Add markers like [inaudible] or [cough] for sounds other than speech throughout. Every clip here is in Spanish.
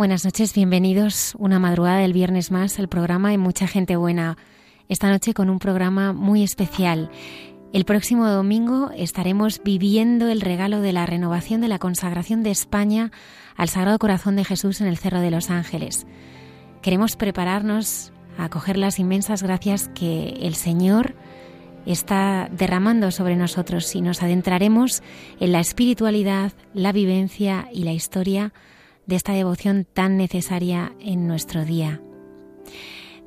Buenas noches, bienvenidos una madrugada del viernes más al programa y mucha gente buena. Esta noche con un programa muy especial. El próximo domingo estaremos viviendo el regalo de la renovación de la consagración de España al Sagrado Corazón de Jesús en el Cerro de los Ángeles. Queremos prepararnos a acoger las inmensas gracias que el Señor está derramando sobre nosotros y nos adentraremos en la espiritualidad, la vivencia y la historia de esta devoción tan necesaria en nuestro día.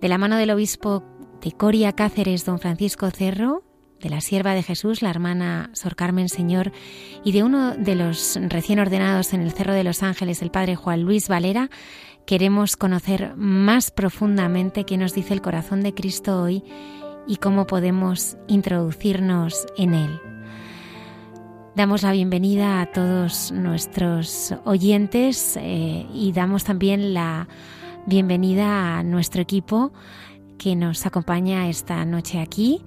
De la mano del obispo de Coria Cáceres, don Francisco Cerro, de la sierva de Jesús, la hermana Sor Carmen Señor, y de uno de los recién ordenados en el Cerro de los Ángeles, el padre Juan Luis Valera, queremos conocer más profundamente qué nos dice el corazón de Cristo hoy y cómo podemos introducirnos en él. Damos la bienvenida a todos nuestros oyentes eh, y damos también la bienvenida a nuestro equipo que nos acompaña esta noche aquí,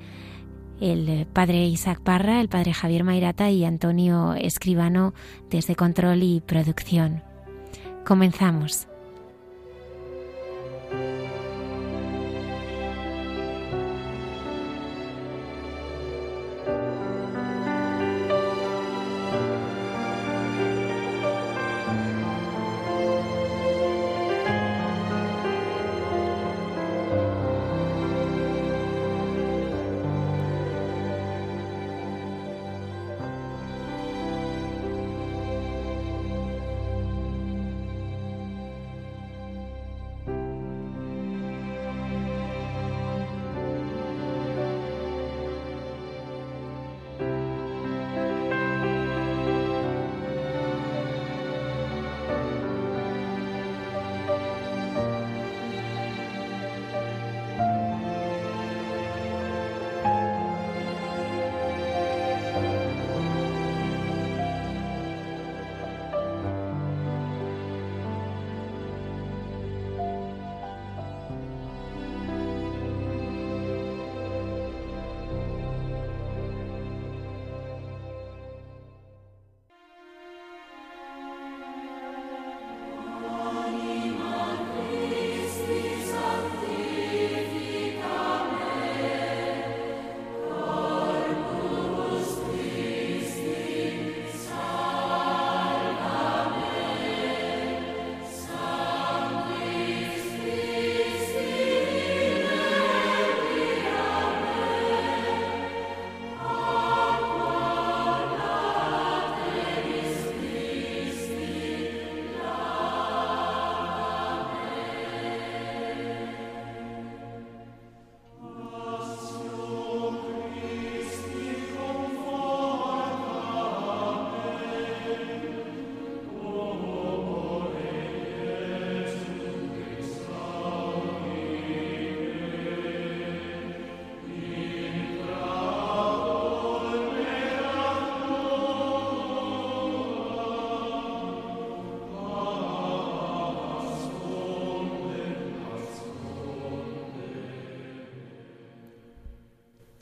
el padre Isaac Parra, el padre Javier Mairata y Antonio Escribano desde Control y Producción. Comenzamos.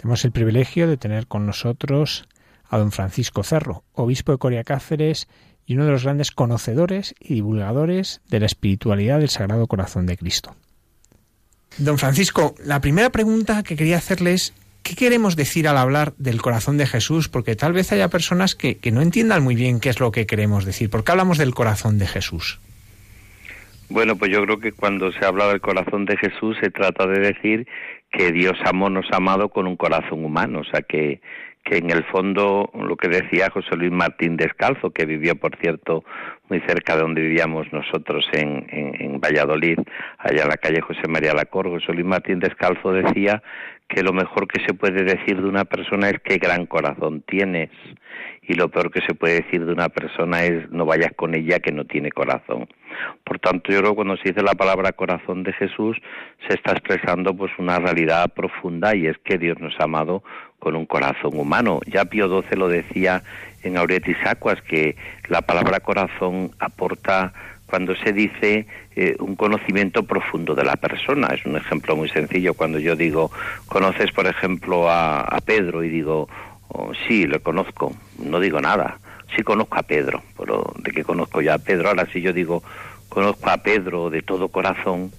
Tenemos el privilegio de tener con nosotros a don Francisco Cerro, obispo de Coria Cáceres y uno de los grandes conocedores y divulgadores de la espiritualidad del Sagrado Corazón de Cristo. Don Francisco, la primera pregunta que quería hacerle es, ¿qué queremos decir al hablar del corazón de Jesús? Porque tal vez haya personas que, que no entiendan muy bien qué es lo que queremos decir. ¿Por qué hablamos del corazón de Jesús? Bueno, pues yo creo que cuando se habla del corazón de Jesús se trata de decir que Dios amó, nos ha amado con un corazón humano, o sea que, que en el fondo lo que decía José Luis Martín Descalzo, que vivió, por cierto, muy cerca de donde vivíamos nosotros en, en, Valladolid, allá en la calle José María Lacor, José Luis Martín Descalzo decía que lo mejor que se puede decir de una persona es qué gran corazón tienes y lo peor que se puede decir de una persona es no vayas con ella que no tiene corazón. Por tanto, yo creo que cuando se dice la palabra corazón de Jesús se está expresando pues una realidad profunda y es que Dios nos ha amado con un corazón humano. Ya Pío XII lo decía en Auretis Aquas que la palabra corazón aporta cuando se dice eh, un conocimiento profundo de la persona. Es un ejemplo muy sencillo. Cuando yo digo, conoces, por ejemplo, a Pedro y digo, Oh, sí, lo conozco, no digo nada. Sí conozco a Pedro, pero de que conozco ya a Pedro, ahora si yo digo conozco a Pedro de todo corazón,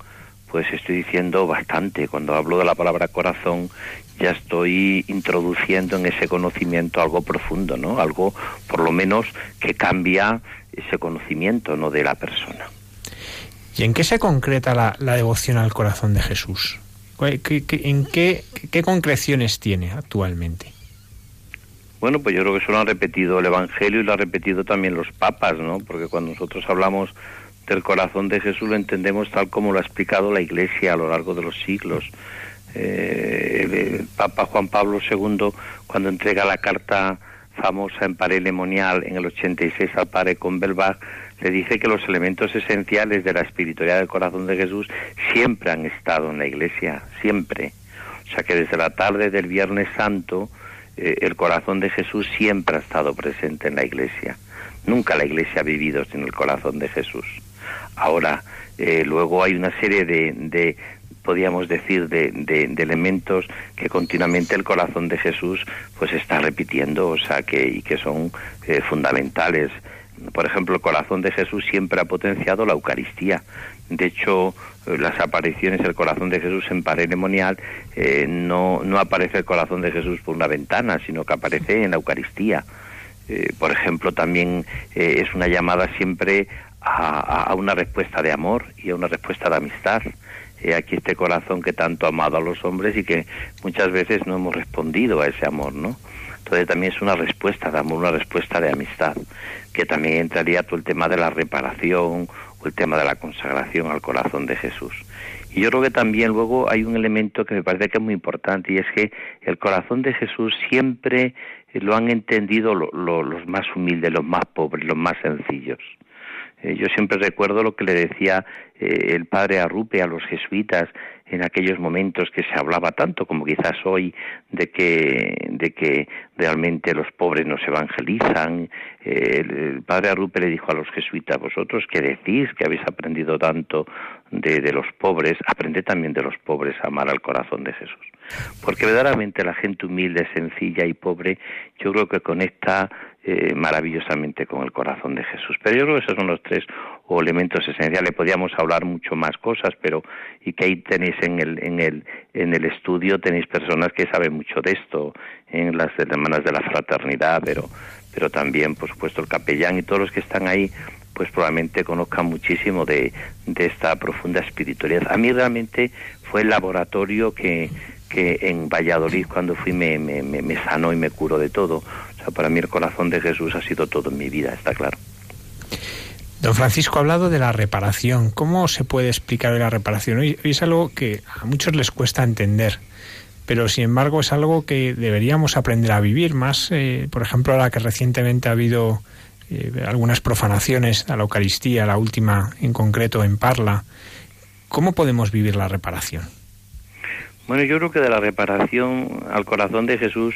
pues estoy diciendo bastante. Cuando hablo de la palabra corazón, ya estoy introduciendo en ese conocimiento algo profundo, ¿no? Algo, por lo menos, que cambia ese conocimiento, ¿no? De la persona. ¿Y en qué se concreta la, devoción al corazón de Jesús? ¿En qué, qué concreciones tiene actualmente? Bueno, pues yo creo que eso lo han repetido el Evangelio y lo han repetido también los papas, ¿no? Porque cuando nosotros hablamos del corazón de Jesús lo entendemos tal como lo ha explicado la Iglesia a lo largo de los siglos. Eh, el Papa Juan Pablo II, cuando entrega la carta famosa en Parelemonial en el 86 al padre Conbelbach, le dice que los elementos esenciales de la espiritualidad del corazón de Jesús siempre han estado en la Iglesia, siempre. O sea que desde la tarde del Viernes Santo, eh, el corazón de Jesús siempre ha estado presente en la iglesia. Nunca la iglesia ha vivido sin el corazón de Jesús. Ahora, eh, luego hay una serie de, de podríamos decir, de, de, elementos que continuamente el corazón de Jesús pues está repitiendo, o sea, que, y que son eh, fundamentales. Por ejemplo, el corazón de Jesús siempre ha potenciado la Eucaristía. De hecho, eh, las apariciones del corazón de Jesús en paredemonial eh, no, no aparece el corazón de Jesús por una ventana, sino que aparece en la Eucaristía. Eh, por ejemplo, también es una llamada siempre a, a, una respuesta de amor y a una respuesta de amistad. aquí este corazón que tanto ha amado a los hombres y que muchas veces no hemos respondido a ese amor, ¿no? Entonces también es una respuesta de amor, una respuesta de amistad, que también entraría todo el tema de la reparación el tema de la consagración al corazón de Jesús. Y yo creo que también luego hay un elemento que me parece que es muy importante y es que el corazón de Jesús siempre lo han entendido los más humildes, los más pobres, los más sencillos. Eh, yo siempre recuerdo lo que le decía eh, el padre Arrupe a los jesuitas en aquellos momentos que se hablaba tanto como quizás hoy de que realmente los pobres no se evangelizan eh, el, padre Arrupe le dijo a los jesuitas vosotros que decís que habéis aprendido tanto de, de los pobres aprended también de los pobres a amar al corazón de Jesús porque verdaderamente la gente humilde sencilla y pobre yo creo que conecta eh, maravillosamente con el corazón de Jesús. Pero yo creo que esos son los tres elementos esenciales. Podríamos hablar mucho más cosas, pero y que ahí tenéis en el, en el, en el estudio, tenéis personas que saben mucho de esto, en las hermanas de la fraternidad, pero, pero también, por supuesto, el capellán y todos los que están ahí, pues probablemente conozcan muchísimo de, de esta profunda espiritualidad. A mí realmente fue el laboratorio que, que en Valladolid cuando fui me, me, me, sanó y me curó de todo. O sea, para mí el corazón de Jesús ha sido todo en mi vida, está claro. Don Francisco ha hablado de la reparación. ¿Cómo se puede explicar la reparación? Hoy, es algo que a muchos les cuesta entender, pero sin embargo es algo que deberíamos aprender a vivir más. Eh, por ejemplo, ahora que recientemente ha habido eh, algunas profanaciones a la Eucaristía, la última en concreto en Parla. ¿Cómo podemos vivir la reparación? Bueno, yo creo que de la reparación al corazón de Jesús,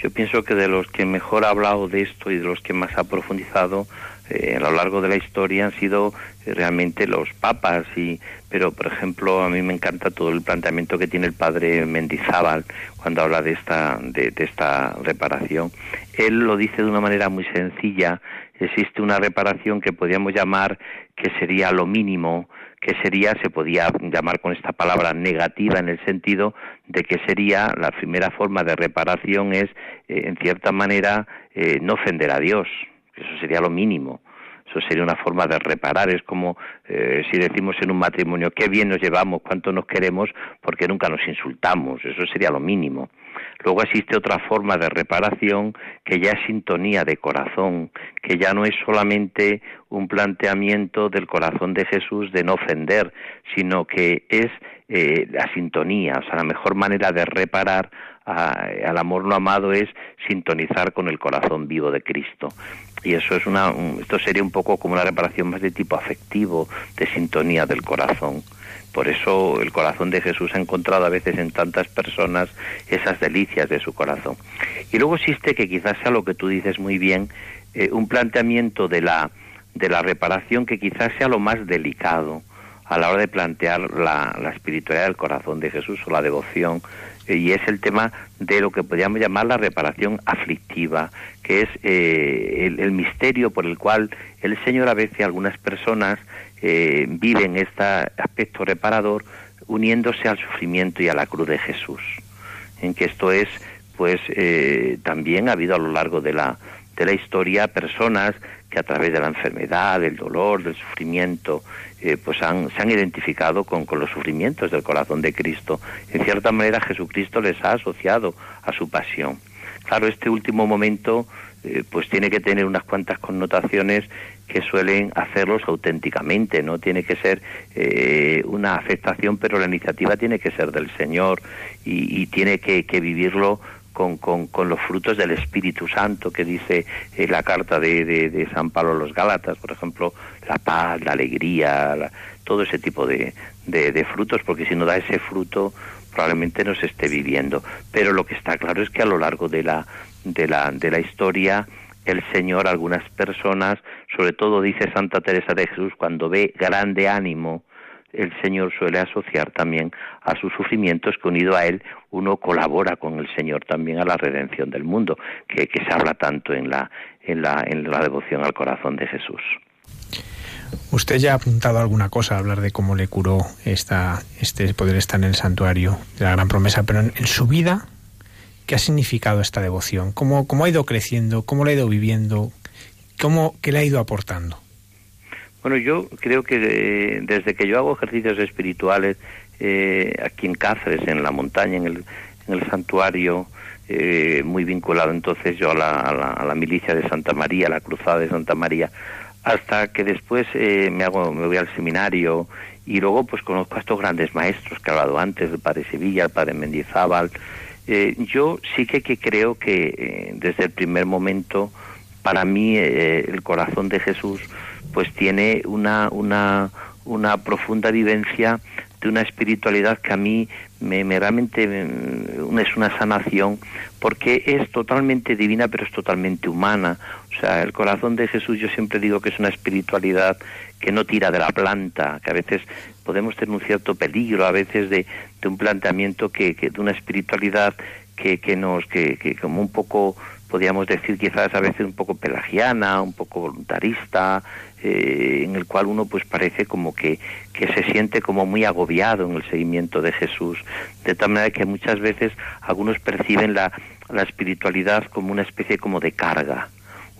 yo pienso que de los que mejor ha hablado de esto y de los que más ha profundizado eh, a lo largo de la historia han sido eh, realmente los papas y pero por ejemplo a mí me encanta todo el planteamiento que tiene el padre Mendizábal cuando habla de esta de esta reparación él lo dice de una manera muy sencilla existe una reparación que podríamos llamar que sería lo mínimo que sería, se podía llamar con esta palabra negativa en el sentido de que sería la primera forma de reparación es, eh, en cierta manera, no ofender a Dios. Eso sería lo mínimo. Eso sería una forma de reparar. Es como eh, si decimos en un matrimonio, qué bien nos llevamos, cuánto nos queremos, porque nunca nos insultamos. Eso sería lo mínimo. Luego existe otra forma de reparación que ya es sintonía de corazón, que ya no es solamente un planteamiento del corazón de Jesús de no ofender, sino que es eh, la sintonía, o sea, la mejor manera de reparar al amor no amado es sintonizar con el corazón vivo de Cristo. Y eso es una, esto sería un poco como una reparación más de tipo afectivo, de sintonía del corazón. Por eso el corazón de Jesús ha encontrado a veces en tantas personas esas delicias de su corazón. Y luego existe que quizás sea lo que tú dices muy bien, eh, un planteamiento de la, de la reparación que quizás sea lo más delicado a la hora de plantear la, la espiritualidad del corazón de Jesús o la devoción y es el tema de lo que podríamos llamar la reparación aflictiva, que es eh, el, misterio por el cual el Señor a veces algunas personas eh, viven este aspecto reparador uniéndose al sufrimiento y a la cruz de Jesús. En que esto es, pues, eh, también ha habido a lo largo de la, de la historia personas que a través de la enfermedad, del dolor, del sufrimiento, eh, pues han, se han identificado con, con, los sufrimientos del corazón de Cristo. En cierta manera Jesucristo les ha asociado a su pasión. Claro, este último momento eh, pues tiene que tener unas cuantas connotaciones que suelen hacerlos auténticamente, ¿no? Tiene que ser eh, una afectación, pero la iniciativa tiene que ser del Señor y, tiene que, que vivirlo con, con, con, los frutos del Espíritu Santo que dice eh, la carta de, de, San Pablo a los Gálatas, por ejemplo, la paz, la alegría, todo ese tipo de, de, frutos, porque si no da ese fruto probablemente no se esté viviendo. Pero lo que está claro es que a lo largo de la, de la, de la historia el Señor, algunas personas, sobre todo dice Santa Teresa de Jesús, cuando ve grande ánimo, el Señor suele asociar también a sus sufrimientos que unido a Él uno colabora con el Señor también a la redención del mundo, que, se habla tanto en la, en, la, en la devoción al corazón de Jesús. Usted ya ha apuntado alguna cosa a hablar de cómo le curó esta, este poder estar en el santuario de la gran promesa, pero en, su vida, ¿qué ha significado esta devoción? ¿Cómo, cómo ha ido creciendo? ¿Cómo la ha ido viviendo? ¿Cómo, ¿Qué le ha ido aportando? Bueno, yo creo que eh, desde que yo hago ejercicios espirituales eh, aquí en Cáceres, en la montaña, en el, en el santuario, eh, muy vinculado entonces yo a la, milicia de Santa María, a la cruzada de Santa María, hasta que después me hago, me voy al seminario y luego pues conozco a estos grandes maestros que he hablado antes, el padre Sevilla, el padre Mendizábal. yo sí que, que creo que desde el primer momento, para mí el corazón de Jesús pues tiene una, una, una profunda vivencia de una espiritualidad que a mí me, realmente mm, es una sanación porque es totalmente divina pero es totalmente humana. O sea, el corazón de Jesús yo siempre digo que es una espiritualidad que no tira de la planta, que a veces podemos tener un cierto peligro a veces de, de un planteamiento que, que, de una espiritualidad que, que nos, que, que como un poco podríamos decir quizás a veces un poco pelagiana, un poco voluntarista, eh, en el cual uno pues parece como que, que se siente como muy agobiado en el seguimiento de Jesús, de tal manera que muchas veces algunos perciben la, la espiritualidad como una especie como de carga,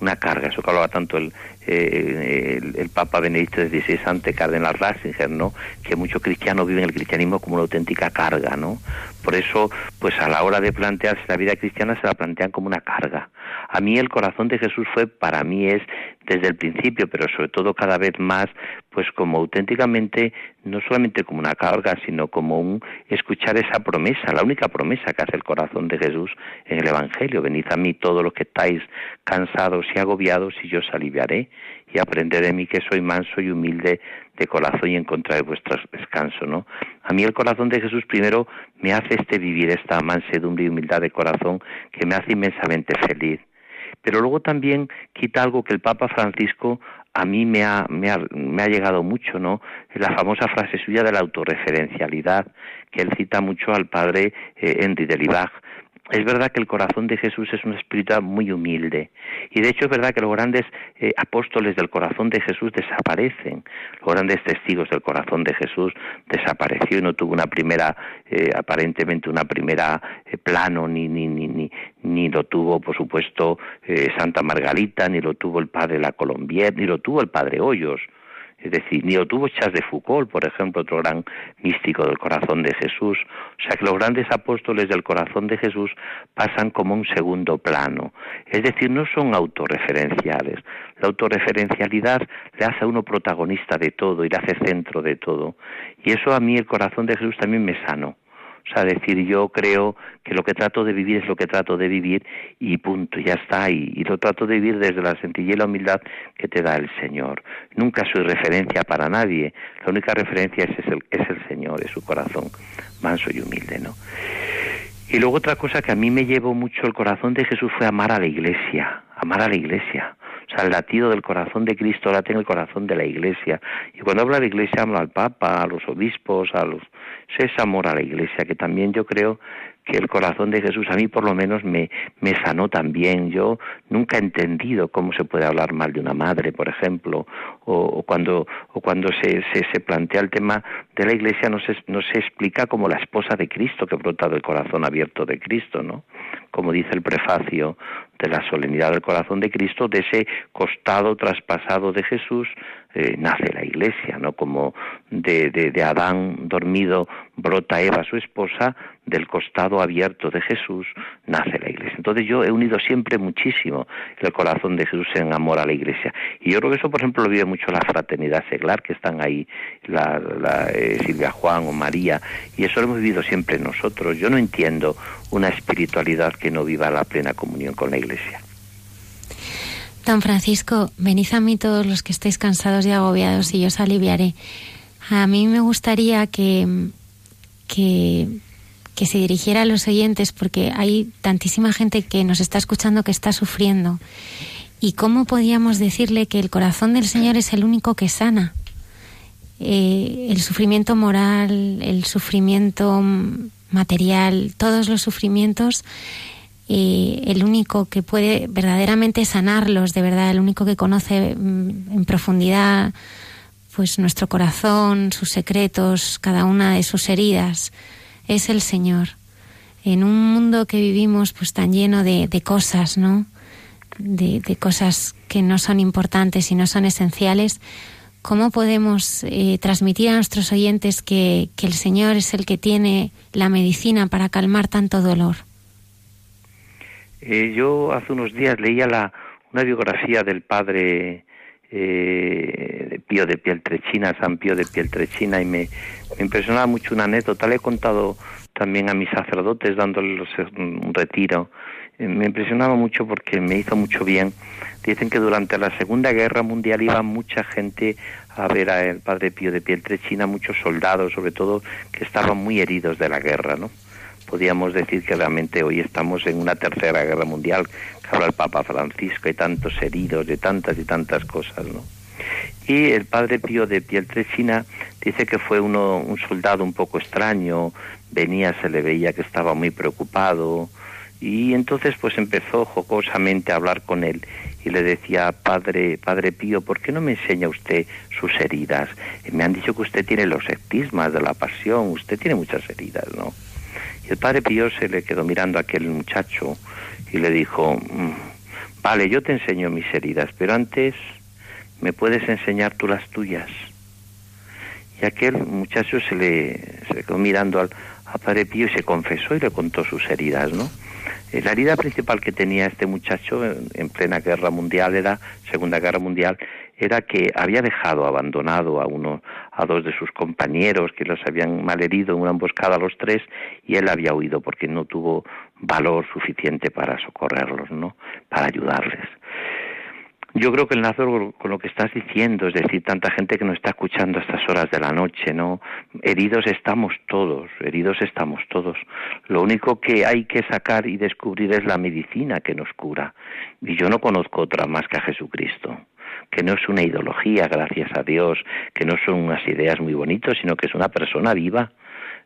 una carga, eso que hablaba tanto el, eh, el, Papa Benedicto XVI ante Cardenal Ratzinger, ¿no? Que muchos cristianos viven el cristianismo como una auténtica carga, ¿no? Por eso, pues a la hora de plantearse la vida cristiana se la plantean como una carga. A mí el corazón de Jesús fue, para mí es desde el principio, pero sobre todo cada vez más, pues como auténticamente, no solamente como una carga, sino como un escuchar esa promesa, la única promesa que hace el corazón de Jesús en el Evangelio. Venid a mí todos los que estáis cansados y agobiados y yo os aliviaré y aprender de mí que soy manso y humilde de corazón y en contra de vuestro descanso, ¿no? A mí el corazón de Jesús primero me hace este vivir esta mansedumbre y humildad de corazón que me hace inmensamente feliz. Pero luego también quita algo que el Papa Francisco a mí me ha, me ha, me ha llegado mucho, ¿no? La famosa frase suya de la autorreferencialidad, que él cita mucho al padre eh, Henry es verdad que el corazón de Jesús es una espiritualidad muy humilde. Y de hecho es verdad que los grandes eh, apóstoles del corazón de Jesús desaparecen. Los grandes testigos del corazón de Jesús desapareció y no tuvo una primera, eh, aparentemente una primera eh, plano, ni, ni, ni, ni, ni lo tuvo, por supuesto, Santa Margarita, ni lo tuvo el padre La Colombier, ni lo tuvo el padre Hoyos. Es decir, ni lo tuvo Chas de Foucault, por ejemplo, otro gran místico del corazón de Jesús. O sea que los grandes apóstoles del corazón de Jesús pasan como un segundo plano. Es decir, no son autorreferenciales. La autorreferencialidad le hace a uno protagonista de todo y le hace centro de todo. Y eso a mí el corazón de Jesús también me sano. O sea, decir, yo creo que lo que trato de vivir es lo que trato de vivir y punto, ya está. Y, y lo trato de vivir desde la sencillez y la humildad que te da el Señor. Nunca soy referencia para nadie. La única referencia es, el, es el Señor, es su corazón manso y humilde, ¿no? Y luego otra cosa que a mí me llevó mucho el corazón de Jesús fue amar a la iglesia, amar a la iglesia. O sea, el latido del corazón de Cristo late en el corazón de la Iglesia. Y cuando habla de Iglesia habla al Papa, a los obispos, a los... Es amor a la Iglesia, que también yo creo que el corazón de Jesús a mí por lo menos me, me sanó también. Yo nunca he entendido cómo se puede hablar mal de una madre, por ejemplo, o, cuando, o cuando se, se, se, plantea el tema de la Iglesia no se, no se explica como la esposa de Cristo que brota del corazón abierto de Cristo, ¿no? Como dice el prefacio de la solemnidad del corazón de Cristo, de ese costado traspasado de Jesús, eh, nace la iglesia, ¿no? Como de, de, Adán dormido brota Eva, su esposa, del costado abierto de Jesús nace la iglesia. Entonces yo he unido siempre muchísimo el corazón de Jesús en amor a la iglesia. Y yo creo que eso, por ejemplo, lo vive mucho la fraternidad seglar, que están ahí, la, la eh, Silvia Juan o María, y eso lo hemos vivido siempre nosotros. Yo no entiendo una espiritualidad que no viva la plena comunión con la iglesia. Don Francisco, venid a mí todos los que estéis cansados y agobiados y yo os aliviaré. A mí me gustaría que, que, que se dirigiera a los oyentes porque hay tantísima gente que nos está escuchando que está sufriendo. ¿Y cómo podíamos decirle que el corazón del Señor es el único que sana? Eh, el sufrimiento moral, el sufrimiento material, todos los sufrimientos el único que puede verdaderamente sanarlos, de verdad, el único que conoce mm, en profundidad pues nuestro corazón, sus secretos, cada una de sus heridas, es el Señor. En un mundo que vivimos pues tan lleno de, cosas, ¿no? De, cosas que no son importantes y no son esenciales, ¿cómo podemos eh, transmitir a nuestros oyentes que el Señor es el que tiene la medicina para calmar tanto dolor? Eh, yo hace unos días leía la, una biografía del padre eh, Pío de Pieltrechina, San Pío de Pieltrechina, y me, impresionaba mucho una anécdota. Le he contado también a mis sacerdotes dándoles un retiro. Eh, me impresionaba mucho porque me hizo mucho bien. Dicen que durante la Segunda Guerra Mundial iba mucha gente a ver al padre Pío de Pieltrechina, muchos soldados, sobre todo, que estaban muy heridos de la guerra, ¿no? Podríamos decir que realmente hoy estamos en una tercera guerra mundial, que habla el Papa Francisco, hay tantos heridos, de tantas y tantas cosas, ¿no? Y el padre Pío de Pieltrechina dice que fue uno, un soldado un poco extraño, venía, se le veía que estaba muy preocupado, y entonces pues empezó jocosamente a hablar con él y le decía, Padre, Padre Pío, ¿por qué no me enseña usted sus heridas? me han dicho que usted tiene los estigmas de la pasión, usted tiene muchas heridas, ¿no? El padre Pío se le quedó mirando a aquel muchacho y le dijo, mm, vale, yo te enseño mis heridas, pero antes me puedes enseñar tú las tuyas. Y aquel muchacho se le, quedó mirando al, padre Pío y se confesó y le contó sus heridas, ¿no? Eh, la herida principal que tenía este muchacho en plena guerra mundial era, Segunda Guerra Mundial, era que había dejado abandonado a uno, a dos de sus compañeros que los habían malherido en una emboscada a los tres y él había huido porque no tuvo valor suficiente para socorrerlos, ¿no? Para ayudarles. Yo creo que el Nazo con lo que estás diciendo, es decir, tanta gente que nos está escuchando a estas horas de la noche, ¿no? Heridos estamos todos, heridos estamos todos. Lo único que hay que sacar y descubrir es la medicina que nos cura. Y yo no conozco otra más que a Jesucristo que no es una ideología, gracias a Dios, que no son unas ideas muy bonitas, sino que es una persona viva.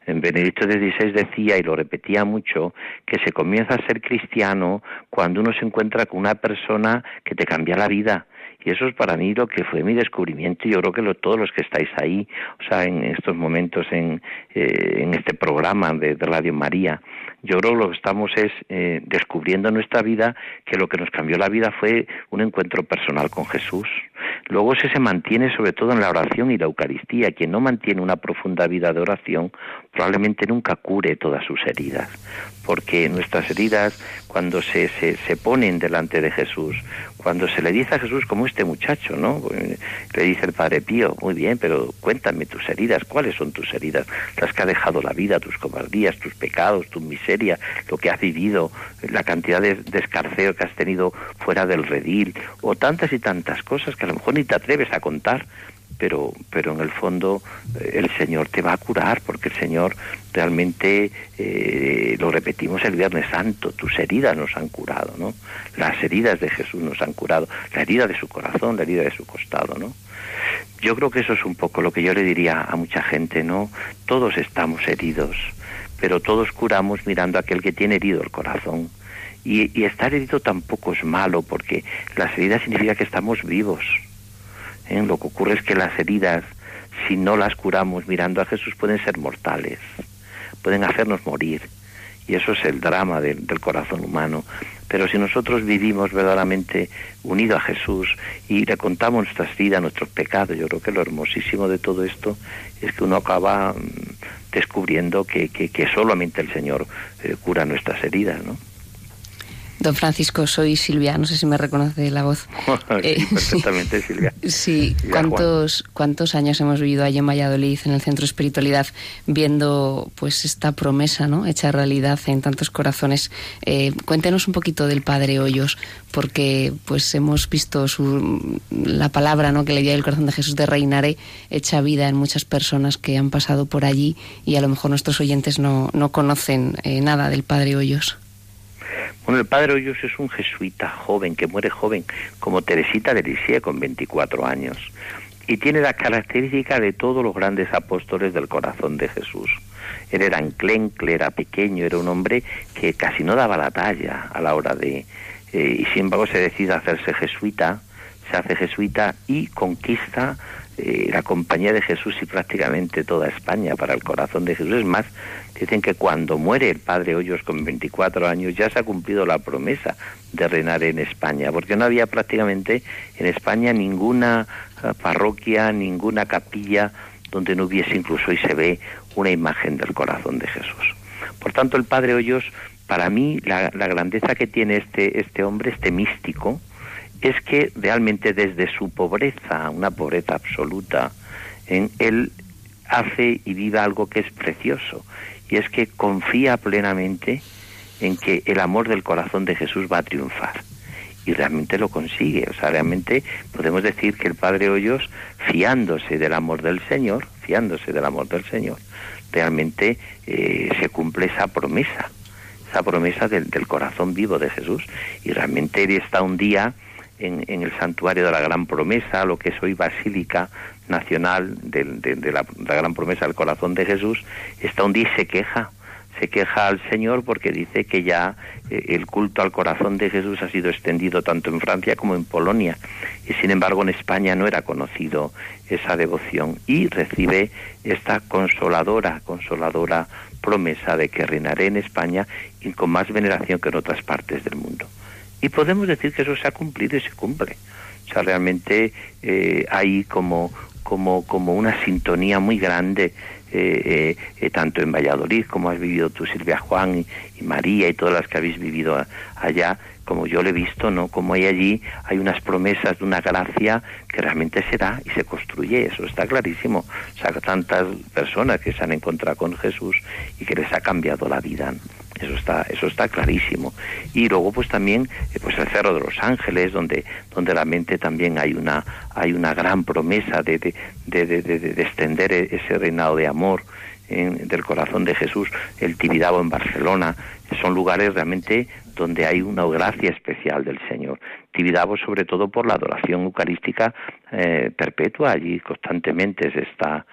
En Benedicto XVI decía, y lo repetía mucho, que se comienza a ser cristiano cuando uno se encuentra con una persona que te cambia la vida, y eso es para mí lo que fue mi descubrimiento y yo creo que lo, todos los que estáis ahí, o sea, en estos momentos en, eh, en este programa de, Radio María, yo creo que lo que estamos es eh, descubriendo en nuestra vida que lo que nos cambió la vida fue un encuentro personal con Jesús. Luego ese se mantiene sobre todo en la oración y la Eucaristía. Quien no mantiene una profunda vida de oración probablemente nunca cure todas sus heridas, porque nuestras heridas cuando se, se, se ponen delante de Jesús, cuando se le dice a Jesús como este muchacho, ¿no? Le dice el Padre Pío, muy bien, pero cuéntame tus heridas, ¿cuáles son tus heridas? Las que ha dejado la vida, tus cobardías, tus pecados, tu miseria, lo que has vivido, la cantidad de, escarceo que has tenido fuera del redil, o tantas y tantas cosas que lo mejor ni te atreves a contar, pero, pero en el fondo eh, el Señor te va a curar, porque el Señor realmente, eh, lo repetimos el Viernes Santo, tus heridas nos han curado, ¿no? Las heridas de Jesús nos han curado, la herida de su corazón, la herida de su costado, ¿no? Yo creo que eso es un poco lo que yo le diría a mucha gente, ¿no? Todos estamos heridos, pero todos curamos mirando a aquel que tiene herido el corazón. Y, y estar herido tampoco es malo, porque las heridas significa que estamos vivos ¿eh? Lo que ocurre es que las heridas, si no las curamos mirando a Jesús, pueden ser mortales, pueden hacernos morir. Y eso es el drama del corazón humano. Pero si nosotros vivimos verdaderamente unidos a Jesús y le contamos nuestras vidas, nuestros pecados, yo creo que lo hermosísimo de todo esto es que uno acaba mm, descubriendo que, que, solamente el Señor eh, cura nuestras heridas, ¿no? Don Francisco, soy Silvia, no sé si me reconoce la voz. [laughs] sí, eh, perfectamente, Silvia. [laughs] Sí, ¿cuántos, ¿cuántos años hemos vivido allí en Valladolid, en el Centro de Espiritualidad, viendo pues esta promesa ¿no? hecha realidad en tantos corazones? Eh, cuéntenos un poquito del Padre Hoyos, porque pues hemos visto su, la palabra ¿no? que le dio el corazón de Jesús de reinaré hecha vida en muchas personas que han pasado por allí y a lo mejor nuestros oyentes no, no conocen eh, nada del Padre Hoyos. Bueno, el padre Hoyos es un jesuita joven, que muere joven, como Teresita de Lisieux con 24 años, y tiene la característica de todos los grandes apóstoles del corazón de Jesús. Él era enclencle, era pequeño, era un hombre que casi no daba la talla a la hora de... Eh, y sin embargo se decide hacerse jesuita, se hace jesuita y conquista eh, la compañía de Jesús y prácticamente toda España para el corazón de Jesús. Es más, dicen que cuando muere el padre Hoyos con 24 años ya se ha cumplido la promesa de reinar en España, porque no había prácticamente en España ninguna eh, parroquia, ninguna capilla donde no hubiese incluso y se ve una imagen del corazón de Jesús. Por tanto, el padre Hoyos, para mí, la, la grandeza que tiene este, este hombre, este místico, es que realmente desde su pobreza, una pobreza absoluta, en él hace y vive algo que es precioso, y es que confía plenamente en que el amor del corazón de Jesús va a triunfar. Y realmente lo consigue. O sea, realmente podemos decir que el Padre Hoyos, fiándose del amor del Señor, fiándose del amor del Señor, realmente eh, se cumple esa promesa, esa promesa del, corazón vivo de Jesús. Y realmente él está un día en, el santuario de la Gran Promesa, lo que es hoy Basílica Nacional de, la, Gran Promesa del Corazón de Jesús, está un día y se queja, se queja al Señor porque dice que ya eh, el culto al corazón de Jesús ha sido extendido tanto en Francia como en Polonia y sin embargo en España no era conocido esa devoción y recibe esta consoladora, consoladora promesa de que reinaré en España y con más veneración que en otras partes del mundo. Y podemos decir que eso se ha cumplido y se cumple. O sea, realmente eh, hay como, como, como una sintonía muy grande, eh, eh, tanto en Valladolid como has vivido tú, Silvia Juan y, María y todas las que habéis vivido allá, como yo lo he visto, ¿no? Como hay allí, hay unas promesas de una gracia que realmente se da y se construye, eso está clarísimo. O sea, tantas personas que se han encontrado con Jesús y que les ha cambiado la vida eso está eso está clarísimo y luego pues también eh, pues el cerro de los ángeles donde donde realmente también hay una hay una gran promesa de de, de, de, extender e, ese reinado de amor del corazón de Jesús el Tibidabo en Barcelona son lugares realmente donde hay una gracia especial del Señor. Tibidabo sobre todo por la adoración eucarística eh, perpetua, allí constantemente se está,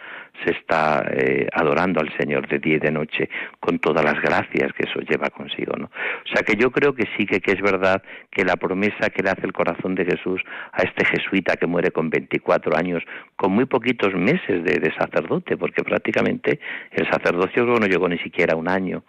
se está eh, adorando al Señor de día y de noche con todas las gracias que eso lleva consigo, ¿no? O sea que yo creo que sí que, que es verdad que la promesa que le hace el corazón de Jesús a este jesuita que muere con 24 años, con muy poquitos meses de, sacerdote, porque prácticamente el sacerdocio no llegó ni siquiera un año,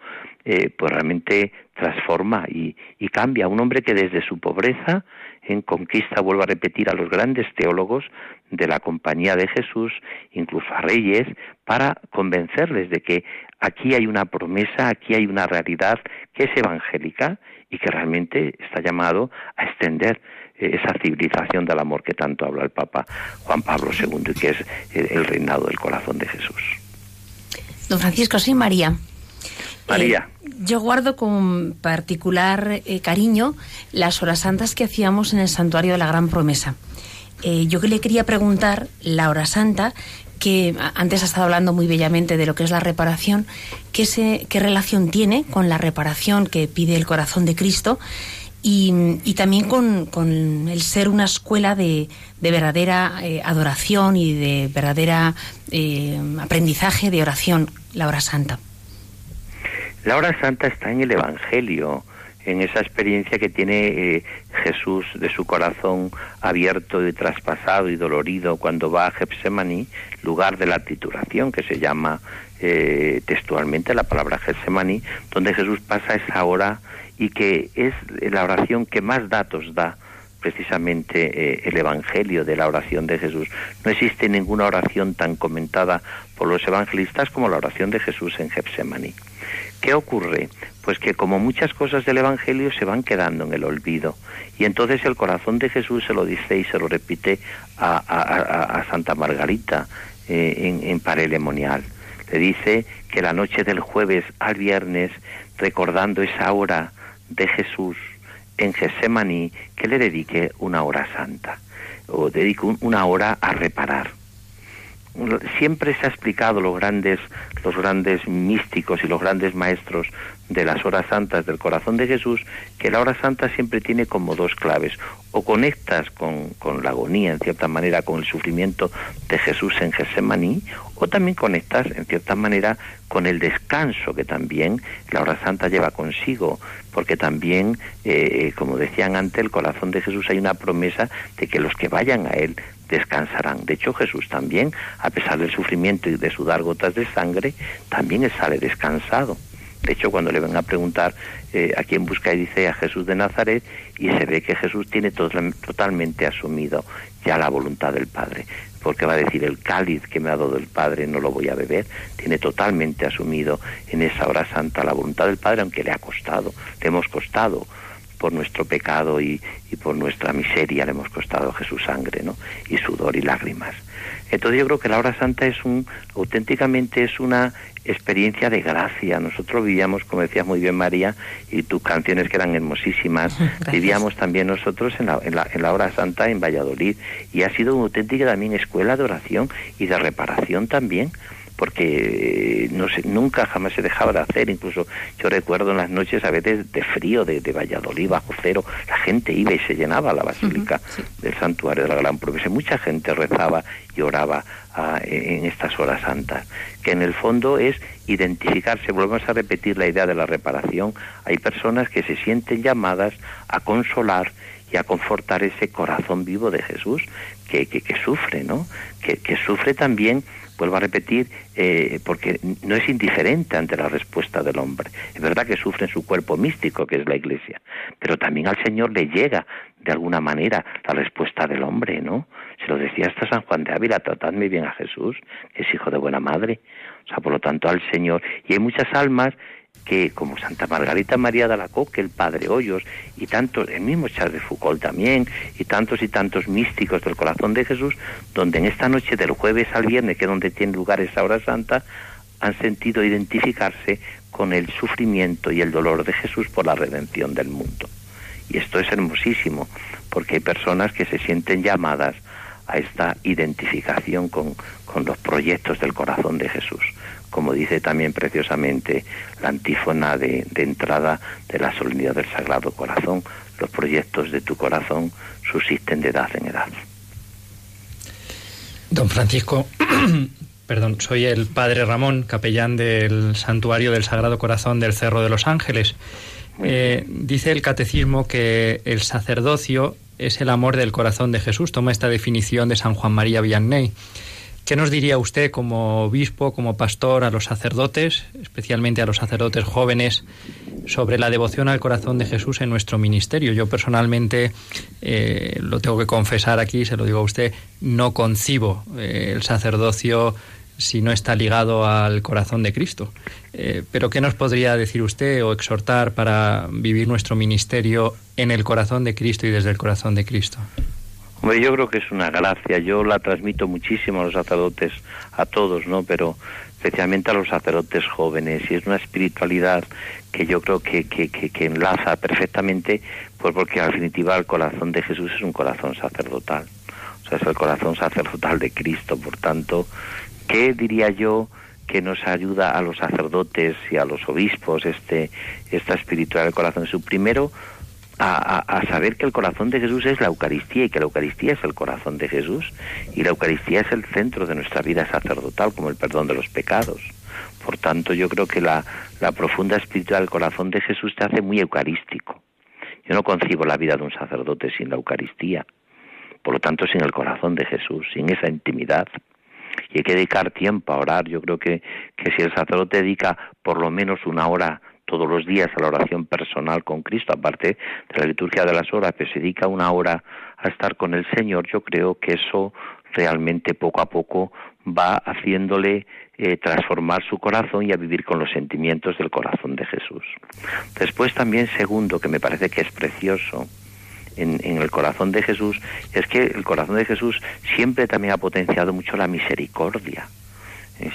eh, pues realmente transforma y, y cambia. Un hombre que desde su pobreza en conquista, vuelvo a repetir, a los grandes teólogos de la compañía de Jesús, incluso a reyes, para convencerles de que aquí hay una promesa, aquí hay una realidad que es evangélica y que realmente está llamado a extender eh, esa civilización del amor que tanto habla el Papa Juan Pablo II y que es el reinado del corazón de Jesús. Don Francisco, soy María. María. Eh, yo guardo con particular eh, cariño las horas santas que hacíamos en el santuario de la Gran Promesa. Eh, yo le quería preguntar, la hora santa, que antes ha estado hablando muy bellamente de lo que es la reparación, ¿qué, se, qué relación tiene con la reparación que pide el corazón de Cristo? Y, también con, el ser una escuela de, verdadera adoración y de verdadera aprendizaje de oración, la hora santa. La hora santa está en el Evangelio, en esa experiencia que tiene eh, Jesús de su corazón abierto y traspasado y dolorido cuando va a Getsemaní, lugar de la titulación que se llama eh, textualmente la palabra Getsemaní, donde Jesús pasa esa hora y que es la oración que más datos da precisamente eh, el Evangelio de la oración de Jesús. No existe ninguna oración tan comentada por los evangelistas como la oración de Jesús en Getsemaní. ¿Qué ocurre? Pues que como muchas cosas del Evangelio se van quedando en el olvido. Y entonces el corazón de Jesús se lo dice y se lo repite a, Santa Margarita eh, en, en Parelemonial. Le dice que la noche del jueves al viernes, recordando esa hora de Jesús en Getsemaní, que le dedique una hora santa, o dedique una hora a reparar siempre se ha explicado los grandes los grandes místicos y los grandes maestros de las horas santas del corazón de Jesús que la hora santa siempre tiene como dos claves. O conectas con, con la agonía en cierta manera con el sufrimiento de Jesús en Getsemaní o también conectas en cierta manera con el descanso que también la hora santa lleva consigo porque también eh, como decían antes el corazón de Jesús hay una promesa de que los que vayan a él descansarán. De hecho, Jesús también, a pesar del sufrimiento y de sudar gotas de sangre, también sale descansado. De hecho, cuando le ven a preguntar eh, a quién busca, y dice a Jesús de Nazaret, y se ve que Jesús tiene totalmente asumido ya la voluntad del Padre. Porque va a decir, el cáliz que me ha dado el Padre no lo voy a beber. Tiene totalmente asumido en esa hora santa la voluntad del Padre, aunque le ha costado, le hemos costado por nuestro pecado y, por nuestra miseria le hemos costado Jesús sangre, ¿no? Y sudor y lágrimas. Entonces yo creo que la hora santa es un, auténticamente es una experiencia de gracia. Nosotros vivíamos, como decías muy bien María, y tus canciones que eran hermosísimas, [laughs] vivíamos también nosotros en la, en, la, en la hora santa en Valladolid y ha sido una auténtica también escuela de oración y de reparación también porque no sé, nunca jamás se dejaba de hacer, incluso yo recuerdo en las noches a veces de frío, de, Valladolid bajo cero, la gente iba y se llenaba la basílica del santuario de la Gran Promesa, mucha gente rezaba y oraba ah, en estas horas santas, que en el fondo es identificarse, volvemos a repetir la idea de la reparación, hay personas que se sienten llamadas a consolar y a confortar ese corazón vivo de Jesús que, que, sufre, ¿no? Que, que sufre también vuelvo a repetir, eh, porque no es indiferente ante la respuesta del hombre. Es verdad que sufre en su cuerpo místico, que es la Iglesia, pero también al Señor le llega de alguna manera la respuesta del hombre, ¿no? Se lo decía hasta San Juan de Ávila, tratadme bien a Jesús, que es hijo de buena madre. O sea, por lo tanto, al Señor. Y hay muchas almas que como Santa Margarita María de Alacoque, el Padre Hoyos, y tantos, el mismo Charles de Foucault también, y tantos y tantos místicos del corazón de Jesús, donde en esta noche del jueves al viernes, que es donde tiene lugar esa hora santa, han sentido identificarse con el sufrimiento y el dolor de Jesús por la redención del mundo. Y esto es hermosísimo, porque hay personas que se sienten llamadas a esta identificación con, con los proyectos del corazón de Jesús como dice también preciosamente la antífona de, entrada de la solemnidad del Sagrado Corazón, los proyectos de tu corazón subsisten de edad en edad. Don Francisco, [clears throat] perdón, soy el padre Ramón, capellán del Santuario del Sagrado Corazón del Cerro de los Ángeles. Eh, dice el catecismo que el sacerdocio es el amor del corazón de Jesús. Toma esta definición de San Juan María Vianney. ¿Qué nos diría usted como obispo, como pastor, a los sacerdotes, especialmente a los sacerdotes jóvenes, sobre la devoción al corazón de Jesús en nuestro ministerio? Yo personalmente, eh, lo tengo que confesar aquí, se lo digo a usted, no concibo eh, el sacerdocio si no está ligado al corazón de Cristo. Eh, pero ¿qué nos podría decir usted o exhortar para vivir nuestro ministerio en el corazón de Cristo y desde el corazón de Cristo? Hombre, yo creo que es una gracia. Yo la transmito muchísimo a los sacerdotes, a todos, ¿no? Pero especialmente a los sacerdotes jóvenes. Y es una espiritualidad que yo creo que, que, que, que enlaza perfectamente, pues porque al definitiva el corazón de Jesús es un corazón sacerdotal. O sea, es el corazón sacerdotal de Cristo. Por tanto, ¿Qué diría yo que nos ayuda a los sacerdotes y a los obispos este, esta espiritual del corazón? Su primero, a, saber que el corazón de Jesús es la Eucaristía y que la Eucaristía es el corazón de Jesús y la Eucaristía es el centro de nuestra vida sacerdotal como el perdón de los pecados. Por tanto, yo creo que la, la profunda espiritual del corazón de Jesús te hace muy eucarístico. Yo no concibo la vida de un sacerdote sin la Eucaristía, por lo tanto sin el corazón de Jesús, sin esa intimidad y hay que dedicar tiempo a orar. Yo creo que, que si el sacerdote dedica por lo menos una hora todos los días a la oración personal con Cristo, aparte de la liturgia de las horas, que se dedica una hora a estar con el Señor, yo creo que eso realmente poco a poco va haciéndole eh, transformar su corazón y a vivir con los sentimientos del corazón de Jesús. Después también, segundo, que me parece que es precioso, en, el corazón de Jesús es que el corazón de Jesús siempre también ha potenciado mucho la misericordia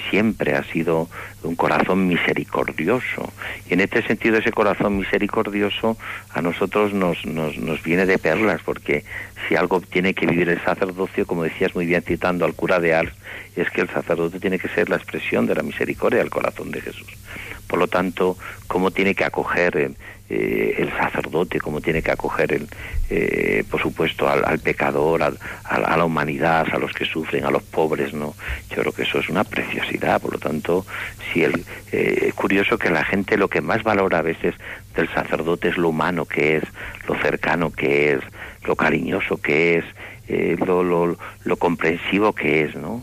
siempre ha sido un corazón misericordioso. Y en este sentido ese corazón misericordioso a nosotros nos, nos, nos, viene de perlas, porque si algo tiene que vivir el sacerdocio, como decías muy bien citando al cura de Ars, es que el sacerdote tiene que ser la expresión de la misericordia del corazón de Jesús. Por lo tanto, cómo tiene que acoger eh, el sacerdote, cómo tiene que acoger, el, eh, por supuesto, al, pecador, a la humanidad, a los que sufren, a los pobres, ¿no? Yo creo que eso es una preciosidad. Por lo tanto, si el, eh, es curioso que la gente lo que más valora a veces del sacerdote es lo humano que es, lo cercano que es, lo cariñoso que es, lo, lo, lo comprensivo que es, ¿no?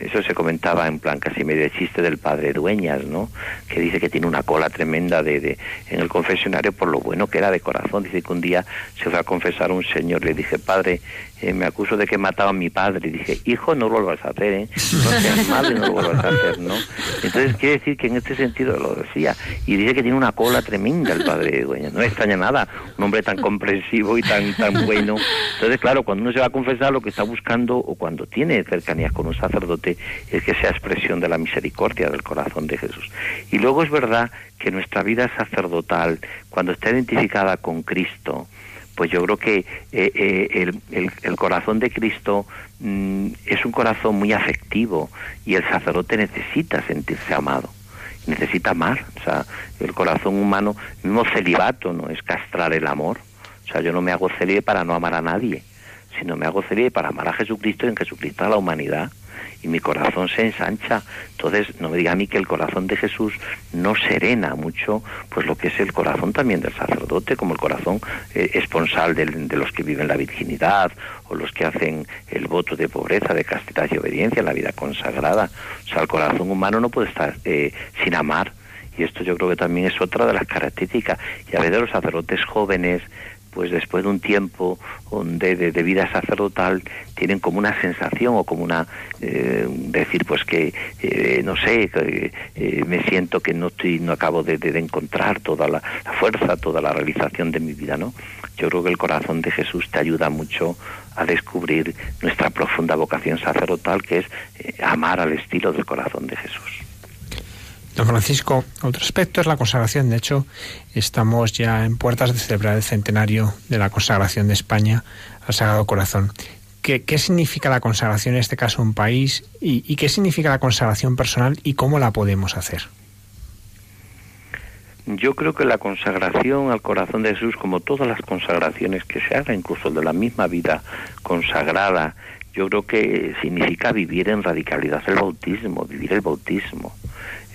Eso se comentaba en plan casi medio chiste del padre Dueñas, ¿no? Que dice que tiene una cola tremenda de, de, en el confesionario por lo bueno que era de corazón. Dice que un día se fue a confesar un señor, le dije, padre, eh, me acuso de que he matado a mi padre. Y dije, hijo, no lo vuelvas a hacer, ¿eh? No seas [laughs] madre, no lo vuelvas a hacer, ¿no? Entonces quiere decir que en este sentido lo decía. Y dice que tiene una cola tremenda el padre [laughs] Dueñas. No extraña nada, un hombre tan comprensivo y tan, tan bueno. Entonces, claro, cuando uno se va a confesar, lo que está buscando, o cuando tiene cercanías con un sacerdote, es que sea expresión de la misericordia del corazón de Jesús. Y luego es verdad que nuestra vida sacerdotal, cuando está identificada con Cristo, pues yo creo que eh, eh, el, corazón de Cristo mm, es un corazón muy afectivo y el sacerdote necesita sentirse amado, necesita amar. O sea, el corazón humano, el mismo celibato, no es castrar el amor. O sea, yo no me hago célibe para no amar a nadie, sino me hago célibe para amar a Jesucristo y en Jesucristo a la humanidad y mi corazón se ensancha. Entonces, no me diga a mí que el corazón de Jesús no serena mucho, pues lo que es el corazón también del sacerdote, como el corazón eh, esponsal de, los que viven la virginidad o los que hacen el voto de pobreza, de castidad y obediencia, la vida consagrada. O sea, el corazón humano no puede estar eh, sin amar. Y esto yo creo que también es otra de las características. Y a veces los sacerdotes jóvenes pues después de un tiempo de, de, vida sacerdotal tienen como una sensación o como una eh, decir pues que eh, no sé eh, me siento que no estoy no acabo de, encontrar toda la, fuerza toda la realización de mi vida no yo creo que el corazón de Jesús te ayuda mucho a descubrir nuestra profunda vocación sacerdotal que es amar al estilo del corazón de Jesús Don Francisco, otro aspecto es la consagración. De hecho, estamos ya en puertas de celebrar el centenario de la consagración de España al Sagrado Corazón. ¿Qué, significa la consagración en este caso un país y, qué significa la consagración personal y cómo la podemos hacer? Yo creo que la consagración al corazón de Jesús, como todas las consagraciones que se hagan, incluso de la misma vida consagrada, yo creo que significa vivir en radicalidad el bautismo, vivir el bautismo.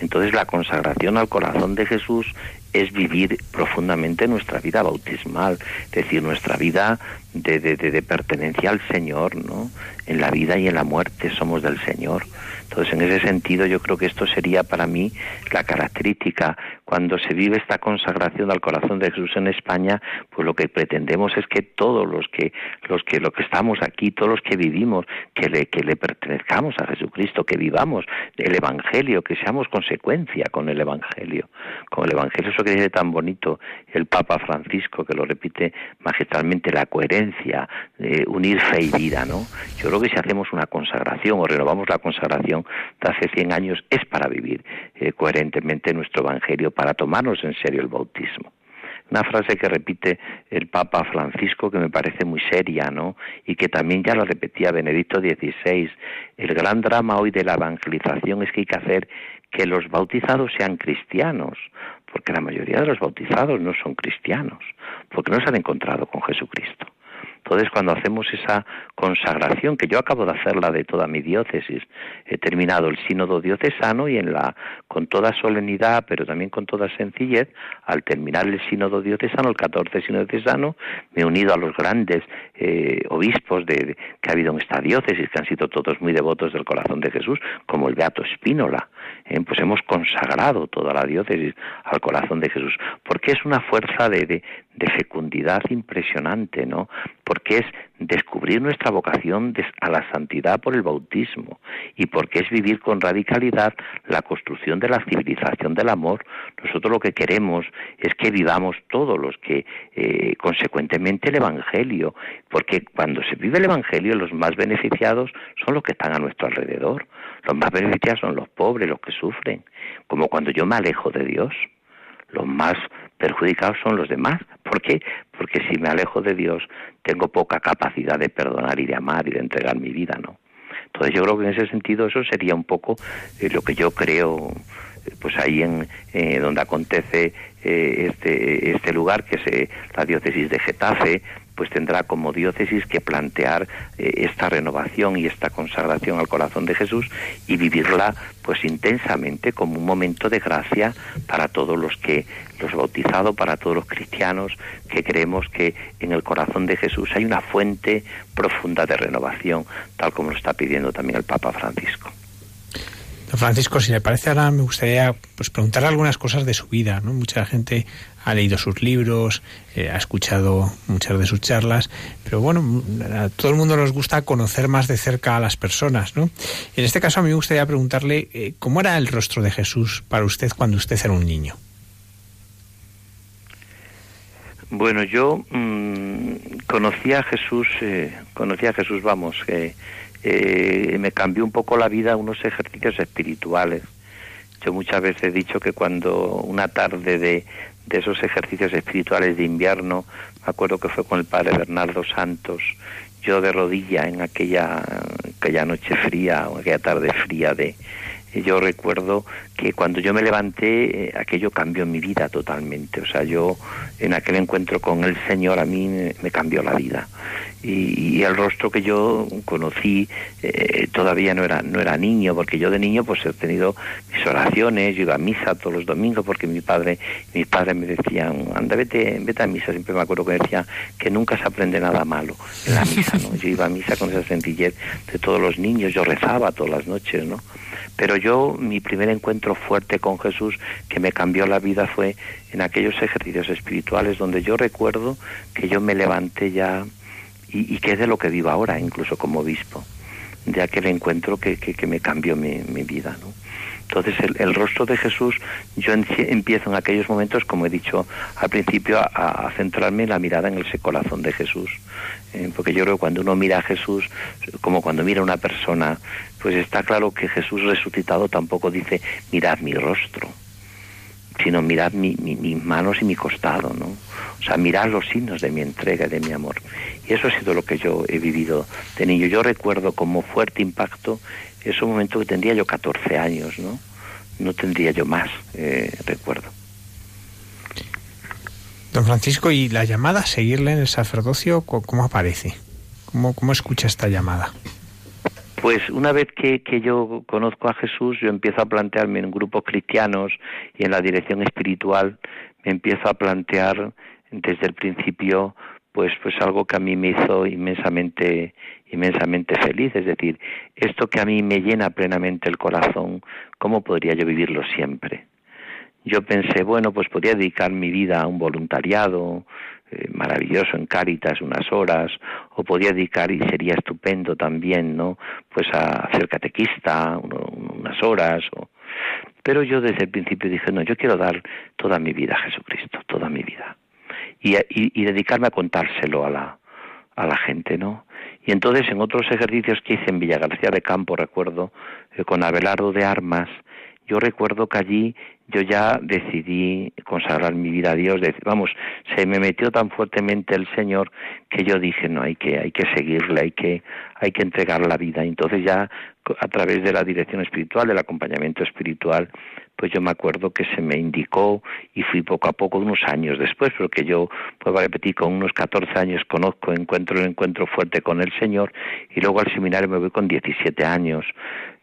Entonces la consagración al corazón de Jesús es vivir profundamente nuestra vida bautismal, es decir, nuestra vida de, de, de, pertenencia al Señor, ¿no? En la vida y en la muerte somos del Señor. Entonces, en ese sentido, yo creo que esto sería para mí la característica. Cuando se vive esta consagración al corazón de Jesús en España, pues lo que pretendemos es que todos los que, los que, los que estamos aquí, todos los que vivimos, que le, que le pertenezcamos a Jesucristo, que vivamos el Evangelio, que seamos consecuencia con el Evangelio. Con el Evangelio, eso que dice tan bonito el Papa Francisco, que lo repite magistralmente, la coherencia, eh, unir fe y vida, ¿no? Yo creo que si hacemos una consagración o renovamos la consagración, de hace 100 años es para vivir eh, coherentemente nuestro Evangelio, para tomarnos en serio el bautismo. Una frase que repite el Papa Francisco que me parece muy seria, ¿no? Y que también ya lo repetía Benedicto XVI. El gran drama hoy de la evangelización es que hay que hacer que los bautizados sean cristianos, porque la mayoría de los bautizados no son cristianos, porque no se han encontrado con Jesucristo. Entonces, cuando hacemos esa consagración, que yo acabo de hacerla de toda mi diócesis, he terminado el sínodo diocesano y en la, con toda solemnidad, pero también con toda sencillez, al terminar el sínodo diocesano, el 14 sínodo diocesano, me he unido a los grandes eh, obispos de, que ha habido en esta diócesis, que han sido todos muy devotos del corazón de Jesús, como el Beato Espínola. Eh, pues hemos consagrado toda la diócesis al corazón de Jesús, porque es una fuerza de, de, de fecundidad impresionante, ¿no? Porque es descubrir nuestra vocación a la santidad por el bautismo y porque es vivir con radicalidad la construcción de la civilización del amor. Nosotros lo que queremos es que vivamos todos los que, eh, consecuentemente, el Evangelio, porque cuando se vive el Evangelio, los más beneficiados son los que están a nuestro alrededor. Los más beneficiados son los pobres, los que sufren, como cuando yo me alejo de Dios los más perjudicados son los demás. ¿Por qué? Porque si me alejo de Dios, tengo poca capacidad de perdonar y de amar y de entregar mi vida, ¿no? Entonces yo creo que en ese sentido eso sería un poco eh, lo que yo creo eh, pues ahí en eh, donde acontece este este lugar que es la diócesis de Getafe pues tendrá como diócesis que plantear eh, esta renovación y esta consagración al corazón de Jesús y vivirla pues intensamente como un momento de gracia para todos los que los bautizados, para todos los cristianos que creemos que en el corazón de Jesús hay una fuente profunda de renovación, tal como lo está pidiendo también el Papa Francisco. Francisco, si le parece ahora me gustaría pues preguntar algunas cosas de su vida, ¿no? Mucha gente ha leído sus libros, eh, ha escuchado muchas de sus charlas, pero bueno, a todo el mundo nos gusta conocer más de cerca a las personas, ¿no? En este caso a mí me gustaría preguntarle eh, cómo era el rostro de Jesús para usted cuando usted era un niño. Bueno, yo mmm, conocí a Jesús, eh, conocí a Jesús, vamos, que eh, me cambió un poco la vida unos ejercicios espirituales. Yo muchas veces he dicho que cuando una tarde de, de esos ejercicios espirituales de invierno, me acuerdo que fue con el padre Bernardo Santos, yo de rodilla en aquella, aquella noche fría, aquella tarde fría de, yo recuerdo que cuando yo me levanté, eh, aquello cambió mi vida totalmente. O sea, yo en aquel encuentro con el Señor a mí me, cambió la vida. Y, el rostro que yo conocí eh, todavía no era, no era niño, porque yo de niño pues he tenido mis oraciones, yo iba a misa todos los domingos porque mi padre, mis padres me decían, anda, vete, vete a misa. Siempre me acuerdo que decía que nunca se aprende nada malo en la misa, ¿no? Yo iba a misa con esa sencillez de todos los niños, yo rezaba todas las noches, ¿no? Pero yo, mi primer encuentro fuerte con Jesús que me cambió la vida fue en aquellos ejercicios espirituales donde yo recuerdo que yo me levanté ya y, que es de lo que vivo ahora, incluso como obispo, de aquel encuentro que, que, me cambió mi, mi vida. ¿no? Entonces el, rostro de Jesús, yo empiezo en aquellos momentos, como he dicho al principio, a, centrarme en la mirada en ese corazón de Jesús. Eh, porque yo creo que cuando uno mira a Jesús, como cuando mira a una persona, pues está claro que Jesús resucitado tampoco dice, mirad mi rostro, sino mirad mis manos y mi costado, ¿no? O sea, mirad los signos de mi entrega y de mi amor. Y eso ha sido lo que yo he vivido de niño. Yo recuerdo como fuerte impacto es un momento que tendría yo 14 años, ¿no? No tendría yo más, eh, recuerdo. Don Francisco, ¿y la llamada a seguirle en el sacerdocio cómo aparece? ¿Cómo, cómo escucha esta llamada? Pues una vez que, que, yo conozco a Jesús, yo empiezo a plantearme en grupos cristianos y en la dirección espiritual, me empiezo a plantear desde el principio pues pues algo que a mí me hizo inmensamente inmensamente feliz, es decir, esto que a mí me llena plenamente el corazón, ¿cómo podría yo vivirlo siempre? Yo pensé, bueno, pues podría dedicar mi vida a un voluntariado eh, maravilloso en Cáritas unas horas, o podría dedicar, y sería estupendo también, ¿no? Pues a ser catequista unas horas, pero yo desde el principio dije, no, yo quiero dar toda mi vida a Jesucristo, toda mi vida y, y, dedicarme a contárselo a la, a la gente, ¿no? Y entonces en otros ejercicios que hice en Villa García de Campo, recuerdo, eh, con Abelardo de Armas, yo recuerdo que allí yo ya decidí consagrar mi vida a Dios, vamos, se me metió tan fuertemente el Señor que yo dije, no, hay que, hay que seguirle, hay que, hay que entregar la vida. Entonces ya a través de la dirección espiritual, del acompañamiento espiritual, pues yo me acuerdo que se me indicó y fui poco a poco, unos años después, porque yo, puedo repetir, con unos 14 años conozco, encuentro el encuentro fuerte con el Señor y luego al seminario me voy con 17 años.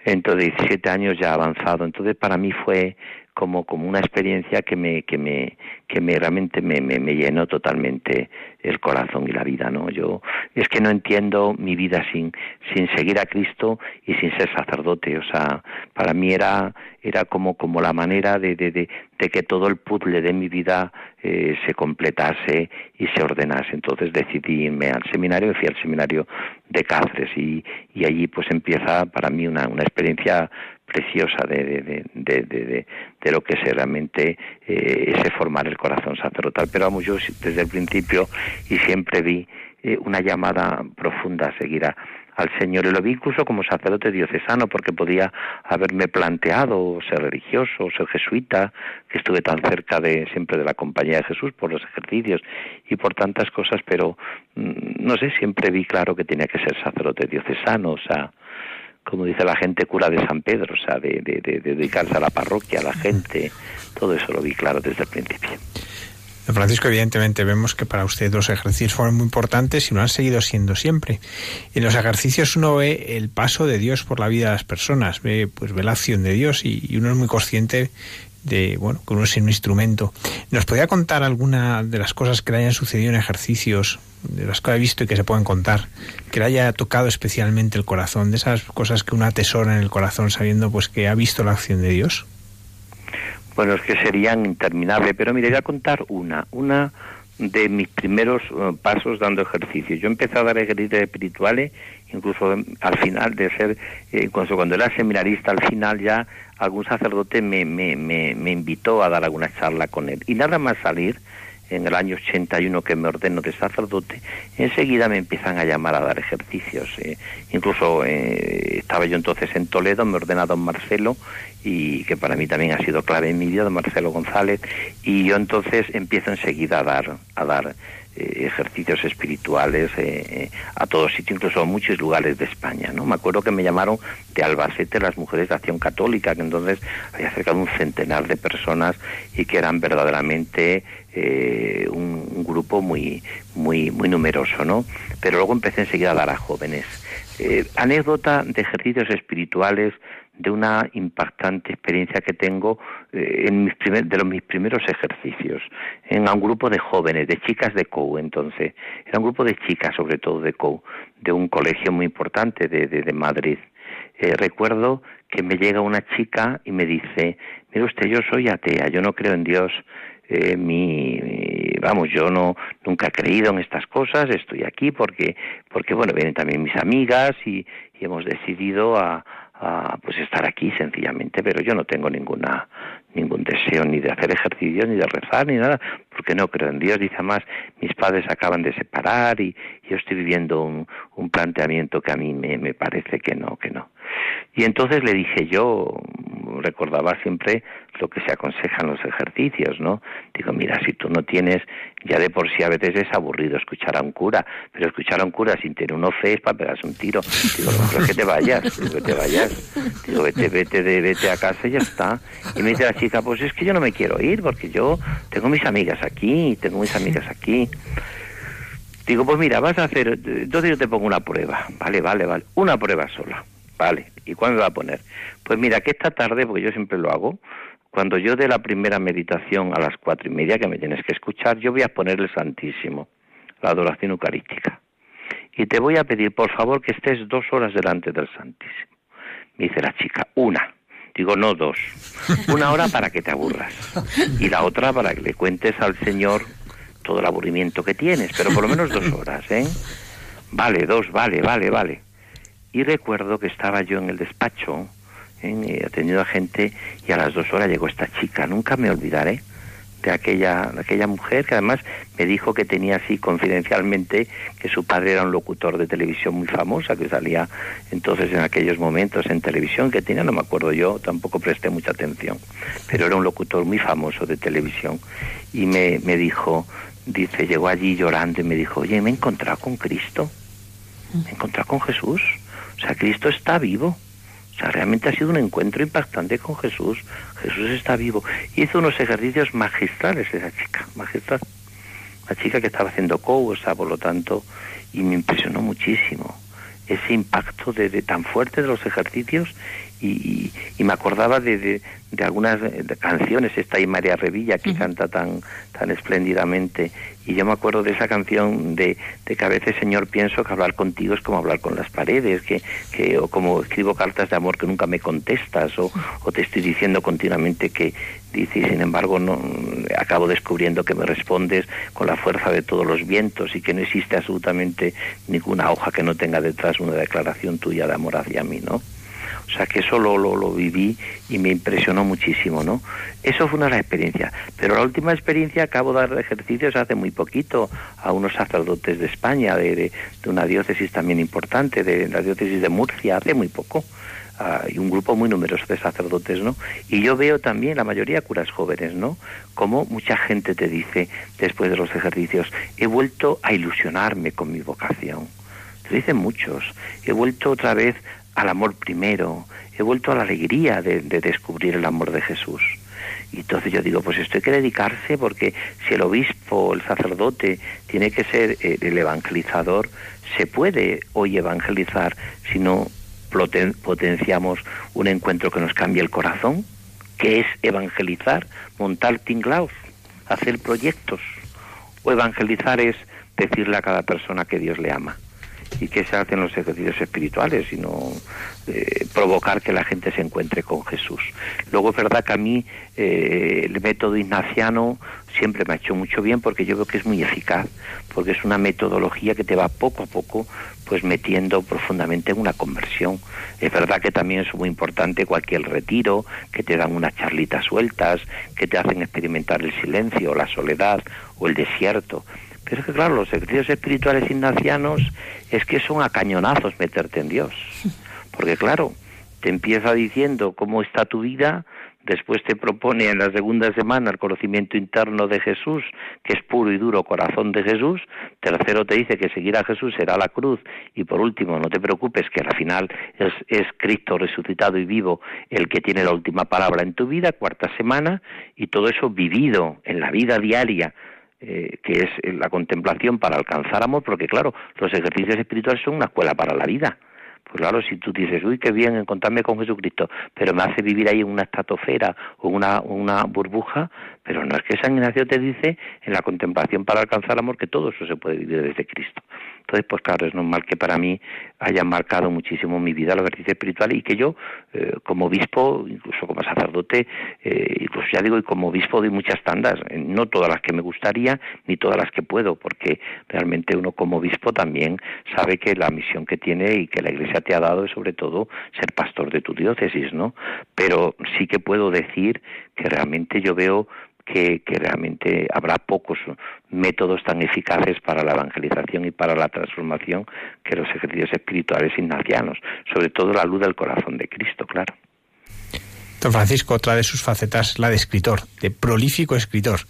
Entonces, 17 años ya avanzado. Entonces, para mí fue como, como una experiencia que me, que me, que me realmente me, me, me, llenó totalmente el corazón y la vida, ¿no? Yo es que no entiendo mi vida sin, sin seguir a Cristo y sin ser sacerdote, o sea, para mí era, era como, como la manera de, de, de, de que todo el puzzle de mi vida eh, se completase y se ordenase. Entonces decidí irme al seminario, fui al seminario de Cáceres y, y allí pues empieza para mí una, una experiencia preciosa de, de, de, de, lo que es realmente eh, ese formar el corazón sacerdotal. Pero vamos, yo desde el principio y siempre vi eh, una llamada profunda a seguir al Señor. Y lo vi incluso como sacerdote diocesano, porque podía haberme planteado ser religioso, ser jesuita, que estuve tan cerca de siempre de la compañía de Jesús por los ejercicios y por tantas cosas, pero mm, no sé, siempre vi claro que tenía que ser sacerdote diocesano, o sea, como dice la gente, cura de San Pedro, o sea, de, dedicarse a la parroquia, a la gente, todo eso lo vi claro desde el principio. Francisco, evidentemente vemos que para usted los ejercicios fueron muy importantes y lo han seguido siendo siempre. En los ejercicios uno ve el paso de Dios por la vida de las personas, ve, pues, ve la acción de Dios y uno es muy consciente de, bueno, es un instrumento. ¿Nos podría contar alguna de las cosas que le hayan sucedido en ejercicios, de las que ha visto y que se pueden contar, que le haya tocado especialmente el corazón, de esas cosas que uno atesora en el corazón sabiendo pues que ha visto la acción de Dios? Bueno, es que serían interminables, pero mire, voy a contar una, una de mis primeros eh, pasos dando ejercicio. Yo empecé a dar ejercicios espirituales, incluso al final de ser, eh, cuando era seminarista, al final ya algún sacerdote me, me, me, me invitó a dar alguna charla con él. Y nada más salir, en el año 81 que me ordeno de sacerdote, enseguida me empiezan a llamar a dar ejercicios. Eh. incluso eh, estaba yo entonces en Toledo, me ordena don Marcelo, y que para mí también ha sido clave en mi vida, don Marcelo González, y yo entonces empiezo enseguida a dar, a dar ejercicios espirituales eh, a todos sitios, incluso a muchos lugares de España. ¿no? Me acuerdo que me llamaron de Albacete las mujeres de Acción Católica, que entonces había cerca de un centenar de personas y que eran verdaderamente eh, un, un, grupo muy, muy, muy numeroso. ¿no? Pero luego empecé enseguida a dar a jóvenes. anécdota de ejercicios espirituales de una impactante experiencia que tengo eh, en mis de los mis primeros ejercicios en un grupo de jóvenes, de chicas de COU entonces, era un grupo de chicas sobre todo de COU, de un colegio muy importante de, de, Madrid. Eh, recuerdo que me llega una chica y me dice, mire usted, yo soy atea, yo no creo en Dios, eh, mi, vamos, yo no nunca he creído en estas cosas, estoy aquí porque, porque bueno, vienen también mis amigas y, y hemos decidido a, a pues estar aquí sencillamente, pero yo no tengo ninguna ningún deseo ni de hacer ejercicio ni de rezar ni nada, porque no creo en Dios. Dice más, mis padres acaban de separar y yo estoy viviendo un, un planteamiento que a mí me, me parece que no, que no. Y entonces le dije yo, recordaba siempre lo que se aconseja en los ejercicios, ¿no? Digo, mira, si tú no tienes, ya de por sí a veces es aburrido escuchar a un cura, pero escuchar a un cura sin tener uno fe es para pegarse un tiro. Digo, lo mejor es que te vayas, digo, que te vayas. Digo, vete, vete, de, vete a casa y ya está. Y me dice la chica, pues es que yo no me quiero ir, porque yo tengo mis amigas aquí, tengo mis amigas aquí. Digo, pues mira, vas a hacer, entonces yo te pongo una prueba, vale, vale, vale, una prueba sola Vale, ¿y cuándo va a poner? Pues mira, que esta tarde, porque yo siempre lo hago, cuando yo dé la primera meditación a las cuatro y media, que me tienes que escuchar, yo voy a poner el Santísimo, la adoración eucarística. Y te voy a pedir, por favor, que estés dos horas delante del Santísimo. Me dice la chica, una. Digo, no dos. Una hora para que te aburras. Y la otra para que le cuentes al Señor todo el aburrimiento que tienes, pero por lo menos dos horas, ¿eh? Vale, dos, vale, vale, vale. Y recuerdo que estaba yo en el despacho, ¿eh? atendiendo a gente, y a las dos horas llegó esta chica. Nunca me olvidaré de aquella, de aquella mujer que además me dijo que tenía así confidencialmente que su padre era un locutor de televisión muy famosa que salía entonces en aquellos momentos en televisión que tenía, no me acuerdo yo, tampoco presté mucha atención, pero era un locutor muy famoso de televisión y me, me dijo, dice, llegó allí llorando y me dijo, oye, me he encontrado con Cristo, me he encontrado con Jesús, o sea, Cristo está vivo. O sea, realmente ha sido un encuentro impactante con Jesús. Jesús está vivo. Y hizo unos ejercicios magistrales esa chica, magistral. La chica que estaba haciendo sea, por lo tanto, y me impresionó muchísimo ese impacto de, tan fuerte de los ejercicios y, me acordaba de, de, algunas canciones, esta y María Revilla que canta tan, tan espléndidamente y yo me acuerdo de esa canción de, que a veces Señor pienso que hablar contigo es como hablar con las paredes, que, que o como escribo cartas de amor que nunca me contestas o, o te estoy diciendo continuamente que dice y sin embargo no acabo descubriendo que me respondes con la fuerza de todos los vientos y que no existe absolutamente ninguna hoja que no tenga detrás una declaración tuya de amor hacia mí, ¿no? O sea que eso lo, lo, viví y me impresionó muchísimo, ¿no? Eso fue una de las experiencias. Pero la última experiencia acabo de dar ejercicios hace muy poquito a unos sacerdotes de España, de, de, una diócesis también importante, de la diócesis de Murcia, hace muy poco. Uh, y un grupo muy numeroso de sacerdotes, ¿no? Y yo veo también la mayoría curas jóvenes, ¿no? Como mucha gente te dice después de los ejercicios, he vuelto a ilusionarme con mi vocación. Te dicen muchos, he vuelto otra vez al amor primero, he vuelto a la alegría de, descubrir el amor de Jesús. Y entonces yo digo, pues esto hay que dedicarse porque si el obispo, el sacerdote, tiene que ser eh, el evangelizador, se puede hoy evangelizar si no potenciamos un encuentro que nos cambie el corazón, que es evangelizar, montar tinglaus, hacer proyectos. O evangelizar es decirle a cada persona que Dios le ama y que se hacen los ejercicios espirituales, sino eh, provocar que la gente se encuentre con Jesús. Luego es verdad que a mí eh, el método ignaciano siempre me ha hecho mucho bien porque yo veo que es muy eficaz, porque es una metodología que te va poco a poco pues metiendo profundamente en una conversión. Es verdad que también es muy importante cualquier retiro, que te dan unas charlitas sueltas, que te hacen experimentar el silencio, la soledad o el desierto pero es que claro, los ejercicios espirituales ignacianos es que son a cañonazos meterte en Dios. [laughs] Porque claro, te empieza diciendo cómo está tu vida, después te propone en la segunda semana el conocimiento interno de Jesús, que es puro y duro corazón de Jesús, tercero te dice que seguir a Jesús será la cruz, y por último, no te preocupes que al final es, es Cristo resucitado y vivo el que tiene la última palabra en tu vida, cuarta semana, y todo eso vivido en la vida diaria eh, que es la contemplación para alcanzar amor, porque claro, los ejercicios espirituales son una escuela para la vida. Pues claro, si tú dices, uy, qué bien encontrarme con Jesucristo, pero me hace vivir ahí en una estratosfera o una, una burbuja, pero no es que San Ignacio te dice en la contemplación para alcanzar amor que todo eso se puede vivir desde Cristo. Entonces, pues claro, es normal que para mí hayan marcado muchísimo mi vida los ejercicios espirituales y que yo, eh, como obispo, incluso como sacerdote, eh, incluso ya digo, y como obispo doy muchas tandas, eh, no todas las que me gustaría, ni todas las que puedo, porque realmente uno como obispo también sabe que la misión que tiene y que la Iglesia te ha dado es sobre todo ser pastor de tu diócesis, ¿no? Pero sí que puedo decir que realmente yo veo que, realmente habrá pocos métodos tan eficaces para la evangelización y para la transformación que los ejercicios espirituales ignacianos, sobre todo la luz del corazón de Cristo, claro. Don Francisco, otra de sus facetas, la de escritor, de prolífico escritor.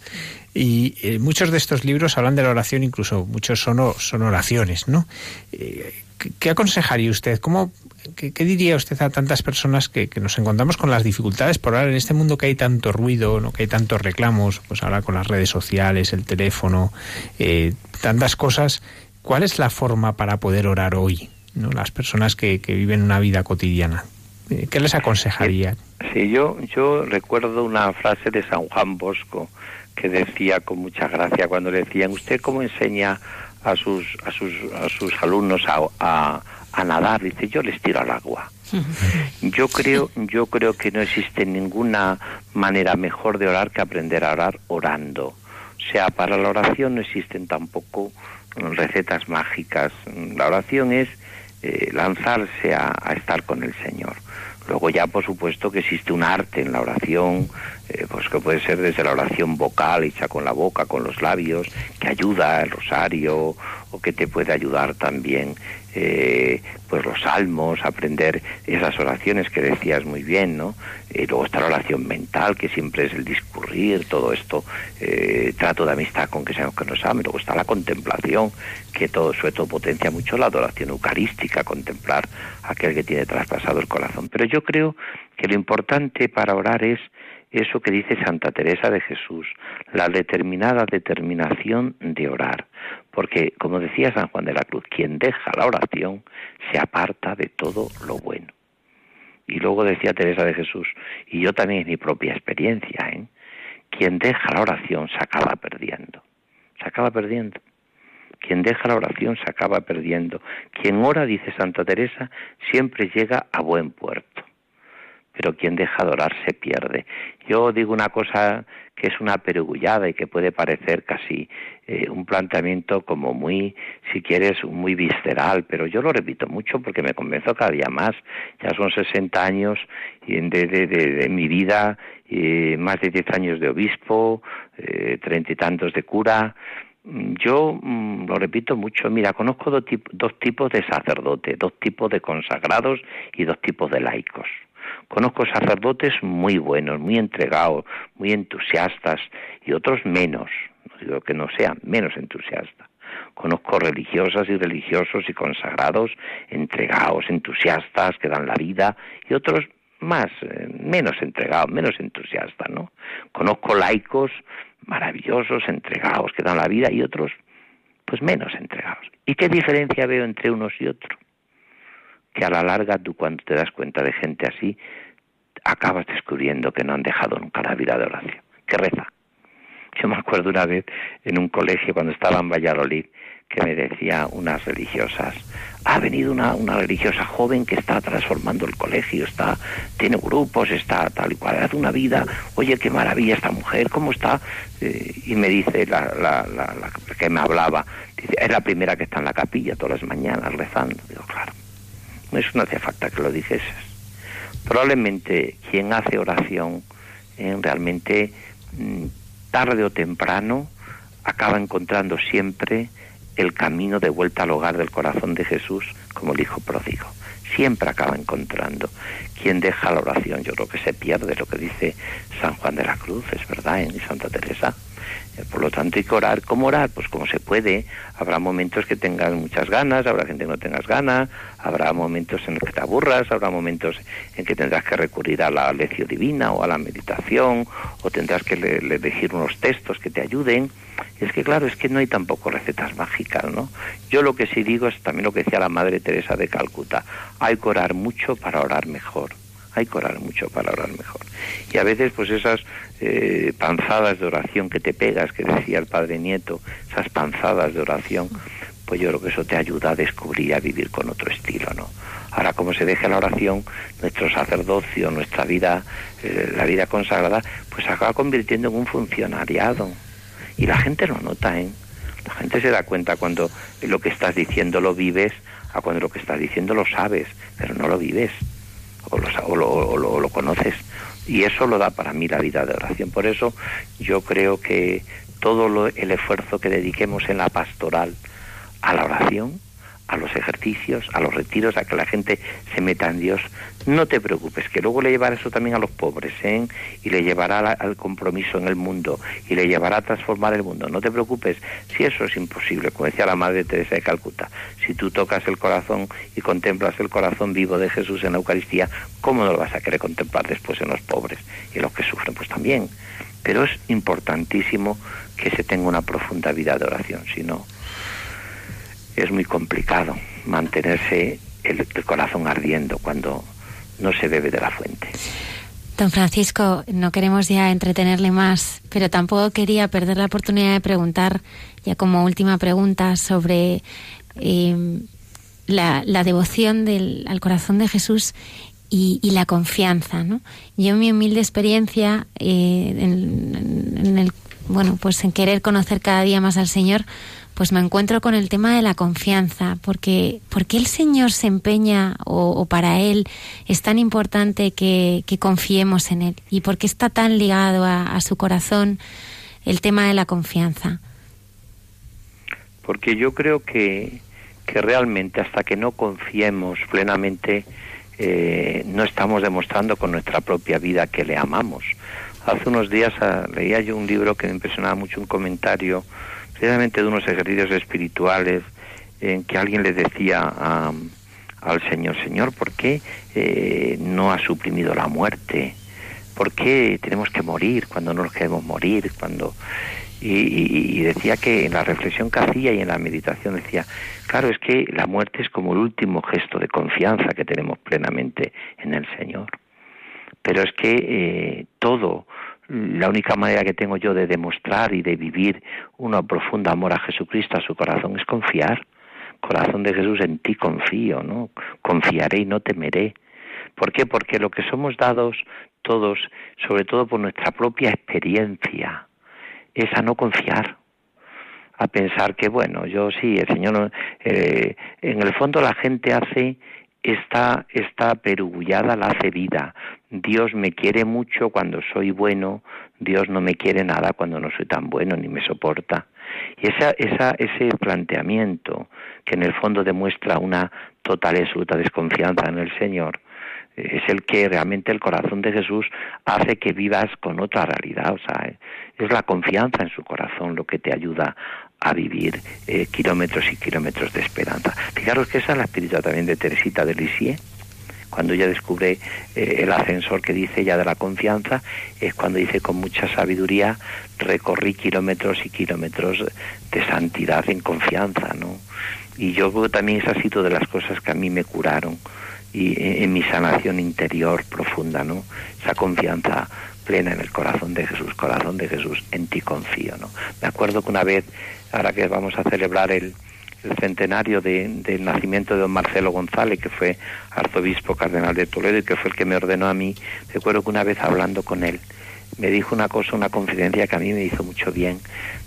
Y eh, muchos de estos libros hablan de la oración, incluso muchos son, son oraciones, ¿no? Eh, ¿Qué aconsejaría usted? ¿Cómo, qué, diría usted a tantas personas que, nos encontramos con las dificultades por orar en este mundo que hay tanto ruido, ¿no? que hay tantos reclamos, pues ahora con las redes sociales, el teléfono, eh, tantas cosas? ¿Cuál es la forma para poder orar hoy? ¿no? las personas que, viven una vida cotidiana. Eh, ¿Qué les aconsejaría? Sí, yo, yo recuerdo una frase de San Juan Bosco que decía con mucha gracia cuando le decían, ¿usted cómo enseña a sus, a sus, a sus alumnos a, nadar? Dice, yo les tiro al agua. [laughs] Yo creo, yo creo que no existe ninguna manera mejor de orar que aprender a orar orando. O sea, para la oración no existen tampoco recetas mágicas. La oración es eh, lanzarse a, estar con el Señor. Luego ya, por supuesto, que existe un arte en la oración, eh, pues que puede ser desde la oración vocal hecha con la boca, con los labios, que ayuda el rosario o que te puede ayudar también eh, pues los salmos, aprender esas oraciones que decías muy bien, ¿no? Y luego está la oración mental, que siempre es el discurrir, todo esto, eh, trato de amistad con que seamos que nos amen, luego está la contemplación, que todo, sobre todo potencia mucho la adoración eucarística, contemplar aquel que tiene traspasado el corazón. Pero yo creo que lo importante para orar es eso que dice Santa Teresa de Jesús, la determinada determinación de orar. Porque, como decía San Juan de la Cruz, quien deja la oración se aparta de todo lo bueno. Y luego decía Teresa de Jesús, y yo también es mi propia experiencia, ¿eh? quien deja la oración se acaba perdiendo. Se acaba perdiendo. Quien deja la oración se acaba perdiendo. Quien ora, dice Santa Teresa, siempre llega a buen puerto pero quien deja de se pierde. Yo digo una cosa que es una perugullada y que puede parecer casi eh, un planteamiento como muy, si quieres, muy visceral, pero yo lo repito mucho porque me convenzo cada día más. Ya son 60 años de, de, de, mi vida, más de 10 años de obispo, eh, treinta y tantos de cura. Yo mm, lo repito mucho, mira, conozco dos, dos tipos de sacerdotes, dos tipos de consagrados y dos tipos de laicos. Conozco sacerdotes muy buenos, muy entregados, muy entusiastas y otros menos, no digo que no sean menos entusiastas. Conozco religiosas y religiosos y consagrados, entregados, entusiastas, que dan la vida y otros más, eh, menos entregados, menos entusiastas, ¿no? Conozco laicos maravillosos, entregados, que dan la vida y otros pues menos entregados. ¿Y qué diferencia veo entre unos y otros? Que a la larga tú cuando te das cuenta de gente así, acabas descubriendo que no han dejado nunca la vida de oración, que reza. Yo me acuerdo una vez en un colegio cuando estaba en Valladolid que me decía unas religiosas, ha venido una, una religiosa joven que está transformando el colegio, está, tiene grupos, está tal y cual, hace una vida, oye, qué maravilla esta mujer, ¿cómo está? Eh, y me dice la, la, la, la, que me hablaba, dice, es la primera que está en la capilla todas las mañanas rezando. Digo, claro, eso no hace falta que lo dijeses. Probablemente quien hace oración eh, realmente mm, tarde o temprano acaba encontrando siempre el camino de vuelta al hogar del corazón de Jesús como el hijo pródigo. Siempre acaba encontrando. Quien deja la oración, yo creo que se pierde lo que dice San Juan de la Cruz, es verdad, en Santa Teresa. Eh, por lo tanto, hay que orar. ¿Cómo orar? Pues como se puede. Habrá momentos que tengas muchas ganas, habrá gente que no tengas ganas, habrá momentos en los que te aburras, habrá momentos en que tendrás que recurrir a la lección divina o a la meditación, o tendrás que elegir unos textos que te ayuden. Y es que, claro, es que no hay tampoco recetas mágicas, ¿no? Yo lo que sí digo es también lo que decía la Madre Teresa de Calcuta. Hay que orar mucho para orar mejor hay que orar mucho para orar mejor. Y a veces, pues esas eh, panzadas de oración que te pegas, que decía el Padre Nieto, esas panzadas de oración, pues yo creo que eso te ayuda a descubrir, a vivir con otro estilo, ¿no? Ahora, como se deja la oración, nuestro sacerdocio, nuestra vida, eh, la vida consagrada, pues se acaba convirtiendo en un funcionariado. Y la gente lo nota, ¿eh? La gente se da cuenta cuando lo que estás diciendo lo vives, a cuando lo que estás diciendo lo sabes, pero no lo vives o, lo, lo, conoces. Y eso lo da para mí la vida de oración. Por eso yo creo que todo el esfuerzo que dediquemos en la pastoral a la oración, a los ejercicios, a los retiros, a que la gente se meta en Dios, no te preocupes, que luego le llevará eso también a los pobres, ¿eh? y le llevará al compromiso en el mundo, y le llevará a transformar el mundo. No te preocupes, si eso es imposible, como decía la Madre Teresa de Calcuta, si tú tocas el corazón y contemplas el corazón vivo de Jesús en la Eucaristía, ¿cómo no lo vas a querer contemplar después en los pobres y en los que sufren? Pues también. Pero es importantísimo que se tenga una profunda vida de oración, si no es muy complicado. mantenerse el, corazón ardiendo cuando no se bebe de la fuente. Don Francisco, no queremos ya entretenerle más, pero tampoco quería perder la oportunidad de preguntar, ya como última pregunta, sobre eh, la, devoción del, al corazón de Jesús y, la confianza. ¿no? Yo, en mi humilde experiencia, eh, en, el, bueno, pues en querer conocer cada día más al Señor, pues me encuentro con el tema de la confianza, porque ¿por qué el Señor se empeña o, para Él es tan importante que, confiemos en Él? ¿Y por qué está tan ligado a, su corazón el tema de la confianza? Porque yo creo que, que realmente hasta que no confiemos plenamente, eh, no estamos demostrando con nuestra propia vida que le amamos. Hace unos días ah, leía yo un libro que me impresionaba mucho, un comentario precisamente de unos ejercicios espirituales en que alguien le decía al Señor, Señor, ¿por qué eh, no ha suprimido la muerte? ¿Por qué tenemos que morir cuando no nos queremos morir? Cuando y, decía que en la reflexión que hacía y en la meditación decía, claro, es que la muerte es como el último gesto de confianza que tenemos plenamente en el Señor. Pero es que eh, todo la única manera que tengo yo de demostrar y de vivir un profundo amor a Jesucristo, a su corazón, es confiar. Corazón de Jesús, en ti confío, ¿no? Confiaré y no temeré. ¿Por qué? Porque lo que somos dados todos, sobre todo por nuestra propia experiencia, es a no confiar, a pensar que, bueno, yo sí, el Señor, eh, en el fondo la gente hace esta, esta perugullada la hace. Dios me quiere mucho cuando soy bueno, Dios no me quiere nada cuando no soy tan bueno ni me soporta. Y esa, esa, ese planteamiento, que en el fondo demuestra una total y absoluta desconfianza en el Señor, es el que realmente el corazón de Jesús hace que vivas con otra realidad. O sea, es la confianza en su corazón lo que te ayuda a vivir eh, kilómetros y kilómetros de esperanza. Fijaros que esa es la espiritualidad también de Teresita de Lisieux. Cuando ella descubre eh, el ascensor que dice ella de la confianza, es cuando dice con mucha sabiduría, recorrí kilómetros y kilómetros de santidad en confianza, ¿no? Y yo también esa ha sido de las cosas que a mí me curaron y eh, en mi sanación interior profunda, ¿no? Esa confianza plena en el corazón de Jesús, corazón de Jesús, en ti confío, ¿no? Me acuerdo que una vez ahora que vamos a celebrar el, centenario del nacimiento de don Marcelo González, que fue arzobispo cardenal de Toledo y que fue el que me ordenó a mí, recuerdo que una vez hablando con él, me dijo una cosa, una confidencia que a mí me hizo mucho bien.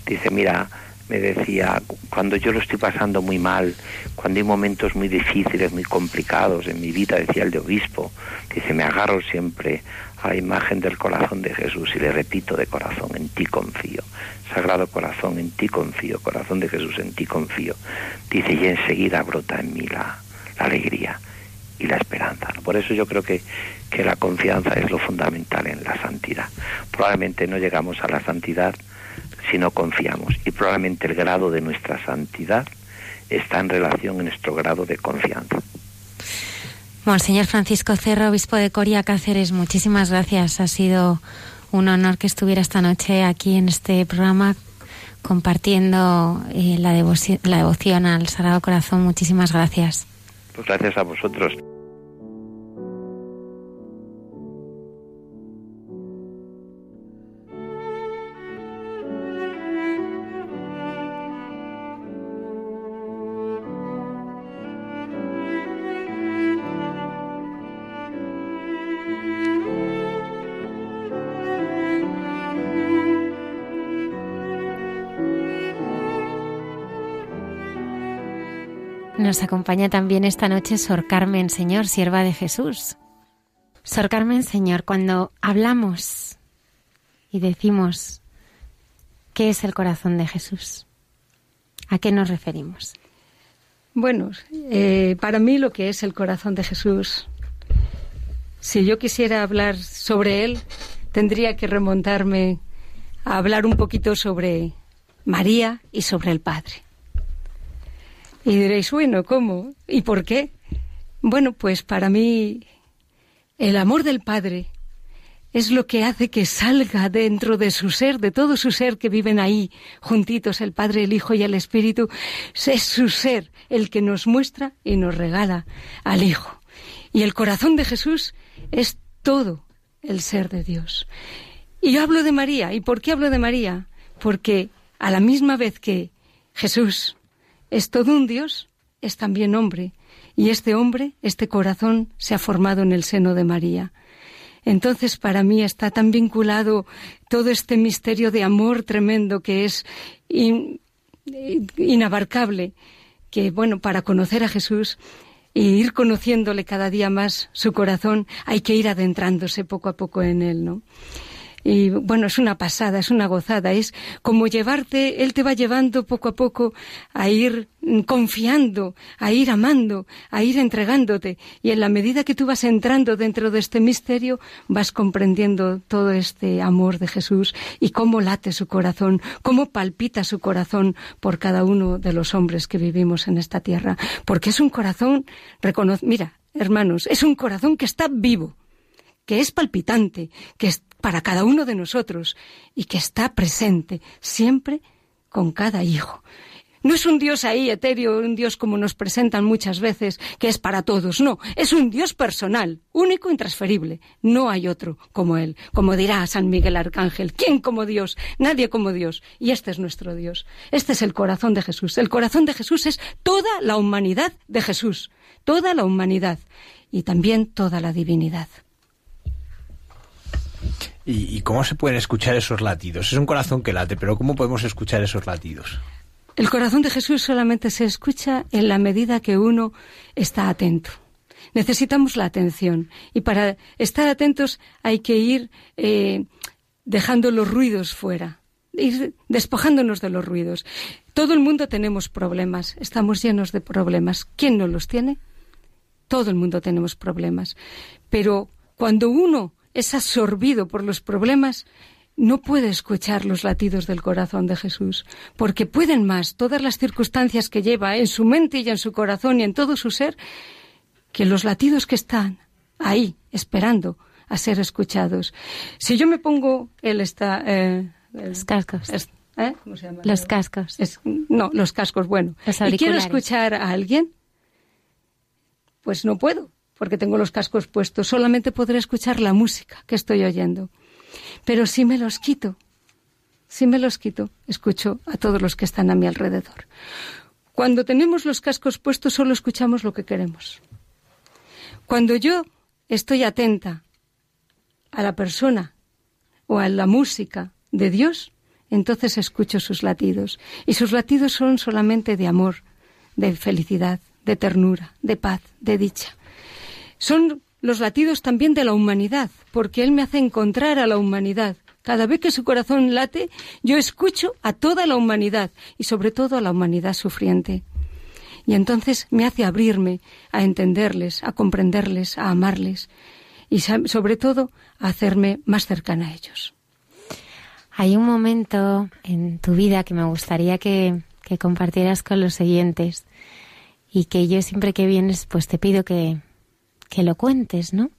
Dice, mira, me decía, cuando yo lo estoy pasando muy mal, cuando hay momentos muy difíciles, muy complicados en mi vida, decía el de obispo, dice, me agarro siempre a la imagen del corazón de Jesús y le repito de corazón, en ti confío. Sagrado corazón, en ti confío, corazón de Jesús, en ti confío. Dice, y enseguida brota en mí la, alegría y la esperanza. Por eso yo creo que, que la confianza es lo fundamental en la santidad. Probablemente no llegamos a la santidad si no confiamos y probablemente el grado de nuestra santidad está en relación a nuestro grado de confianza. Monseñor Francisco Cerro, obispo de Coria Cáceres, muchísimas gracias. Ha sido un honor que estuviera esta noche aquí en este programa compartiendo eh, la, la devoción al Sagrado Corazón. Muchísimas gracias. Pues gracias a vosotros. Nos acompaña también esta noche Sor Carmen Señor, sierva de Jesús. Sor Carmen Señor, cuando hablamos y decimos qué es el corazón de Jesús, ¿a qué nos referimos? Bueno, eh, para mí lo que es el corazón de Jesús, si yo quisiera hablar sobre él, tendría que remontarme a hablar un poquito sobre María y sobre el Padre. Y diréis, bueno, ¿cómo? ¿Y por qué? Bueno, pues para mí el amor del Padre es lo que hace que salga dentro de su ser, de todo su ser que viven ahí, juntitos el Padre, el Hijo y el Espíritu. Es su ser el que nos muestra y nos regala al Hijo. Y el corazón de Jesús es todo el ser de Dios. Y yo hablo de María. ¿Y por qué hablo de María? Porque a la misma vez que Jesús es todo un Dios, es también hombre. Y este hombre, este corazón, se ha formado en el seno de María. Entonces, para mí está tan vinculado todo este misterio de amor tremendo que es inabarcable, que, bueno, para conocer a Jesús e ir conociéndole cada día más su corazón, hay que ir adentrándose poco a poco en él, ¿no? Y bueno, es una pasada, es una gozada, es como llevarte, Él te va llevando poco a poco a ir confiando, a ir amando, a ir entregándote. Y en la medida que tú vas entrando dentro de este misterio, vas comprendiendo todo este amor de Jesús y cómo late su corazón, cómo palpita su corazón por cada uno de los hombres que vivimos en esta tierra. Porque es un corazón, mira, hermanos, es un corazón que está vivo que es palpitante, que es para cada uno de nosotros y que está presente siempre con cada hijo. No es un Dios ahí etéreo, un Dios como nos presentan muchas veces, que es para todos. No, es un Dios personal, único, intransferible. No hay otro como Él. Como dirá San Miguel Arcángel, ¿quién como Dios? Nadie como Dios. Y este es nuestro Dios. Este es el corazón de Jesús. El corazón de Jesús es toda la humanidad de Jesús. Toda la humanidad. Y también toda la divinidad. ¿Y, cómo se pueden escuchar esos latidos? Es un corazón que late, pero ¿cómo podemos escuchar esos latidos? El corazón de Jesús solamente se escucha en la medida que uno está atento. Necesitamos la atención y para estar atentos hay que ir eh, dejando los ruidos fuera, ir despojándonos de los ruidos. Todo el mundo tenemos problemas, estamos llenos de problemas. ¿Quién no los tiene? Todo el mundo tenemos problemas. Pero cuando uno es absorbido por los problemas, no puede escuchar los latidos del corazón de Jesús, porque pueden más todas las circunstancias que lleva en su mente y en su corazón y en todo su ser, que los latidos que están ahí, esperando a ser escuchados. Si yo me pongo él está eh, los cascos. ¿eh? ¿Cómo se llama? Los cascos. no, los cascos, bueno. y quiero escuchar a alguien, pues no puedo, porque tengo los cascos puestos, solamente podré escuchar la música que estoy oyendo. Pero si me los quito, si me los quito, escucho a todos los que están a mi alrededor. Cuando tenemos los cascos puestos solo escuchamos lo que queremos. Cuando yo estoy atenta a la persona o a la música de Dios, entonces escucho sus latidos. Y sus latidos son solamente de amor, de felicidad, de ternura, de paz, de dicha son los latidos también de la humanidad, porque Él me hace encontrar a la humanidad. Cada vez que su corazón late, yo escucho a toda la humanidad y sobre todo a la humanidad sufriente. Y entonces me hace abrirme a entenderles, a comprenderles, a amarles y sobre todo a hacerme más cercana a ellos. Hay un momento en tu vida que me gustaría que, que compartieras con los oyentes y que yo siempre que vienes pues te pido que, que lo cuentes, ¿no?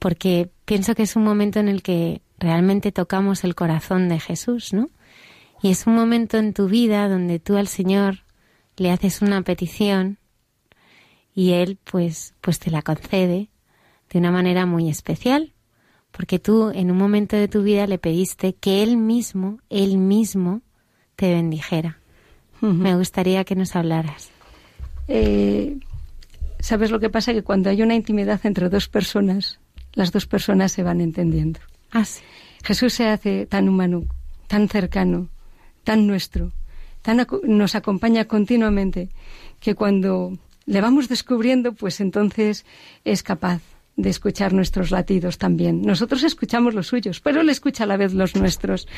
Porque pienso que es un momento en el que realmente tocamos el corazón de Jesús, ¿no? Y es un momento en tu vida donde tú al Señor le haces una petición y Él pues, pues te la concede de una manera muy especial, porque tú en un momento de tu vida le pediste que Él mismo, Él mismo, te bendijera. Me gustaría que nos hablaras. Eh, ¿Sabes lo que pasa? Que cuando hay una intimidad entre dos personas, las dos personas se van entendiendo. Ah, Jesús se hace tan humano, tan cercano, tan nuestro, tan nos acompaña continuamente, que cuando le vamos descubriendo, pues entonces es capaz de escuchar nuestros latidos también. Nosotros escuchamos los suyos, pero él escucha a la vez los nuestros.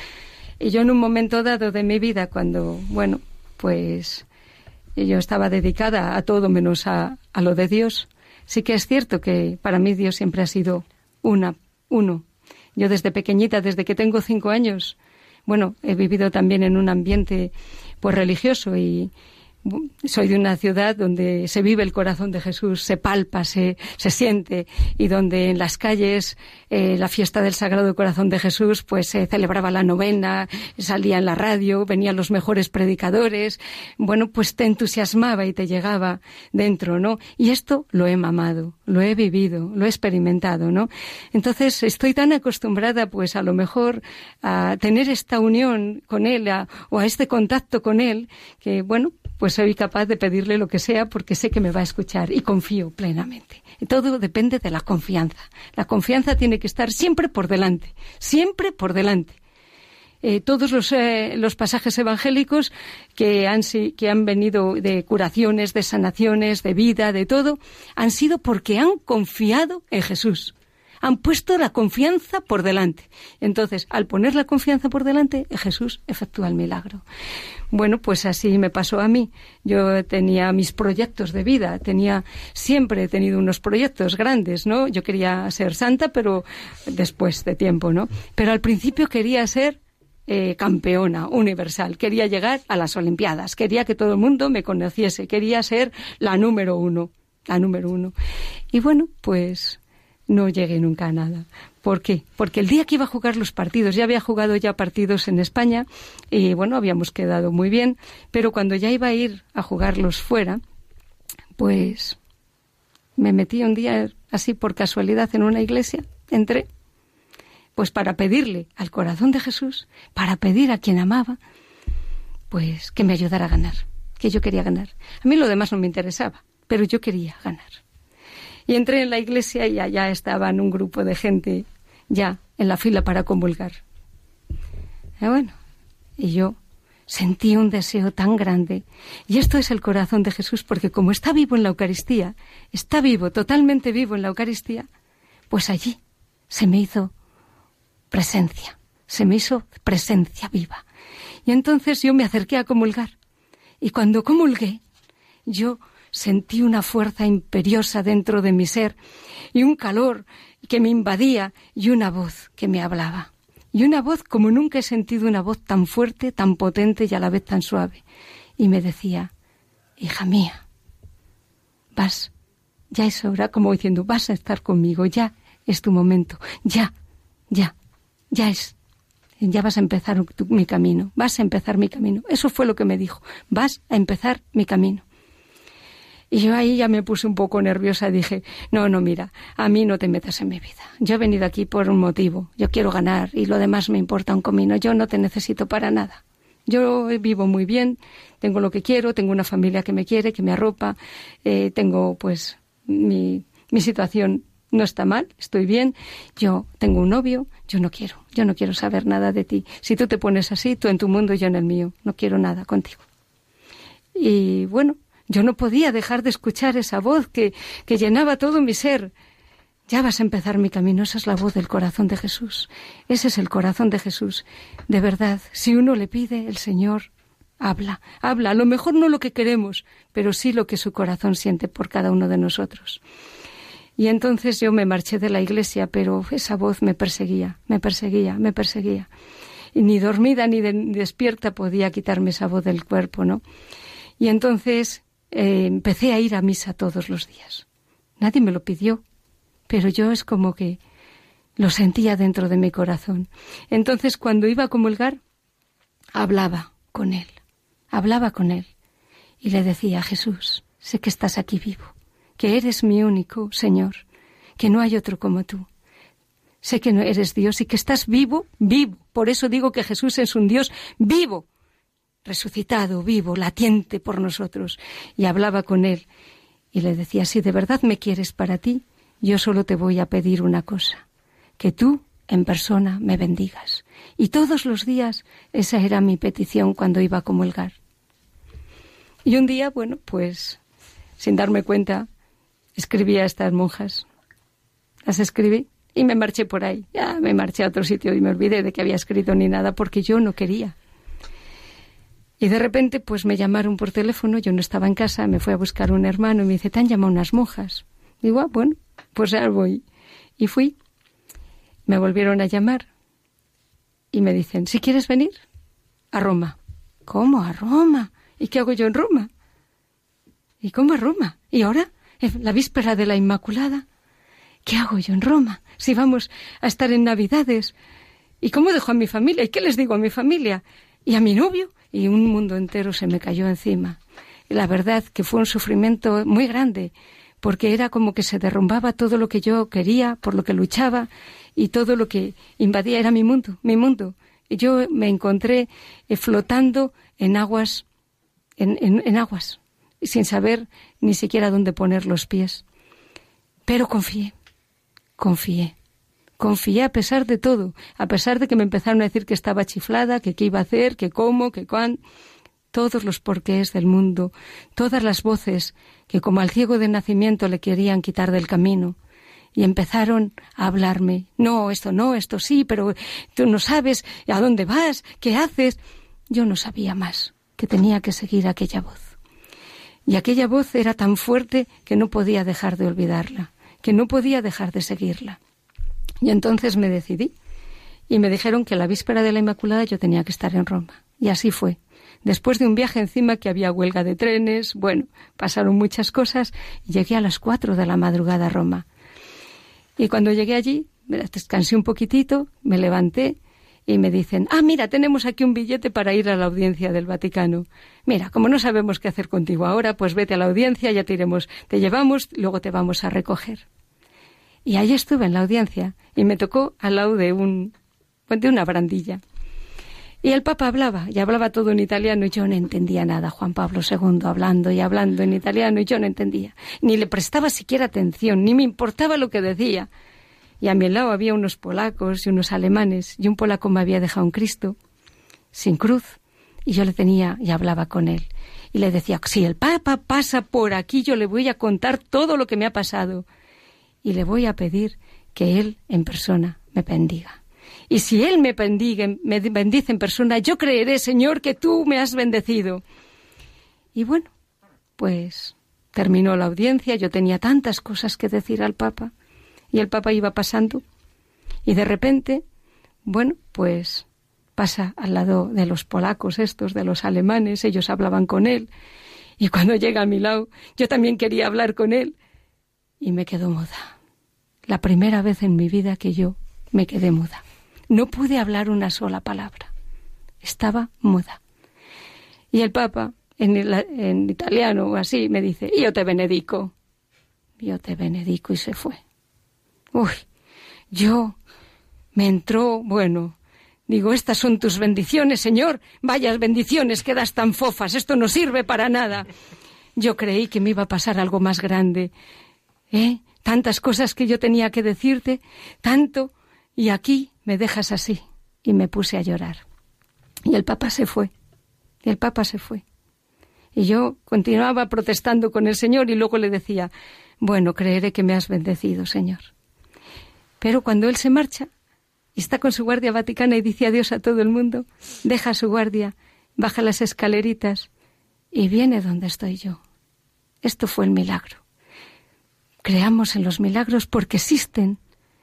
Y yo en un momento dado de mi vida, cuando, bueno, pues yo estaba dedicada a todo menos a, a lo de Dios. Sí que es cierto que para mí Dios siempre ha sido una, uno. Yo desde pequeñita, desde que tengo cinco años, bueno, he vivido también en un ambiente pues religioso y soy de una ciudad donde se vive el corazón de Jesús, se palpa, se, siente, y donde en las calles eh, la fiesta del Sagrado Corazón de Jesús, pues se celebraba la novena, salía en la radio, venían los mejores predicadores, bueno, pues te entusiasmaba y te llegaba dentro, ¿no? Y esto lo he mamado, lo he vivido, lo he experimentado, ¿no? Entonces estoy tan acostumbrada, pues a lo mejor a tener esta unión con Él o a este contacto con Él, que bueno, pues soy capaz de pedirle lo que sea porque sé que me va a escuchar y confío plenamente. Todo depende de la confianza. La confianza tiene que estar siempre por delante, siempre por delante. Eh, todos los, eh, los, pasajes evangélicos que han, que han venido de curaciones, de sanaciones, de vida, de todo, han sido porque han confiado en Jesús han puesto la confianza por delante. Entonces, al poner la confianza por delante, Jesús efectúa el milagro. Bueno, pues así me pasó a mí. Yo tenía mis proyectos de vida, tenía siempre he tenido unos proyectos grandes, ¿no? Yo quería ser santa, pero después de tiempo, ¿no? Pero al principio quería ser eh, campeona universal, quería llegar a las Olimpiadas, quería que todo el mundo me conociese, quería ser la número uno, la número uno. Y bueno, pues no llegué nunca a nada. ¿Por qué? Porque el día que iba a jugar los partidos, ya había jugado ya partidos en España y bueno, habíamos quedado muy bien, pero cuando ya iba a ir a jugarlos fuera, pues me metí un día así por casualidad en una iglesia, entré, pues para pedirle al corazón de Jesús, para pedir a quien amaba, pues que me ayudara a ganar, que yo quería ganar. A mí lo demás no me interesaba, pero yo quería ganar. Y entré en la iglesia y allá estaban un grupo de gente ya en la fila para comulgar. Y bueno, y yo sentí un deseo tan grande. Y esto es el corazón de Jesús, porque como está vivo en la Eucaristía, está vivo, totalmente vivo en la Eucaristía, pues allí se me hizo presencia, se me hizo presencia viva. Y entonces yo me acerqué a comulgar. Y cuando comulgué, yo sentí una fuerza imperiosa dentro de mi ser y un calor que me invadía y una voz que me hablaba. Y una voz como nunca he sentido una voz tan fuerte, tan potente y a la vez tan suave. Y me decía, hija mía, vas, ya es hora, como diciendo, vas a estar conmigo, ya es tu momento, ya, ya, ya es, ya vas a empezar mi camino, vas a empezar mi camino. Eso fue lo que me dijo, vas a empezar mi camino. Y yo ahí ya me puse un poco nerviosa y dije, no, no, mira, a mí no te metas en mi vida. Yo he venido aquí por un motivo. Yo quiero ganar y lo demás me importa un comino. Yo no te necesito para nada. Yo vivo muy bien, tengo lo que quiero, tengo una familia que me quiere, que me arropa, eh, tengo pues mi, mi situación no está mal, estoy bien, yo tengo un novio, yo no quiero, yo no quiero saber nada de ti. Si tú te pones así, tú en tu mundo, yo en el mío, no quiero nada contigo. Y bueno, yo no podía dejar de escuchar esa voz que, que llenaba todo mi ser. Ya vas a empezar mi camino. Esa es la voz del corazón de Jesús. Ese es el corazón de Jesús. De verdad, si uno le pide, el Señor habla, habla. A lo mejor no lo que queremos, pero sí lo que su corazón siente por cada uno de nosotros. Y entonces yo me marché de la iglesia, pero esa voz me perseguía, me perseguía, me perseguía. Y ni dormida ni, ni despierta podía quitarme esa voz del cuerpo, ¿no? Y entonces eh, empecé a ir a misa todos los días. Nadie me lo pidió, pero yo es como que lo sentía dentro de mi corazón. Entonces, cuando iba a comulgar, hablaba con él, hablaba con él y le decía, Jesús, sé que estás aquí vivo, que eres mi único Señor, que no hay otro como tú. Sé que no eres Dios y que estás vivo, vivo. Por eso digo que Jesús es un Dios vivo, resucitado, vivo, latiente por nosotros, y hablaba con él y le decía, si de verdad me quieres para ti, yo solo te voy a pedir una cosa, que tú en persona me bendigas. Y todos los días esa era mi petición cuando iba a comulgar. Y un día, bueno, pues sin darme cuenta, escribí a estas monjas. Las escribí y me marché por ahí. Ya me marché a otro sitio y me olvidé de que había escrito ni nada porque yo no quería. Y de repente, pues me llamaron por teléfono, yo no estaba en casa, me fue a buscar un hermano y me dice, te han llamado unas monjas. Digo, ah, bueno, pues ya voy. Y fui. Me volvieron a llamar y me dicen, si quieres venir a Roma. ¿Cómo a Roma? ¿Y qué hago yo en Roma? ¿Y cómo a Roma? ¿Y ahora? ¿La víspera de la Inmaculada? ¿Qué hago yo en Roma? Si vamos a estar en Navidades. ¿Y cómo dejo a mi familia? ¿Y qué les digo a mi familia? ¿Y a mi novio? Y un mundo entero se me cayó encima. Y la verdad que fue un sufrimiento muy grande, porque era como que se derrumbaba todo lo que yo quería, por lo que luchaba, y todo lo que invadía era mi mundo, mi mundo. Y yo me encontré eh, flotando en aguas, en, en aguas, sin saber ni siquiera dónde poner los pies. Pero confié, confié. Confié a pesar de todo, a pesar de que me empezaron a decir que estaba chiflada, que qué iba a hacer, que cómo, que cuán, todos los porqués del mundo, todas las voces que como al ciego de nacimiento le querían quitar del camino, y empezaron a hablarme, no, esto no, esto sí, pero tú no sabes a dónde vas, qué haces. Yo no sabía más, que tenía que seguir aquella voz. Y aquella voz era tan fuerte que no podía dejar de olvidarla, que no podía dejar de seguirla. Y entonces me decidí y me dijeron que la víspera de la Inmaculada yo tenía que estar en Roma. Y así fue. Después de un viaje encima que había huelga de trenes, bueno, pasaron muchas cosas y llegué a las cuatro de la madrugada a Roma. Y cuando llegué allí, descansé un poquitito, me levanté y me dicen, ah, mira, tenemos aquí un billete para ir a la audiencia del Vaticano. Mira, como no sabemos qué hacer contigo ahora, pues vete a la audiencia, ya te iremos, te llevamos, luego te vamos a recoger. Y allí estuve en la audiencia y me tocó al lado de un de una barandilla. Y el Papa hablaba, y hablaba todo en italiano, y yo no entendía nada. Juan Pablo II hablando y hablando en italiano, y yo no entendía. Ni le prestaba siquiera atención, ni me importaba lo que decía. Y a mi lado había unos polacos y unos alemanes, y un polaco me había dejado un Cristo, sin cruz, y yo le tenía y hablaba con él. Y le decía, si el Papa pasa por aquí, yo le voy a contar todo lo que me ha pasado y le voy a pedir que Él en persona me bendiga. Y si Él me me bendice en persona, yo creeré, Señor, que tú me has bendecido. Y bueno, pues terminó la audiencia, yo tenía tantas cosas que decir al Papa, y el Papa iba pasando, y de repente, bueno, pues pasa al lado de los polacos estos, de los alemanes, ellos hablaban con él, y cuando llega a mi lado, yo también quería hablar con él, y me quedo muda la primera vez en mi vida que yo me quedé muda. No pude hablar una sola palabra. Estaba muda. Y el Papa, en, italiano o así, me dice, yo te benedico. Yo te benedico y se fue. Uy, yo me entró, bueno, digo, estas son tus bendiciones, Señor. Vayas bendiciones, quedas tan fofas, esto no sirve para nada. Yo creí que me iba a pasar algo más grande. ¿Eh? Tantas cosas que yo tenía que decirte, tanto, y aquí me dejas así. Y me puse a llorar. Y el Papa se fue. Y el Papa se fue. Y yo continuaba protestando con el Señor y luego le decía, bueno, creeré que me has bendecido, Señor. Pero cuando Él se marcha y está con su guardia vaticana y dice adiós a todo el mundo, deja su guardia, baja las escaleritas y viene donde estoy yo. Esto fue el milagro. Creamos en los milagros porque existen,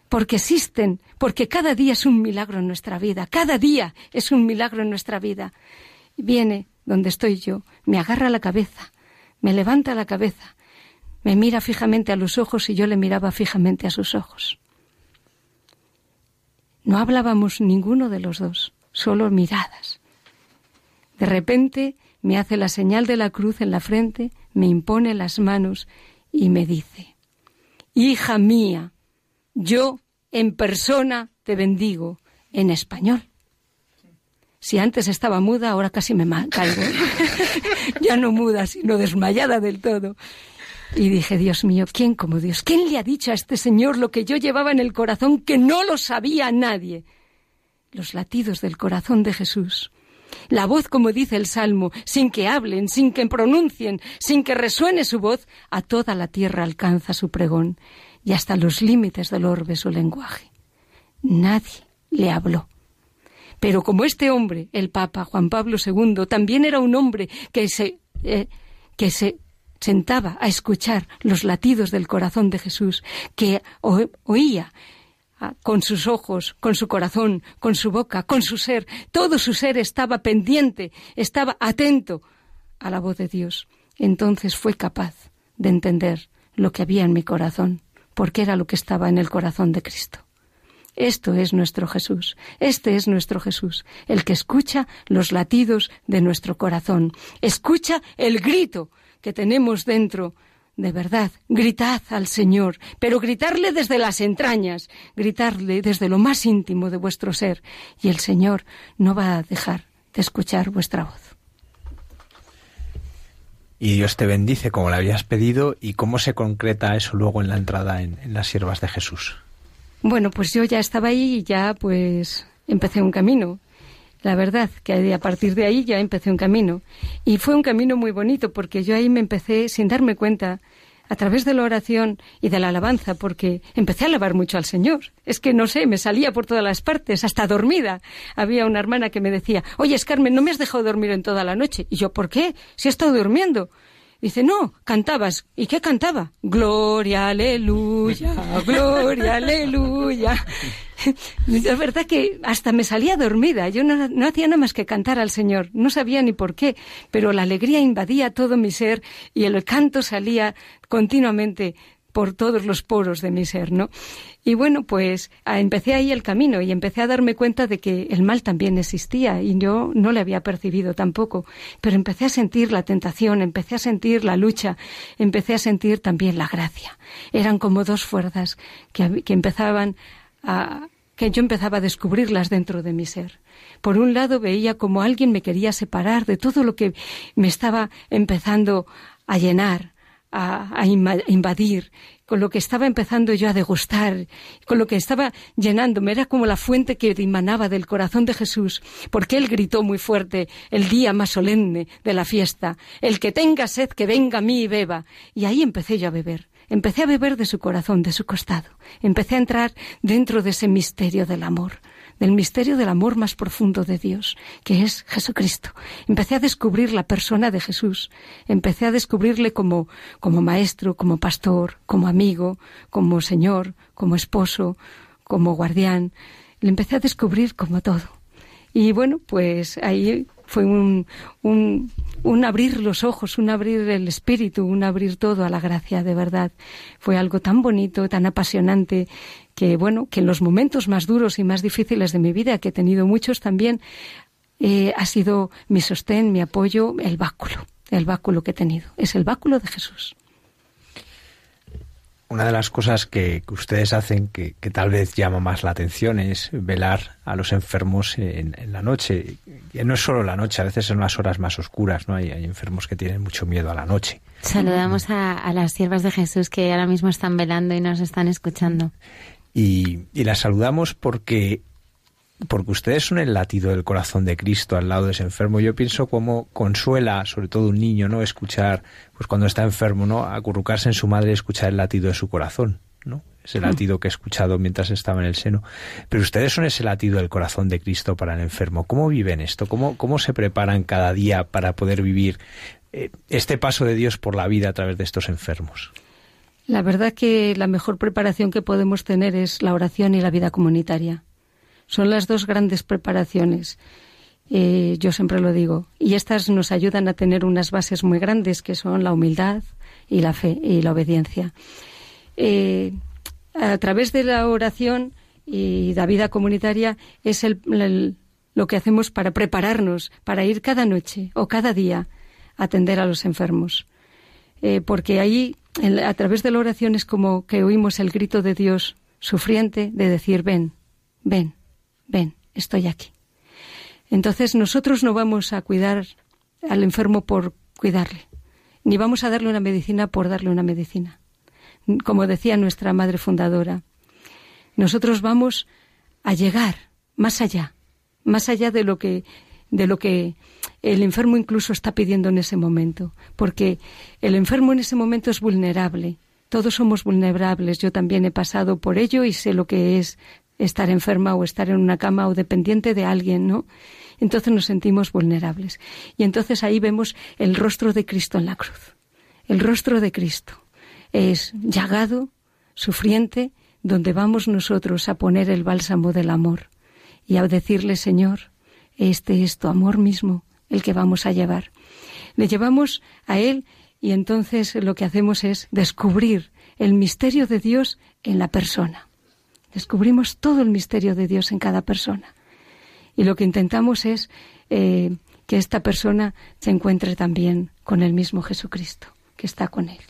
porque existen, porque cada día es un milagro en nuestra vida, cada día es un milagro en nuestra vida. Viene donde estoy yo, me agarra la cabeza, me levanta la cabeza, me mira fijamente a los ojos y yo le miraba fijamente a sus ojos. No hablábamos ninguno de los dos, solo miradas. De repente me hace la señal de la cruz en la frente, me impone las manos y me dice, Hija mía, yo en persona te bendigo en español. Si antes estaba muda, ahora casi me caigo. [laughs] ya no muda, sino desmayada del todo. Y dije, Dios mío, ¿quién como Dios? ¿Quién le ha dicho a este señor lo que yo llevaba en el corazón que no lo sabía nadie? Los latidos del corazón de Jesús. La voz, como dice el Salmo, sin que hablen, sin que pronuncien, sin que resuene su voz, a toda la tierra alcanza su pregón y hasta los límites del orbe su lenguaje. Nadie le habló. Pero como este hombre, el Papa Juan Pablo II, también era un hombre que se, eh, que se sentaba a escuchar los latidos del corazón de Jesús, que oía con sus ojos, con su corazón, con su boca, con su ser. Todo su ser estaba pendiente, estaba atento a la voz de Dios. entonces fue capaz de entender lo que había en mi corazón, porque era lo que estaba en el corazón de Cristo. Esto es nuestro Jesús, este es nuestro Jesús, el que escucha los latidos de nuestro corazón, escucha el grito que tenemos dentro. De verdad, gritad al Señor, pero gritarle desde las entrañas, gritarle desde lo más íntimo de vuestro ser, y el Señor no va a dejar de escuchar vuestra voz. Y Dios te bendice como le habías pedido y cómo se concreta eso luego en la entrada en, en las siervas de Jesús. Bueno, pues yo ya estaba ahí y ya pues empecé un camino. La verdad que a partir de ahí ya empecé un camino. Y fue un camino muy bonito porque yo ahí me empecé sin darme cuenta a través de la oración y de la alabanza, porque empecé a alabar mucho al Señor. Es que no sé, me salía por todas las partes, hasta dormida. Había una hermana que me decía, oye, Carmen, no me has dejado dormir en toda la noche. Y yo, ¿por qué? Si he estado durmiendo. Dice, no, cantabas. ¿Y qué cantaba? Gloria, aleluya, gloria, aleluya. [laughs] Es verdad que hasta me salía dormida. Yo no, no, hacía nada más que cantar al Señor. No sabía ni por qué, pero la alegría invadía todo mi ser y el canto salía continuamente por todos los poros de mi ser, ¿no? Y bueno, pues empecé ahí el camino y empecé a darme cuenta de que el mal también existía y yo no le había percibido tampoco, pero empecé a sentir la tentación, empecé a sentir la lucha, empecé a sentir también la gracia. Eran como dos fuerzas que, que empezaban a, que yo empezaba a descubrirlas dentro de mi ser. Por un lado veía como alguien me quería separar de todo lo que me estaba empezando a llenar, a, invadir, con lo que estaba empezando yo a degustar, con lo que estaba llenándome. Era como la fuente que emanaba del corazón de Jesús, porque Él gritó muy fuerte el día más solemne de la fiesta, el que tenga sed, que venga a mí y beba. Y ahí empecé yo a beber. Empecé a beber de su corazón, de su costado. Empecé a entrar dentro de ese misterio del amor del misterio del amor más profundo de Dios, que es Jesucristo. Empecé a descubrir la persona de Jesús, empecé a descubrirle como, como maestro, como pastor, como amigo, como Señor, como esposo, como guardián. Le empecé a descubrir como todo. Y bueno, pues ahí fue un, un, un, abrir los ojos, un abrir el espíritu, un abrir todo a la gracia de verdad. Fue algo tan bonito, tan apasionante que bueno, que en los momentos más duros y más difíciles de mi vida, que he tenido muchos también, eh, ha sido mi sostén, mi apoyo, el báculo, el báculo que he tenido. Es el báculo de Jesús. Una de las cosas que, ustedes hacen que, tal vez llama más la atención es velar a los enfermos en, la noche. Y no es solo la noche, a veces son las horas más oscuras, ¿no? Hay, hay enfermos que tienen mucho miedo a la noche. Saludamos a, a, las siervas de Jesús que ahora mismo están velando y nos están escuchando. Y, y las saludamos porque porque ustedes son el latido del corazón de Cristo al lado de ese enfermo. Yo pienso cómo consuela, sobre todo un niño, ¿no? Escuchar, pues cuando está enfermo, ¿no? Acurrucarse en su madre y escuchar el latido de su corazón, ¿no? Ese hmm. latido que he escuchado mientras estaba en el seno. Pero ustedes son ese latido del corazón de Cristo para el enfermo. ¿Cómo viven esto? ¿Cómo, cómo se preparan cada día para poder vivir eh, este paso de Dios por la vida a través de estos enfermos? La verdad que la mejor preparación que podemos tener es la oración y la vida comunitaria. Son las dos grandes preparaciones. Eh, yo siempre lo digo. Y estas nos ayudan a tener unas bases muy grandes que son la humildad y la fe y la obediencia. Eh, a través de la oración y la vida comunitaria es lo que hacemos para prepararnos, para ir cada noche o cada día a atender a los enfermos. Eh, porque ahí a través de la oración es como que oímos el grito de Dios sufriente de decir, ven, ven, ven, estoy aquí. Entonces nosotros no vamos a cuidar al enfermo por cuidarle, ni vamos a darle una medicina por darle una medicina. Como decía nuestra madre fundadora, nosotros vamos a llegar más allá, más allá de lo que de lo que el enfermo incluso está pidiendo en ese momento, porque el enfermo en ese momento es vulnerable. Todos somos vulnerables. Yo también he pasado por ello y sé lo que es estar enferma o estar en una cama o dependiente de alguien, ¿no? Entonces nos sentimos vulnerables. Y entonces ahí vemos el rostro de Cristo en la cruz. El rostro de Cristo es llagado, sufriente, donde vamos nosotros a poner el bálsamo del amor y a decirle, Señor, este es tu amor mismo el que vamos a llevar. Le llevamos a Él y entonces lo que hacemos es descubrir el misterio de Dios en la persona. Descubrimos todo el misterio de Dios en cada persona. Y lo que intentamos es eh, que esta persona se encuentre también con el mismo Jesucristo, que está con él.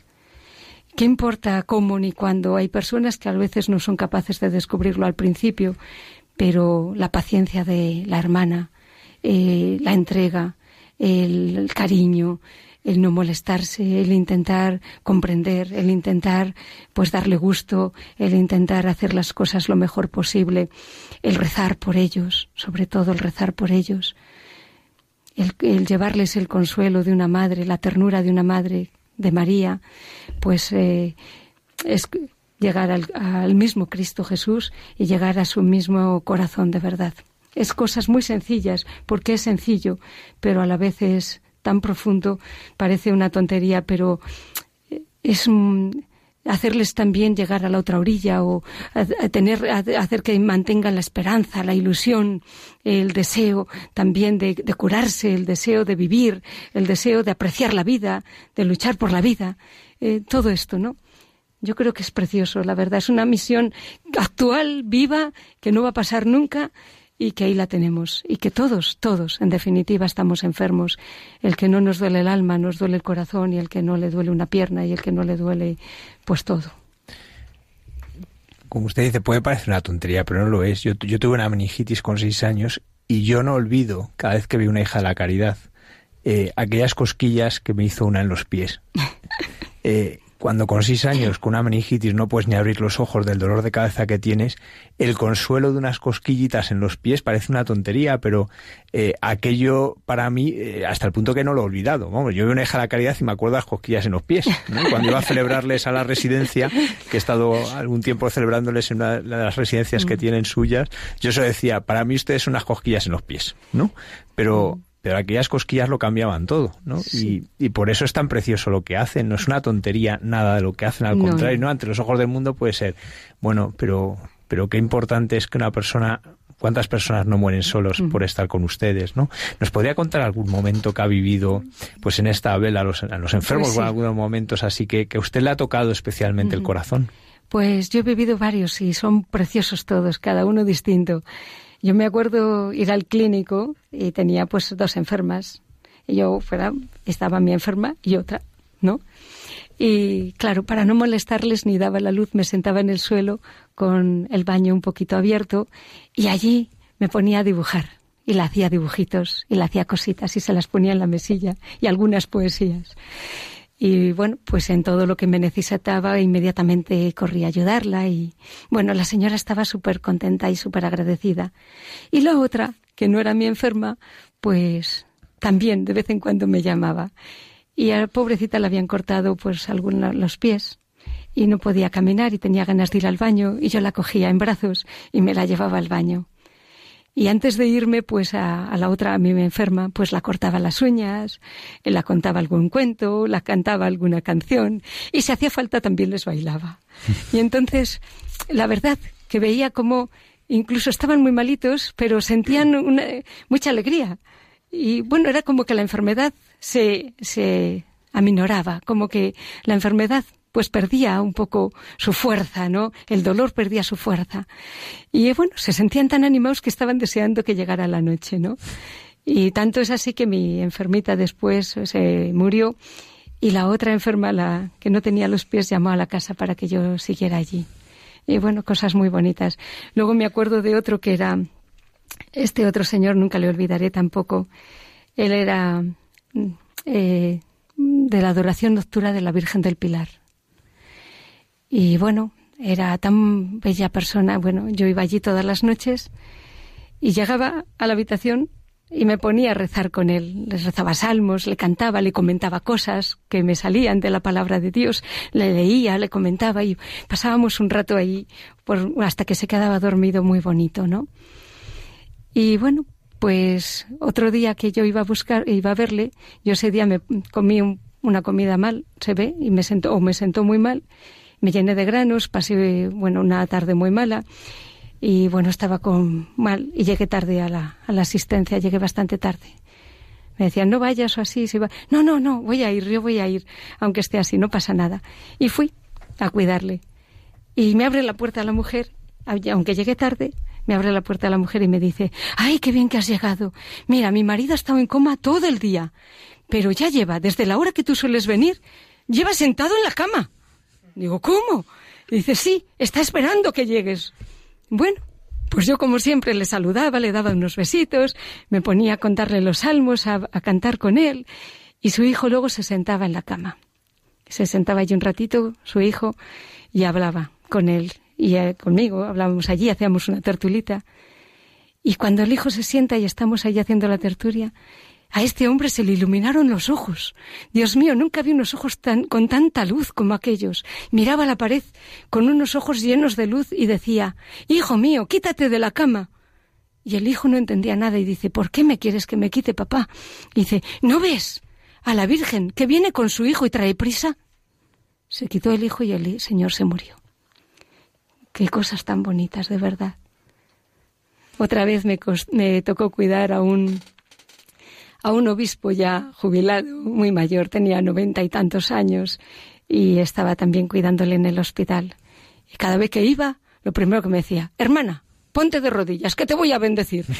¿Qué importa cómo ni cuándo? Hay personas que a veces no son capaces de descubrirlo al principio, pero la paciencia de la hermana, eh, la entrega, el, cariño, el no molestarse, el intentar comprender, el intentar pues darle gusto, el intentar hacer las cosas lo mejor posible, el rezar por ellos, sobre todo el rezar por ellos, el, llevarles el consuelo de una madre, la ternura de una madre, de María, pues eh, es llegar al, al mismo Cristo Jesús y llegar a su mismo corazón de verdad. Es cosas muy sencillas, porque es sencillo, pero a la vez es tan profundo, parece una tontería, pero es hacerles también llegar a la otra orilla o tener hacer que mantengan la esperanza, la ilusión, el deseo también de, curarse, el deseo de vivir, el deseo de apreciar la vida, de luchar por la vida, eh, todo esto, ¿no? Yo creo que es precioso, la verdad. Es una misión actual, viva, que no va a pasar nunca y que ahí la tenemos y que todos, todos, en definitiva, estamos enfermos. El que no nos duele el alma, nos duele el corazón y el que no le duele una pierna y el que no le duele, pues todo. Como usted dice, puede parecer una tontería, pero no lo es. Yo, yo tuve una meningitis con seis años y yo no olvido, cada vez que vi una hija de la caridad, eh, aquellas cosquillas que me hizo una en los pies. [laughs] Eh, cuando con seis años, con una meningitis, no puedes ni abrir los ojos del dolor de cabeza que tienes, el consuelo de unas cosquillitas en los pies parece una tontería, pero eh, aquello para mí, eh, hasta el punto que no lo he olvidado. Vamos, yo veo una hija de la caridad y me acuerdo de las cosquillas en los pies. Cuando iba a celebrarles a la residencia, que he estado algún tiempo celebrándoles en una de las residencias que mm. tienen suyas, yo eso decía, para mí ustedes son unas cosquillas en los pies, ¿no? Pero pero aquellas cosquillas lo cambiaban todo, ¿no? Y, y, por eso es tan precioso lo que hacen, no es una tontería nada de lo que hacen, al contrario, ¿no? Ante los ojos del mundo puede ser, bueno, pero, pero qué importante es que una persona, cuántas personas no mueren solos por estar con ustedes, ¿no? ¿Nos podría contar algún momento que ha vivido, pues en esta vela, a los, a los enfermos, pues algunos momentos así que, que usted le ha tocado especialmente el corazón? Pues yo he vivido varios y son preciosos todos, cada uno distinto. Yo me acuerdo ir al clínico y tenía pues dos enfermas. Y yo fuera, estaba mi enferma y otra, ¿no? Y claro, para no molestarles ni daba la luz, me sentaba en el suelo con el baño un poquito abierto y allí me ponía a dibujar. Y le hacía dibujitos y le hacía cositas y se las ponía en la mesilla y algunas poesías. Y bueno, pues en todo lo que me necesitaba inmediatamente corrí a ayudarla y bueno, la señora estaba súper contenta y súper agradecida. Y la otra, que no era mi enferma, pues también de vez en cuando me llamaba. Y a la pobrecita le habían cortado pues algunos los pies y no podía caminar y tenía ganas de ir al baño y yo la cogía en brazos y me la llevaba al baño. Y antes de irme, pues a, la otra, a mí me enferma, pues la cortaba las uñas, la contaba algún cuento, la cantaba alguna canción y si hacía falta también les bailaba. Y entonces, la verdad que veía como incluso estaban muy malitos, pero sentían una, mucha alegría. Y bueno, era como que la enfermedad se, se aminoraba, como que la enfermedad pues perdía un poco su fuerza, ¿no? El dolor perdía su fuerza. Y bueno, se sentían tan animados que estaban deseando que llegara la noche, ¿no? Y tanto es así que mi enfermita después se murió y la otra enferma, la que no tenía los pies, llamó a la casa para que yo siguiera allí. Y bueno, cosas muy bonitas. Luego me acuerdo de otro que era, este otro señor, nunca le olvidaré tampoco. Él era eh, de la adoración nocturna de la Virgen del Pilar. Y bueno, era tan bella persona. Bueno, yo iba allí todas las noches y llegaba a la habitación y me ponía a rezar con él. Les rezaba salmos, le cantaba, le comentaba cosas que me salían de la palabra de Dios, le leía, le comentaba y pasábamos un rato ahí por, hasta que se quedaba dormido muy bonito, ¿no? Y bueno, pues otro día que yo iba a buscar, iba a verle, yo ese día me comí una comida mal, se ve, y me sentó, o me sentó muy mal, me llené de granos, pasé bueno una tarde muy mala y bueno estaba con mal y llegué tarde a la, a la asistencia, llegué bastante tarde. Me decían, no vayas o así, se va. No, no, no, voy a ir, yo voy a ir, aunque esté así, no pasa nada. Y fui a cuidarle. Y me abre la puerta a la mujer, aunque llegué tarde, me abre la puerta la mujer y me dice, ay, qué bien que has llegado. Mira, mi marido ha estado en coma todo el día, pero ya lleva, desde la hora que tú sueles venir, lleva sentado en la cama. Digo, ¿cómo? Dice, sí, está esperando que llegues. Bueno, pues yo como siempre le saludaba, le daba unos besitos, me ponía a contarle los salmos, a, a cantar con él, y su hijo luego se sentaba en la cama. Se sentaba allí un ratito, su hijo, y hablaba con él y eh, conmigo, hablábamos allí, hacíamos una tertulita. Y cuando el hijo se sienta y estamos allí haciendo la tertulia, a este hombre se le iluminaron los ojos. Dios mío, nunca vi unos ojos tan, con tanta luz como aquellos. Miraba la pared con unos ojos llenos de luz y decía, Hijo mío, quítate de la cama. Y el hijo no entendía nada y dice, ¿por qué me quieres que me quite, papá? Dice, ¿no ves a la Virgen que viene con su hijo y trae prisa? Se quitó el hijo y el Señor se murió. Qué cosas tan bonitas, de verdad. Otra vez me, tocó cuidar a un, a un obispo ya jubilado, muy mayor, tenía noventa y tantos años, y estaba también cuidándole en el hospital. Y cada vez que iba, lo primero que me decía, hermana, ponte de rodillas, que te voy a bendecir. [laughs]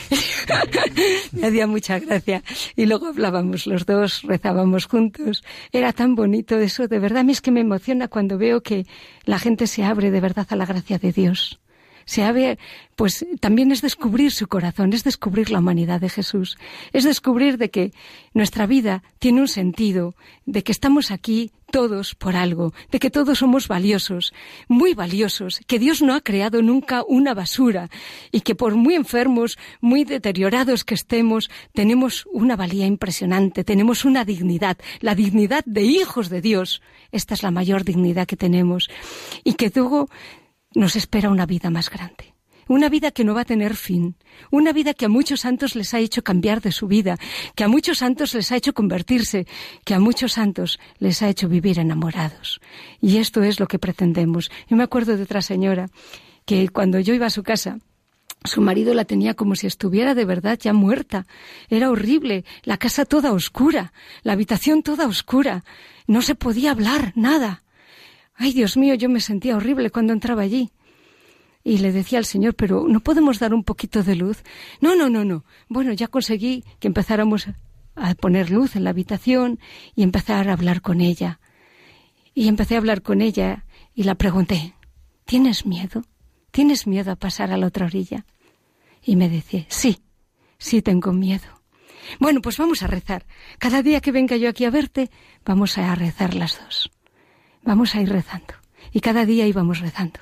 [laughs] me hacía mucha gracia. Y luego hablábamos los dos, rezábamos juntos. Era tan bonito eso, de verdad. A mí es que me emociona cuando veo que la gente se abre de verdad a la gracia de Dios se abre, pues también es descubrir su corazón, es descubrir la humanidad de Jesús, es descubrir de que nuestra vida tiene un sentido, de que estamos aquí todos por algo, de que todos somos valiosos, muy valiosos, que Dios no ha creado nunca una basura y que por muy enfermos, muy deteriorados que estemos, tenemos una valía impresionante, tenemos una dignidad, la dignidad de hijos de Dios. Esta es la mayor dignidad que tenemos. Y que luego nos espera una vida más grande. Una vida que no va a tener fin, una vida que a muchos santos les ha hecho cambiar de su vida, que a muchos santos les ha hecho convertirse, que a muchos santos les ha hecho vivir enamorados. Y esto es lo que pretendemos. Yo me acuerdo de otra señora que cuando yo iba a su casa, su marido la tenía como si estuviera de verdad ya muerta. Era horrible, la casa toda oscura, la habitación toda oscura. No se podía hablar, nada. Ay, Dios mío, yo me sentía horrible cuando entraba allí. Y le decía al Señor, pero ¿no podemos dar un poquito de luz? No, no, no, no. Bueno, ya conseguí que empezáramos a poner luz en la habitación y empezar a hablar con ella. Y empecé a hablar con ella y la pregunté, ¿tienes miedo? ¿Tienes miedo a pasar a la otra orilla? Y me decía, sí, sí tengo miedo. Bueno, pues vamos a rezar. Cada día que venga yo aquí a verte, vamos a rezar las dos vamos a ir rezando. Y cada día íbamos rezando.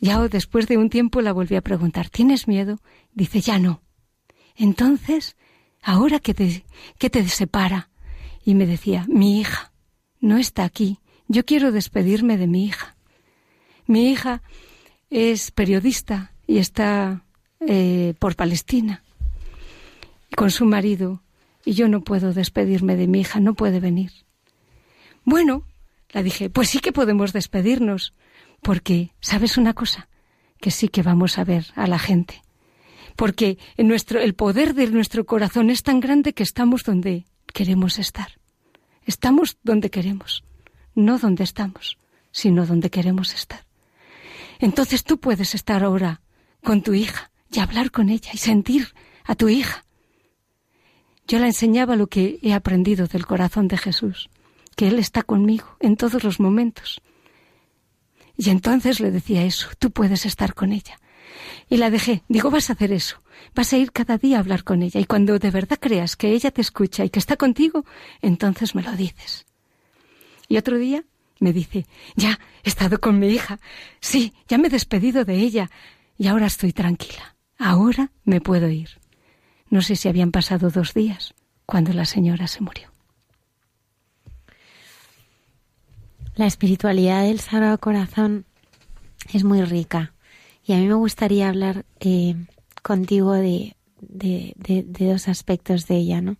Ya después de un tiempo la volví a preguntar, ¿tienes miedo? Dice, ya no. Entonces, ¿ahora qué te, qué te separa? Y me decía, mi hija no está aquí. Yo quiero despedirme de mi hija. Mi hija es periodista y está eh, por Palestina con su marido y yo no puedo despedirme de mi hija, no puede venir. Bueno, la dije, pues sí que podemos despedirnos, porque, ¿sabes una cosa? Que sí que vamos a ver a la gente. Porque en nuestro, el poder de nuestro corazón es tan grande que estamos donde queremos estar. Estamos donde queremos, no donde estamos, sino donde queremos estar. Entonces tú puedes estar ahora con tu hija y hablar con ella y sentir a tu hija. Yo la enseñaba lo que he aprendido del corazón de Jesús que Él está conmigo en todos los momentos. Y entonces le decía eso, tú puedes estar con ella. Y la dejé, digo, vas a hacer eso, vas a ir cada día a hablar con ella y cuando de verdad creas que ella te escucha y que está contigo, entonces me lo dices. Y otro día me dice, ya, he estado con mi hija, sí, ya me he despedido de ella y ahora estoy tranquila, ahora me puedo ir. No sé si habían pasado dos días cuando la señora se murió. La espiritualidad del Sagrado Corazón es muy rica y a mí me gustaría hablar eh, contigo de, de, dos aspectos de ella, ¿no?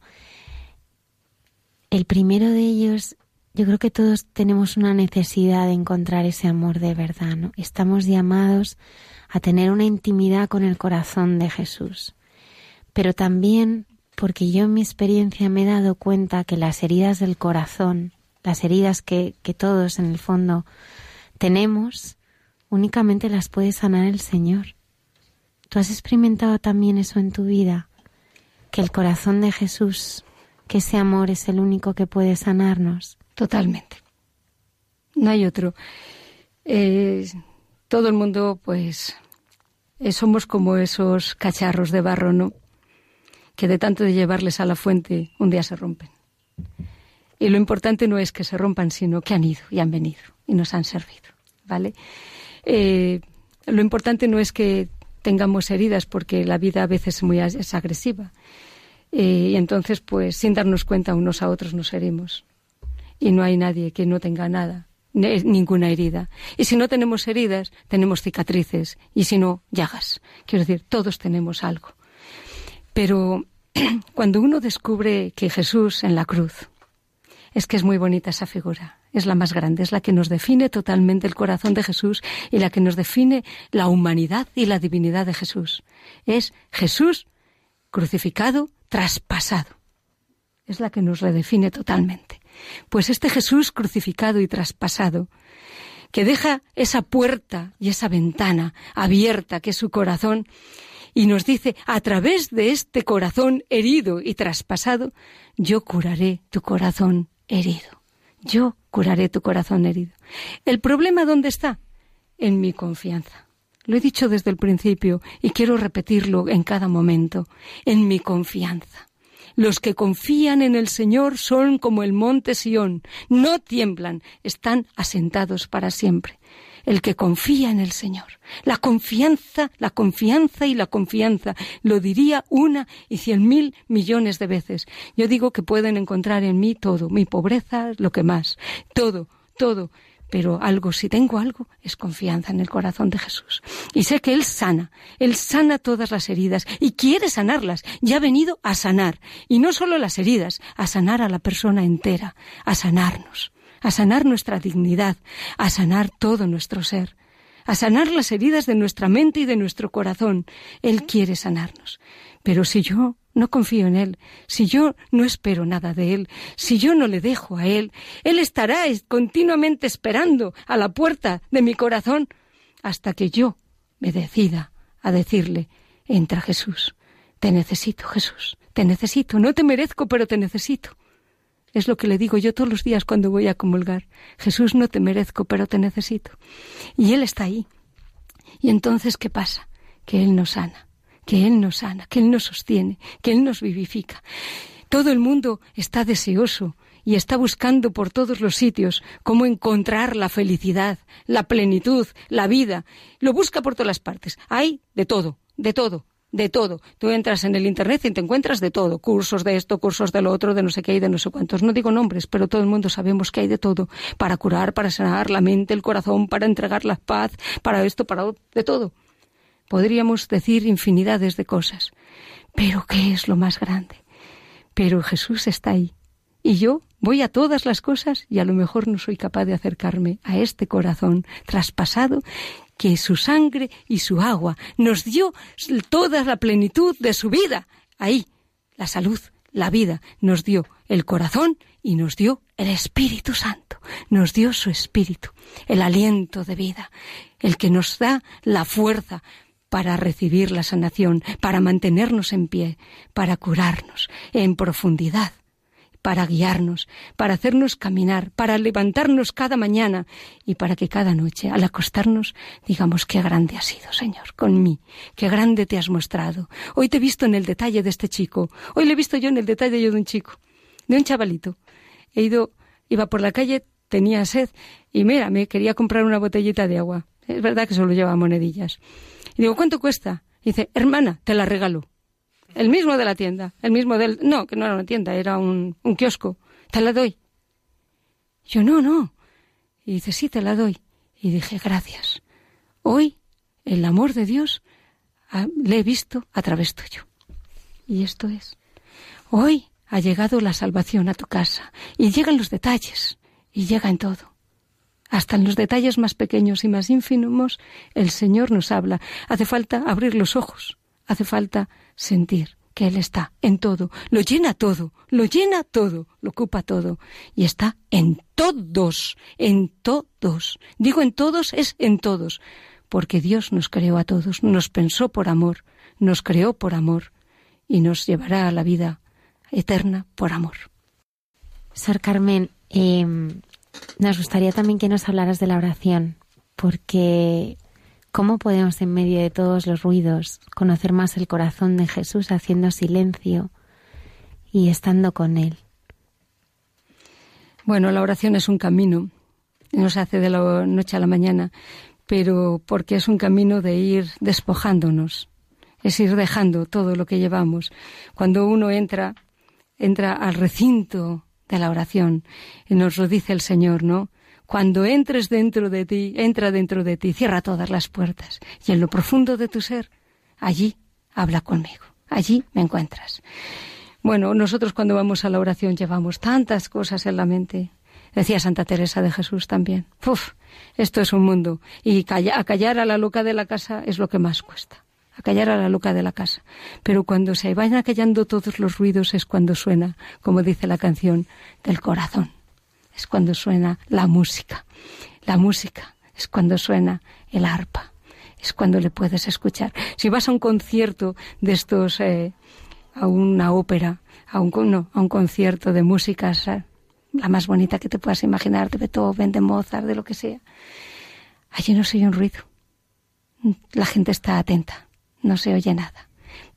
El primero de ellos, yo creo que todos tenemos una necesidad de encontrar ese amor de verdad, ¿no? Estamos llamados a tener una intimidad con el corazón de Jesús, pero también porque yo en mi experiencia me he dado cuenta que las heridas del corazón, las heridas que, que todos en el fondo tenemos, únicamente las puede sanar el Señor. ¿Tú has experimentado también eso en tu vida? Que el corazón de Jesús, que ese amor es el único que puede sanarnos. Totalmente. No hay otro. Eh, todo el mundo, pues, eh, somos como esos cacharros de barro, ¿no? Que de tanto de llevarles a la fuente, un día se rompen. Y lo importante no es que se rompan, sino que han ido y han venido y nos han servido, ¿vale? Eh, lo importante no es que tengamos heridas, porque la vida a veces es muy es agresiva. y entonces, pues, sin darnos cuenta unos a otros nos herimos. Y no hay nadie que no tenga nada ninguna herida. Y si no tenemos heridas, tenemos cicatrices. Y si no, llagas. Quiero decir, todos tenemos algo. Pero [clears throat] cuando uno descubre que Jesús en la cruz, es que es muy bonita esa figura. Es la más grande, es la que nos define totalmente el corazón de Jesús y la que nos define la humanidad y la divinidad de Jesús. Es Jesús crucificado, traspasado. Es la que nos redefine totalmente. Pues este Jesús crucificado y traspasado, que deja esa puerta y esa ventana abierta que es su corazón, y nos dice, a través de este corazón herido y traspasado, yo curaré tu corazón herido. Yo curaré tu corazón herido. ¿El problema dónde está? En mi confianza. Lo he dicho desde el principio y quiero repetirlo en cada momento. En mi confianza. Los que confían en el Señor son como el monte Sión, no tiemblan, están asentados para siempre. El que confía en el Señor. La confianza, la confianza y la confianza. Lo diría una y cien mil millones de veces. Yo digo que pueden encontrar en mí todo, mi pobreza, lo que más, todo, todo pero algo, si tengo algo, es confianza en el corazón de Jesús. Y sé que Él sana, Él sana todas las heridas y quiere sanarlas. Ya ha venido a sanar. Y no solo las heridas, a sanar a la persona entera, a sanarnos, a sanar nuestra dignidad, a sanar todo nuestro ser, a sanar las heridas de nuestra mente y de nuestro corazón. Él quiere sanarnos. Pero si yo no confío en Él, si yo no espero nada de Él, si yo no le dejo a Él, Él estará continuamente esperando a la puerta de mi corazón hasta que yo me decida a decirle, entra Jesús, te necesito Jesús, te necesito, no te merezco, pero te necesito. Es lo que le digo yo todos los días cuando voy a comulgar. Jesús, no te merezco, pero te necesito. Y Él está ahí. Y entonces, ¿qué pasa? Que Él nos sana que Él nos sana, que Él nos sostiene, que Él nos vivifica. Todo el mundo está deseoso y está buscando por todos los sitios cómo encontrar la felicidad, la plenitud, la vida. Lo busca por todas las partes. Hay de todo, de todo, de todo. Tú entras en el Internet y te encuentras de todo. Cursos de esto, cursos de lo otro, de no sé qué y de no sé cuántos. No digo nombres, pero todo el mundo sabemos que hay de todo. Para curar, para sanar la mente, el corazón, para entregar la paz, para esto, para de todo. Podríamos decir infinidades de cosas. Pero ¿qué es lo más grande? Pero Jesús está ahí. Y yo voy a todas las cosas y a lo mejor no soy capaz de acercarme a este corazón traspasado que su sangre y su agua nos dio toda la plenitud de su vida. Ahí, la salud, la vida, nos dio el corazón y nos dio el Espíritu Santo, nos dio su Espíritu, el aliento de vida, el que nos da la fuerza para recibir la sanación, para mantenernos en pie, para curarnos en profundidad, para guiarnos, para hacernos caminar, para levantarnos cada mañana y para que cada noche, al acostarnos, digamos qué grande has sido, Señor, con mí, qué grande te has mostrado. Hoy te he visto en el detalle de este chico, hoy le he visto yo en el detalle de un chico, de un chavalito. He ido, iba por la calle, tenía sed y mira, me quería comprar una botellita de agua. Es verdad que solo lleva monedillas. Y digo, ¿cuánto cuesta? Y dice, hermana, te la regalo. El mismo de la tienda, el mismo del... No, que no era una tienda, era un, un kiosco. Te la doy. Yo, no, no. Y dice, sí, te la doy. Y dije, gracias. Hoy el amor de Dios ah, le he visto a través tuyo. Y esto es. Hoy ha llegado la salvación a tu casa. Y llegan los detalles. Y llega en todo. Hasta en los detalles más pequeños y más ínfimos, el Señor nos habla. Hace falta abrir los ojos, hace falta sentir que Él está en todo, lo llena todo, lo llena todo, lo ocupa todo y está en todos, en todos. Digo en todos es en todos, porque Dios nos creó a todos, nos pensó por amor, nos creó por amor y nos llevará a la vida eterna por amor. Sor Carmen, em, nos gustaría también que nos hablaras de la oración, porque ¿Cómo podemos en medio de todos los ruidos conocer más el corazón de Jesús haciendo silencio y estando con Él? Bueno, la oración es un camino, no se hace de la noche a la mañana, pero porque es un camino de ir despojándonos, es ir dejando todo lo que llevamos. Cuando uno entra, entra al recinto de la oración, y nos lo dice el Señor, ¿no? Cuando entres dentro de ti, entra dentro de ti, cierra todas las puertas y en lo profundo de tu ser, allí habla conmigo, allí me encuentras. Bueno, nosotros cuando vamos a la oración llevamos tantas cosas en la mente. Decía Santa Teresa de Jesús también. Uf, esto es un mundo. Y acallar a la loca de la casa es lo que más cuesta. Acallar a la loca de la casa. Pero cuando se vayan acallando todos los ruidos es cuando suena, como dice la canción, del corazón es cuando suena la música. La música es cuando suena el arpa, es cuando le puedes escuchar. Si vas a un concierto de estos, eh, a una ópera, a un, no, a un concierto de música, la más bonita que te puedas imaginar, de Beethoven, de Mozart, de lo que sea, allí no se oye un ruido. La gente está atenta, no se oye nada.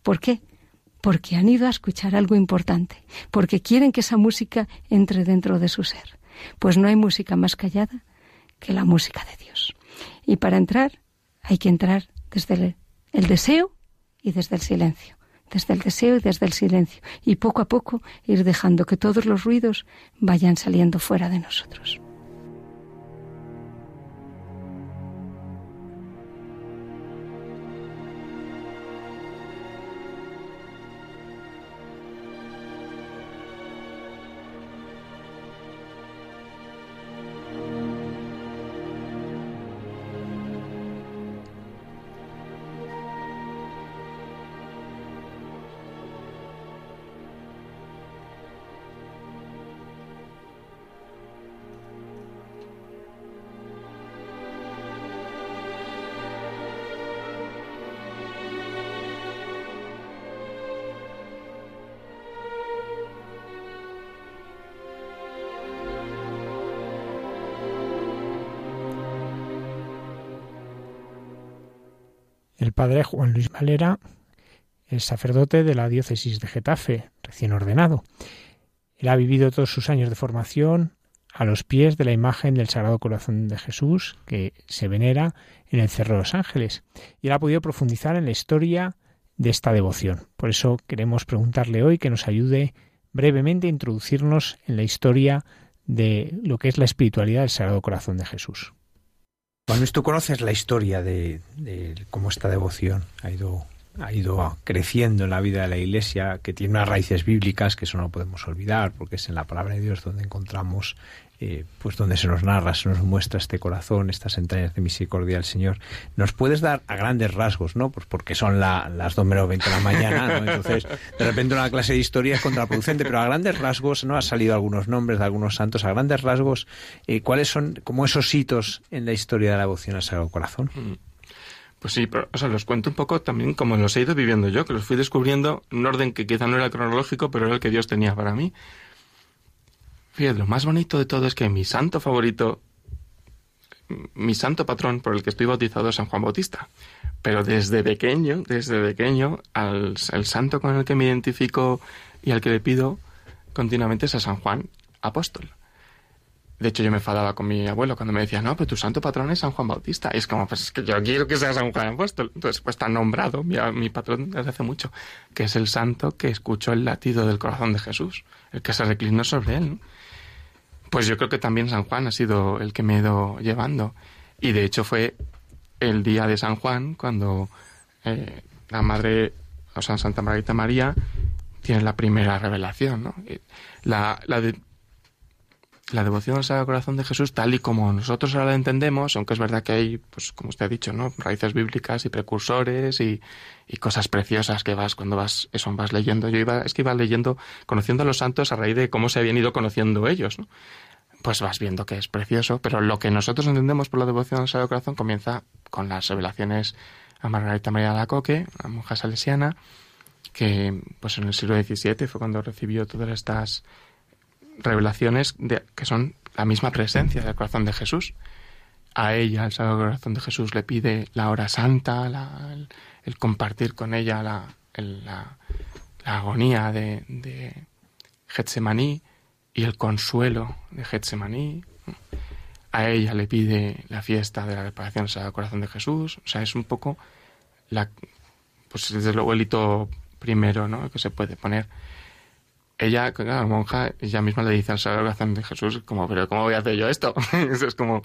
¿Por qué? Porque han ido a escuchar algo importante, porque quieren que esa música entre dentro de su ser. Pues no hay música más callada que la música de Dios. Y para entrar hay que entrar desde el, deseo y desde el silencio desde el deseo y desde el silencio, y poco a poco ir dejando que todos los ruidos vayan saliendo fuera de nosotros. Padre Juan Luis Valera es sacerdote de la diócesis de Getafe, recién ordenado. Él ha vivido todos sus años de formación a los pies de la imagen del Sagrado Corazón de Jesús que se venera en el Cerro de los Ángeles. Y él ha podido profundizar en la historia de esta devoción. Por eso queremos preguntarle hoy que nos ayude brevemente a introducirnos en la historia de lo que es la espiritualidad del Sagrado Corazón de Jesús. Juan tú conoces la historia de, cómo esta devoción ha ido, ha ido creciendo en la vida de la Iglesia, que tiene unas raíces bíblicas que eso no podemos olvidar, porque es en la palabra de Dios donde encontramos eh, pues donde se nos narra, se nos muestra este corazón, estas entrañas de misericordia del Señor. Nos puedes dar a grandes rasgos, ¿no? Pues porque son las 2 menos 20 de la mañana, ¿no? Entonces, de repente una clase de historia es contraproducente, pero a grandes rasgos, ¿no? Ha salido algunos nombres de algunos santos, a grandes rasgos, eh, ¿cuáles son como esos hitos en la historia de la devoción al Sagrado Corazón? Mm. Pues sí, pero, o sea, los cuento un poco también como los he ido viviendo yo, que los fui descubriendo en un orden que quizá no era cronológico, pero era el que Dios tenía para mí. Fíjate, lo más bonito de todo es que mi santo favorito, mi santo patrón por el que estoy bautizado es San Juan Bautista. Pero desde pequeño, desde pequeño, al, el santo con el que me identifico y al que le pido continuamente es a San Juan Apóstol. De hecho, yo me enfadaba con mi abuelo cuando me decía, no, pero tu santo patrón es San Juan Bautista. Y es como, pues es que yo quiero que sea San Juan Apóstol. Entonces, pues está nombrado mi, patrón desde hace mucho, que es el santo que escuchó el latido del corazón de Jesús, el que se reclinó sobre él. Pues yo creo que también San Juan ha sido el que me he ido llevando. Y de hecho fue el día de San Juan cuando eh, la madre, o sea, Santa Margarita María, tiene la primera revelación, ¿no? La, la la devoción al Sagrado Corazón de Jesús, tal y como nosotros ahora la entendemos, aunque es verdad que hay, pues como usted ha dicho, ¿no? raíces bíblicas y precursores y, cosas preciosas que vas cuando vas, eso vas leyendo. Yo iba, es que iba leyendo, conociendo a los santos a raíz de cómo se habían ido conociendo ellos, ¿no? Pues vas viendo que es precioso, pero lo que nosotros entendemos por la devoción al Sagrado Corazón comienza con las revelaciones a Margarita María de la Coque, la monja salesiana, que pues en el siglo XVII fue cuando recibió todas estas revelaciones de, que son la misma presencia del corazón de Jesús. A ella, el Sagrado Corazón de Jesús, le pide la hora santa, el, compartir con ella la, la, agonía de, de Getsemaní y el consuelo de Getsemaní. A ella le pide la fiesta de la reparación del Sagrado Corazón de Jesús. O sea, es un poco la, pues desde luego el primero, ¿no? Que se puede poner ella, la monja, ella misma le dice al Sagrado Corazón de Jesús, como, pero ¿cómo voy a hacer yo esto? [laughs] es como,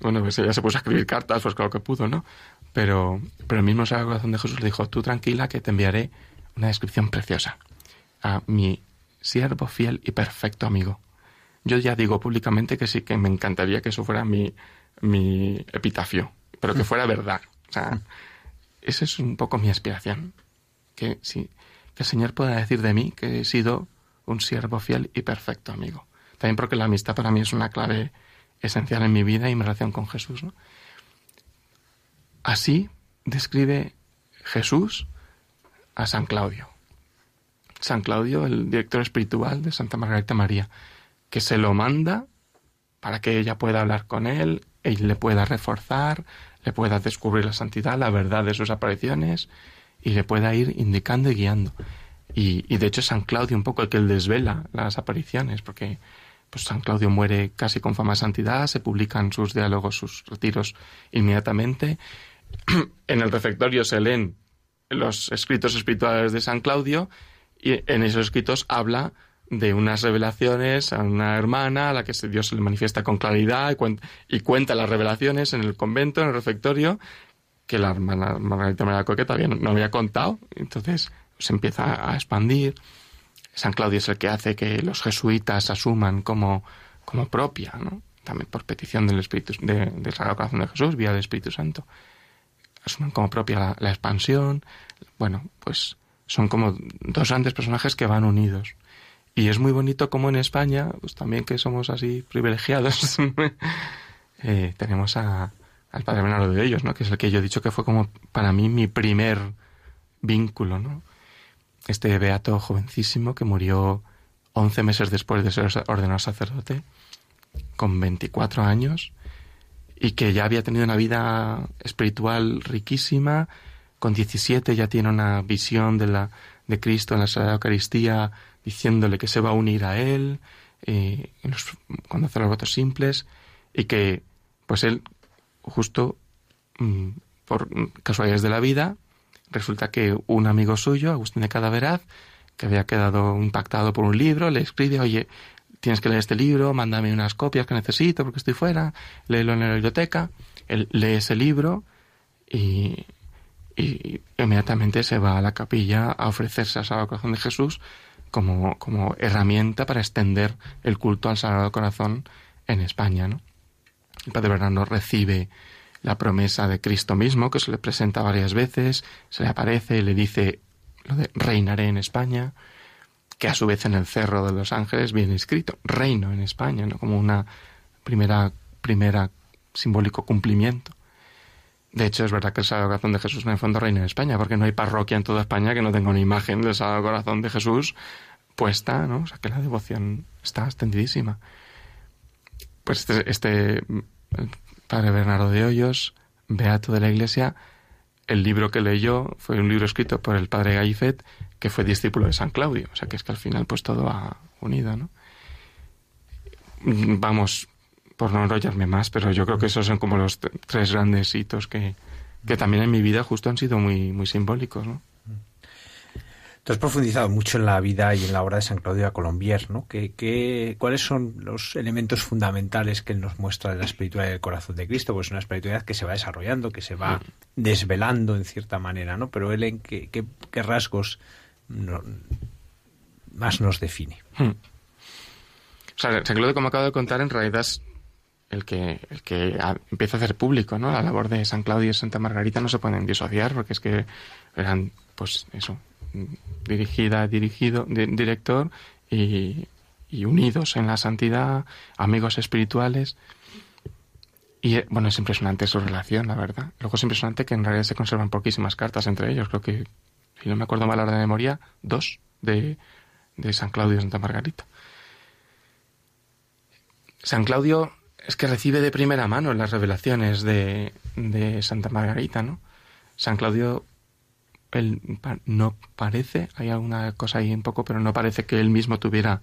bueno, pues ella se puso a escribir cartas, pues claro que pudo, ¿no? Pero, pero el mismo Sagrado Corazón de Jesús le dijo, tú tranquila que te enviaré una descripción preciosa a mi siervo fiel y perfecto amigo. Yo ya digo públicamente que sí, que me encantaría que eso fuera mi, mi epitafio, pero que fuera verdad. O sea, esa es un poco mi aspiración. Que, sí, que el Señor pueda decir de mí que he sido un siervo fiel y perfecto amigo. También porque la amistad para mí es una clave esencial en mi vida y mi relación con Jesús. Así describe Jesús a San Claudio. San Claudio, el director espiritual de Santa Margarita María, que se lo manda para que ella pueda hablar con él, y le pueda reforzar, le pueda descubrir la santidad, la verdad de sus apariciones y le pueda ir indicando y guiando. Y, de hecho es San Claudio un poco el que desvela las apariciones, porque pues San Claudio muere casi con fama de santidad, se publican sus diálogos, sus retiros inmediatamente. [clears throat] en el refectorio se leen los escritos espirituales de San Claudio y en esos escritos habla de unas revelaciones a una hermana a la que Dios se le manifiesta con claridad y cuenta, y cuenta las revelaciones en el convento, en el refectorio, que la hermana Margarita María Coque todavía no había contado. Entonces, se empieza a expandir. San Claudio es el que hace que los jesuitas asuman como, como propia, ¿no? también por petición del Espíritu de, del Sagrado Corazón de Jesús, vía del Espíritu Santo, asuman como propia la, expansión. Bueno, pues son como dos grandes personajes que van unidos. Y es muy bonito como en España, pues también que somos así privilegiados, [laughs] eh, tenemos a, al Padre Bernardo de ellos, ¿no? que es el que yo he dicho que fue como para mí mi primer vínculo, ¿no? Este beato jovencísimo que murió 11 meses después de ser ordenado sacerdote, con 24 años, y que ya había tenido una vida espiritual riquísima, con 17 ya tiene una visión de, la, de Cristo en la Sagrada Eucaristía, diciéndole que se va a unir a Él, eh, cuando hace los votos simples, y que, pues él, justo mm, por casualidades de la vida, Resulta que un amigo suyo, Agustín de Cadaveraz, que había quedado impactado por un libro, le escribe, oye, tienes que leer este libro, mándame unas copias que necesito porque estoy fuera, léelo en la biblioteca. Él lee ese libro y, inmediatamente se va a la capilla a ofrecerse al Sagrado Corazón de Jesús como, como herramienta para extender el culto al Sagrado Corazón en España. ¿no? El Padre Bernardo recibe la promesa de Cristo mismo, que se le presenta varias veces, se le aparece y le dice lo de reinaré en España, que a su vez en el Cerro de los Ángeles viene escrito reino en España, ¿no? como una primera, primera simbólico cumplimiento. De hecho, es verdad que el Sagrado Corazón de Jesús en el fondo reina en España, porque no hay parroquia en toda España que no tenga una imagen del Sagrado Corazón de Jesús puesta, ¿no? O sea, que la devoción está extendidísima. Pues este, este padre Bernardo de Hoyos, beato de la Iglesia, el libro que leyó fue un libro escrito por el padre Gaifet, que fue discípulo de San Claudio. O sea que es que al final pues todo ha unido, ¿no? Vamos, por no enrollarme más, pero yo creo que esos son como los tres grandes hitos que, que también en mi vida justo han sido muy, muy simbólicos, ¿no? Tú has profundizado mucho en la vida y en la obra de San Claudio de Colombier, ¿no? ¿Qué, cuáles son los elementos fundamentales que él nos muestra de la espiritualidad del corazón de Cristo? Pues una espiritualidad que se va desarrollando, que se va desvelando en cierta manera, ¿no? Pero él en qué, qué, rasgos más nos define. Hmm. sea, San Claudio, como acabo de contar, en realidad es el que, el que empieza a hacer público, ¿no? La labor de San Claudio y Santa Margarita no se pueden disociar porque es que eran, pues eso, dirigida, dirigido, director y, unidos en la santidad, amigos espirituales. Y bueno, es impresionante su relación, la verdad. Luego es impresionante que en realidad se conservan poquísimas cartas entre ellos. Creo que, si no me acuerdo mal ahora de memoria, dos de, de San Claudio y Santa Margarita. San Claudio es que recibe de primera mano las revelaciones de, de Santa Margarita, ¿no? San Claudio él no parece, hay alguna cosa ahí un poco, pero no parece que él mismo tuviera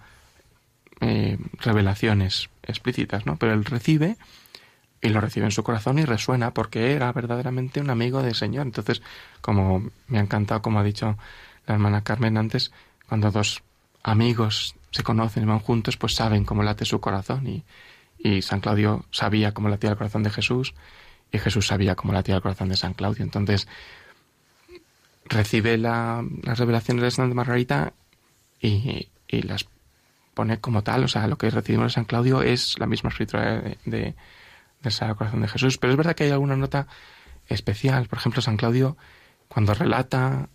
eh, revelaciones explícitas, ¿no? Pero él recibe y lo recibe en su corazón y resuena porque era verdaderamente un amigo del Señor. Entonces, como me ha encantado, como ha dicho la hermana Carmen antes, cuando dos amigos se conocen y van juntos, pues saben cómo late su corazón y, y San Claudio sabía cómo latía el corazón de Jesús y Jesús sabía cómo latía el corazón de San Claudio. Entonces, recibe las revelaciones de Santa Margarita y, las pone como tal, o sea, lo que recibimos de San Claudio es la misma escritura de, de, del Corazón de Jesús. Pero es verdad que hay alguna nota especial. Por ejemplo, San Claudio, cuando relata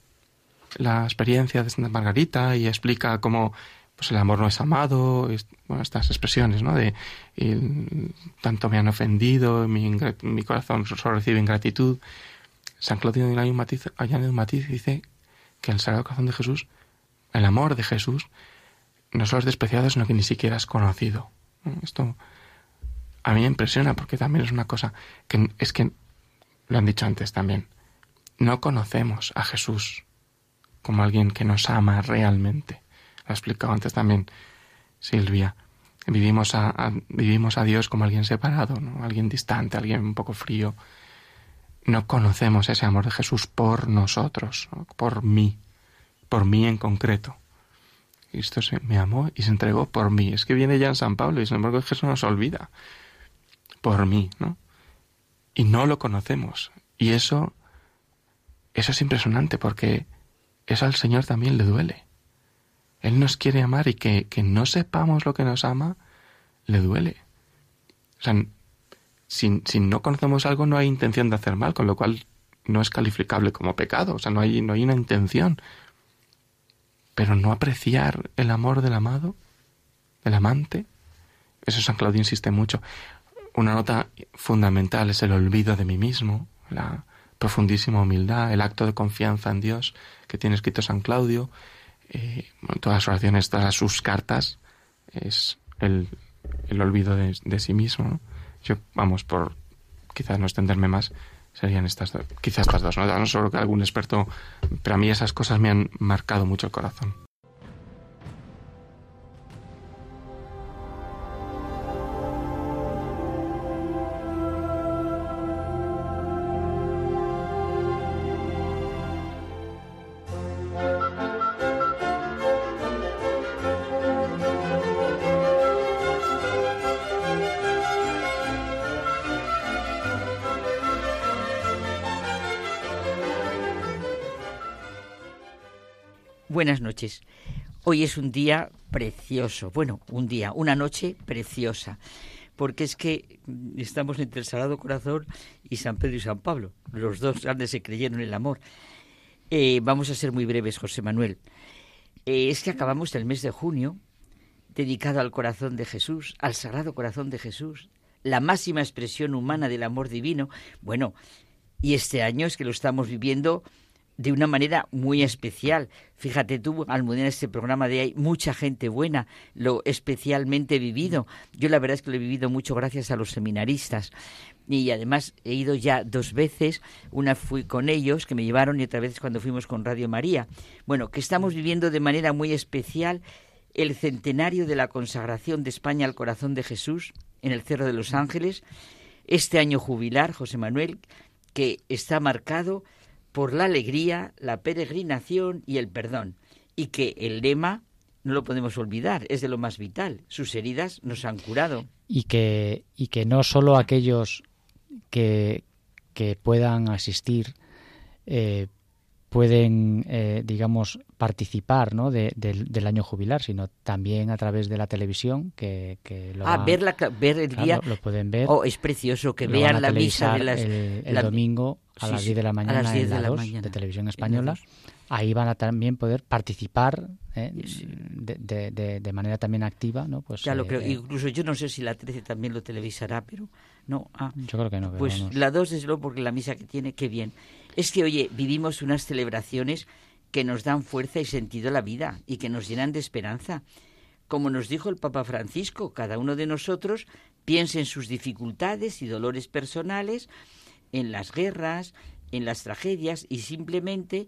la experiencia de Santa Margarita y explica cómo pues el amor no es amado, bueno, estas expresiones, ¿no? De tanto me han ofendido, mi, mi corazón solo recibe ingratitud. San Claudio añade un matiz, un matiz dice que el Sagrado Corazón de Jesús, el amor de Jesús, no solo es despreciado, sino que ni siquiera es conocido. Esto a mí me impresiona porque también es una cosa que es que, lo han dicho antes también, no conocemos a Jesús como alguien que nos ama realmente. Lo ha explicado antes también Silvia. Vivimos a, vivimos a Dios como alguien separado, ¿no? alguien distante, alguien un poco frío no conocemos ese amor de Jesús por nosotros, por mí, por mí en concreto. Cristo se, me amó y se entregó por mí. Es que viene ya en San Pablo y sin embargo Jesús nos olvida. Por mí, ¿no? Y no lo conocemos. Y eso, eso es impresionante porque eso al Señor también le duele. Él nos quiere amar y que, que no sepamos lo que nos ama, le duele. O sea, si, no conocemos algo no hay intención de hacer mal, con lo cual no es calificable como pecado, o sea, no hay, no hay una intención. Pero no apreciar el amor del amado, del amante, eso San Claudio insiste mucho. Una nota fundamental es el olvido de mí mismo, la profundísima humildad, el acto de confianza en Dios que tiene escrito San Claudio, eh, todas las oraciones, todas sus cartas, es el, el olvido de, de sí mismo. Yo, vamos, por quizás no extenderme más, serían estas, quizás estas dos notas, no solo que algún experto, pero a mí esas cosas me han marcado mucho el corazón. Hoy es un día precioso, bueno, un día, una noche preciosa, porque es que estamos entre el Sagrado Corazón y San Pedro y San Pablo. Los dos grandes se creyeron en el amor. Eh, vamos a ser muy breves, José Manuel. Eh, es que acabamos el mes de junio dedicado al corazón de Jesús, al Sagrado Corazón de Jesús, la máxima expresión humana del amor divino. Bueno, y este año es que lo estamos viviendo de una manera muy especial. Fíjate tú, Almudena, este programa de hay mucha gente buena, lo especialmente vivido. Yo la verdad es que lo he vivido mucho gracias a los seminaristas. Y además he ido ya dos veces, una fui con ellos, que me llevaron, y otra vez cuando fuimos con Radio María. Bueno, que estamos viviendo de manera muy especial el centenario de la consagración de España al corazón de Jesús en el Cerro de los Ángeles, este año jubilar, José Manuel, que está marcado por la alegría, la peregrinación y el perdón, y que el lema no lo podemos olvidar, es de lo más vital. Sus heridas nos han curado. Y que, y que no solo aquellos que, que puedan asistir eh, pueden, eh, digamos, participar ¿no? de, del año jubilar, sino también a través de la televisión, que, que lo ah, ver, la, ver el día. Lo pueden ver. Oh, es precioso que vean la misa de las, el, domingo a las 10 de la mañana en la, 2 de televisión española. Ahí van a también poder participar ¿eh? de, de, de, manera también activa, ¿no? Pues, ya lo creo. Incluso yo no sé si la 13 también lo televisará, pero no. Ah, yo creo que no. Pues la 2 es lo porque la misa que tiene, qué bien. Es que, oye, vivimos unas celebraciones que nos dan fuerza y sentido a la vida y que nos llenan de esperanza. Como nos dijo el Papa Francisco, cada uno de nosotros piensa en sus dificultades y dolores personales, en las guerras, en las tragedias y simplemente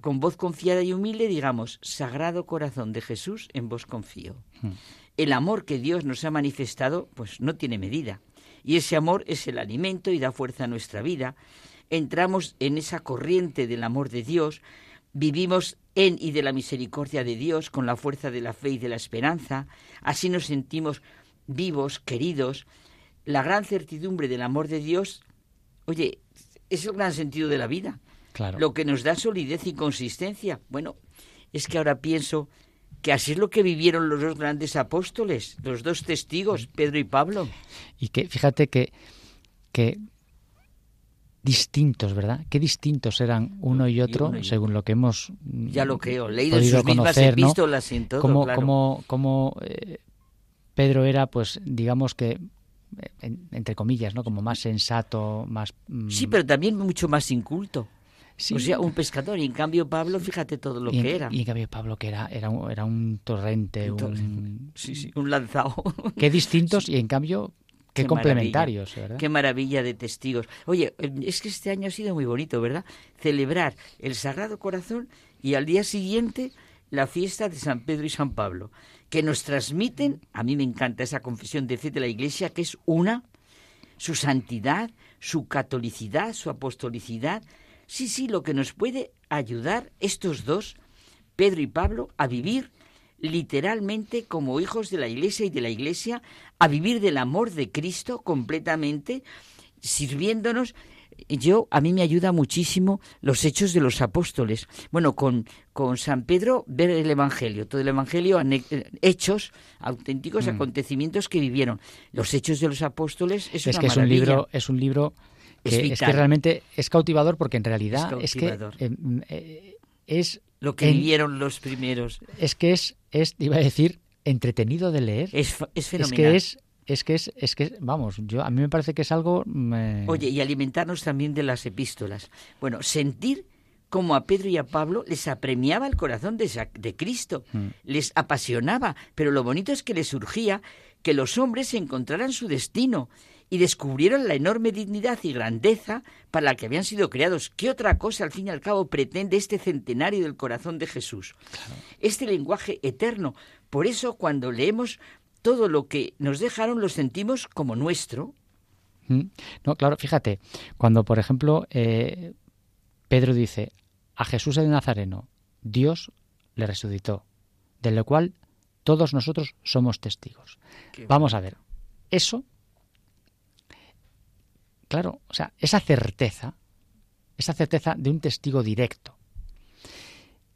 con voz confiada y humilde digamos, Sagrado Corazón de Jesús, en vos confío. Hmm. El amor que Dios nos ha manifestado, pues no tiene medida. Y ese amor es el alimento y da fuerza a nuestra vida entramos en esa corriente del amor de Dios, vivimos en y de la misericordia de Dios con la fuerza de la fe y de la esperanza, así nos sentimos vivos, queridos, la gran certidumbre del amor de Dios, oye, es el gran sentido de la vida. Claro. Lo que nos da solidez y consistencia. Bueno, es que ahora pienso que así es lo que vivieron los dos grandes apóstoles, los dos testigos, Pedro y Pablo. Y que fíjate que, que distintos, ¿verdad? Qué distintos eran uno y otro, según lo que hemos ya lo creo, leído en sus mismas epístolas y en todo, como, claro. como, como eh, Pedro era, pues, digamos que entre comillas, ¿no? Como más sensato, más mm, sí, pero también mucho más inculto. Sí. O sea, un pescador. Y en cambio Pablo, fíjate todo lo que era. Y en cambio Pablo, que era, era, un, era un torrente, un... [laughs] Sí, sí, un lanzado. Qué distintos. [laughs] Y en cambio Qué, complementarios, ¿verdad? Qué maravilla de testigos. Oye, es que este año ha sido muy bonito, ¿verdad? Celebrar el Sagrado Corazón y al día siguiente la fiesta de San Pedro y San Pablo, que nos transmiten, a mí me encanta esa confesión de fe de la Iglesia, que es una, su santidad, su catolicidad, su apostolicidad. Sí, sí, lo que nos puede ayudar estos dos, Pedro y Pablo, a vivir literalmente como hijos de la Iglesia y de la Iglesia a vivir del amor de Cristo completamente, sirviéndonos. Yo, a mí me ayuda muchísimo los hechos de los apóstoles. Bueno, con, con San Pedro ver el Evangelio, todo el Evangelio, hechos, auténticos mm. acontecimientos que vivieron. Los hechos de los apóstoles es, es que es un libro, es un libro que, es, que realmente es cautivador porque en realidad es, que eh, es lo que vivieron los primeros. Es que es, es, iba a decir, entretenido de leer. Es, es fenomenal. Es que es, es que es, es que vamos, yo a mí me parece que es algo. Oye, y alimentarnos también de las epístolas. Bueno, sentir como a Pedro y a Pablo les apremiaba el corazón de, de Cristo, mm. les apasionaba, pero lo bonito es que les surgía que los hombres encontraran su destino y descubrieron la enorme dignidad y grandeza para la que habían sido creados. ¿Qué otra cosa, al fin y al cabo, pretende este centenario del corazón de Jesús? Este lenguaje eterno. Por eso, cuando leemos todo lo que nos dejaron, lo sentimos como nuestro. Mm. No, claro, fíjate, cuando, por ejemplo, eh, Pedro dice, a Jesús de Nazareno, Dios le resucitó, de lo cual todos nosotros somos testigos. Vamos a ver, eso claro, o sea, esa certeza, esa certeza de un testigo directo,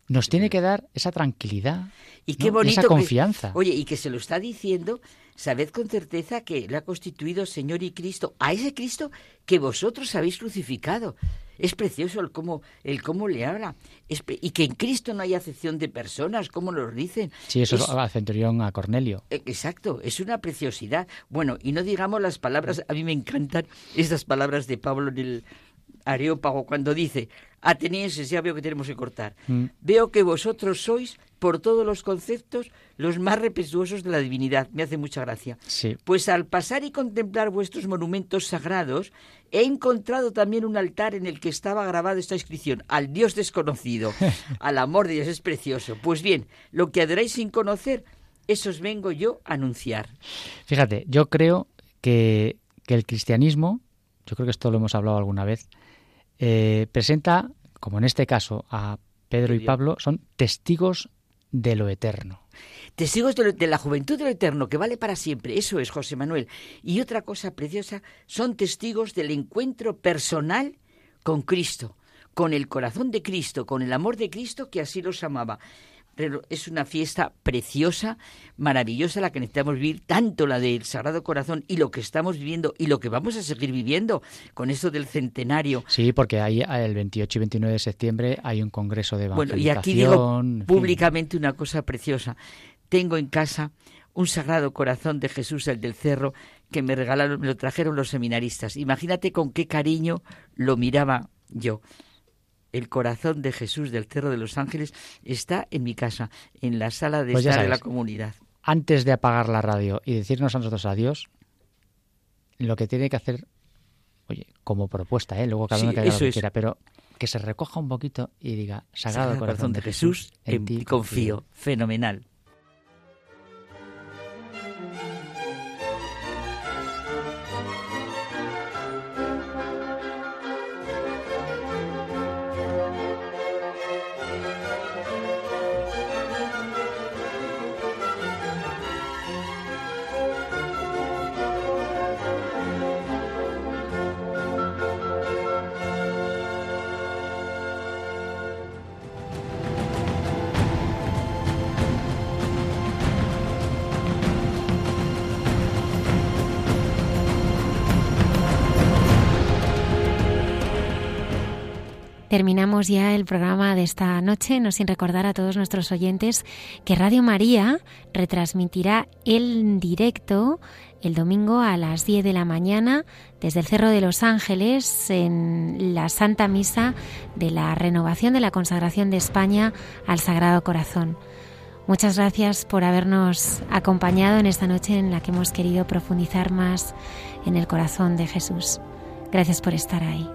nos tiene que dar esa tranquilidad y qué bonito esa confianza. oye, y que se lo está diciendo, sabed con certeza que le ha constituido Señor y Cristo, a ese Cristo que vosotros habéis crucificado. Es precioso el cómo, el cómo le habla. y que en Cristo no hay acepción de personas, como nos dicen. Sí, eso es, al centurión a Cornelio. E, exacto, es una preciosidad. Bueno, y no digamos las palabras, a mí me encantan estas palabras de Pablo en el Areópago cuando dice, atenienses, ya veo que tenemos que cortar. Mm. Veo que vosotros sois, por todos los conceptos, los más respetuosos de la divinidad. Me hace mucha gracia. Sí. Pues al pasar y contemplar vuestros monumentos sagrados, he encontrado también un altar en el que estaba grabada esta inscripción, al Dios desconocido, [laughs] al amor de Dios, es precioso. Pues bien, lo que adoráis sin conocer, eso os vengo yo a anunciar. Fíjate, yo creo que, que el cristianismo, yo creo que esto lo hemos hablado alguna vez, eh, presenta, como en este caso, a Pedro y Pablo, son testigos de lo eterno. Testigos de, la juventud de lo eterno, que vale para siempre. Eso es, José Manuel. Y otra cosa preciosa, son testigos del encuentro personal con Cristo, con el corazón de Cristo, con el amor de Cristo que así los amaba. Pero es una fiesta preciosa, maravillosa, la que necesitamos vivir, tanto la del Sagrado Corazón y lo que estamos viviendo y lo que vamos a seguir viviendo con esto del centenario. Sí, porque ahí el 28 y 29 de septiembre hay un congreso de evangelización. Bueno, y aquí digo públicamente una cosa preciosa. Tengo en casa un Sagrado Corazón de Jesús, el del Cerro, que me regalaron, me lo trajeron los seminaristas. Imagínate con qué cariño lo miraba yo el corazón de Jesús del Cerro de los Ángeles está en mi casa, en la sala de pues estar de la comunidad. Antes de apagar la radio y decirnos a nosotros adiós, lo que tiene que hacer, oye, como propuesta, ¿eh? luego cada uno que haga lo que quiera, pero que se recoja un poquito y diga, Sagrado, corazón, de Jesús, en, ti confío. Fenomenal. Terminamos ya el programa de esta noche, no sin recordar a todos nuestros oyentes que Radio María retransmitirá en directo el domingo a las 10 de la mañana desde el Cerro de los Ángeles en la Santa Misa de la renovación de la consagración de España al Sagrado Corazón. Muchas gracias por habernos acompañado en esta noche en la que hemos querido profundizar más en el corazón de Jesús. Gracias por estar ahí.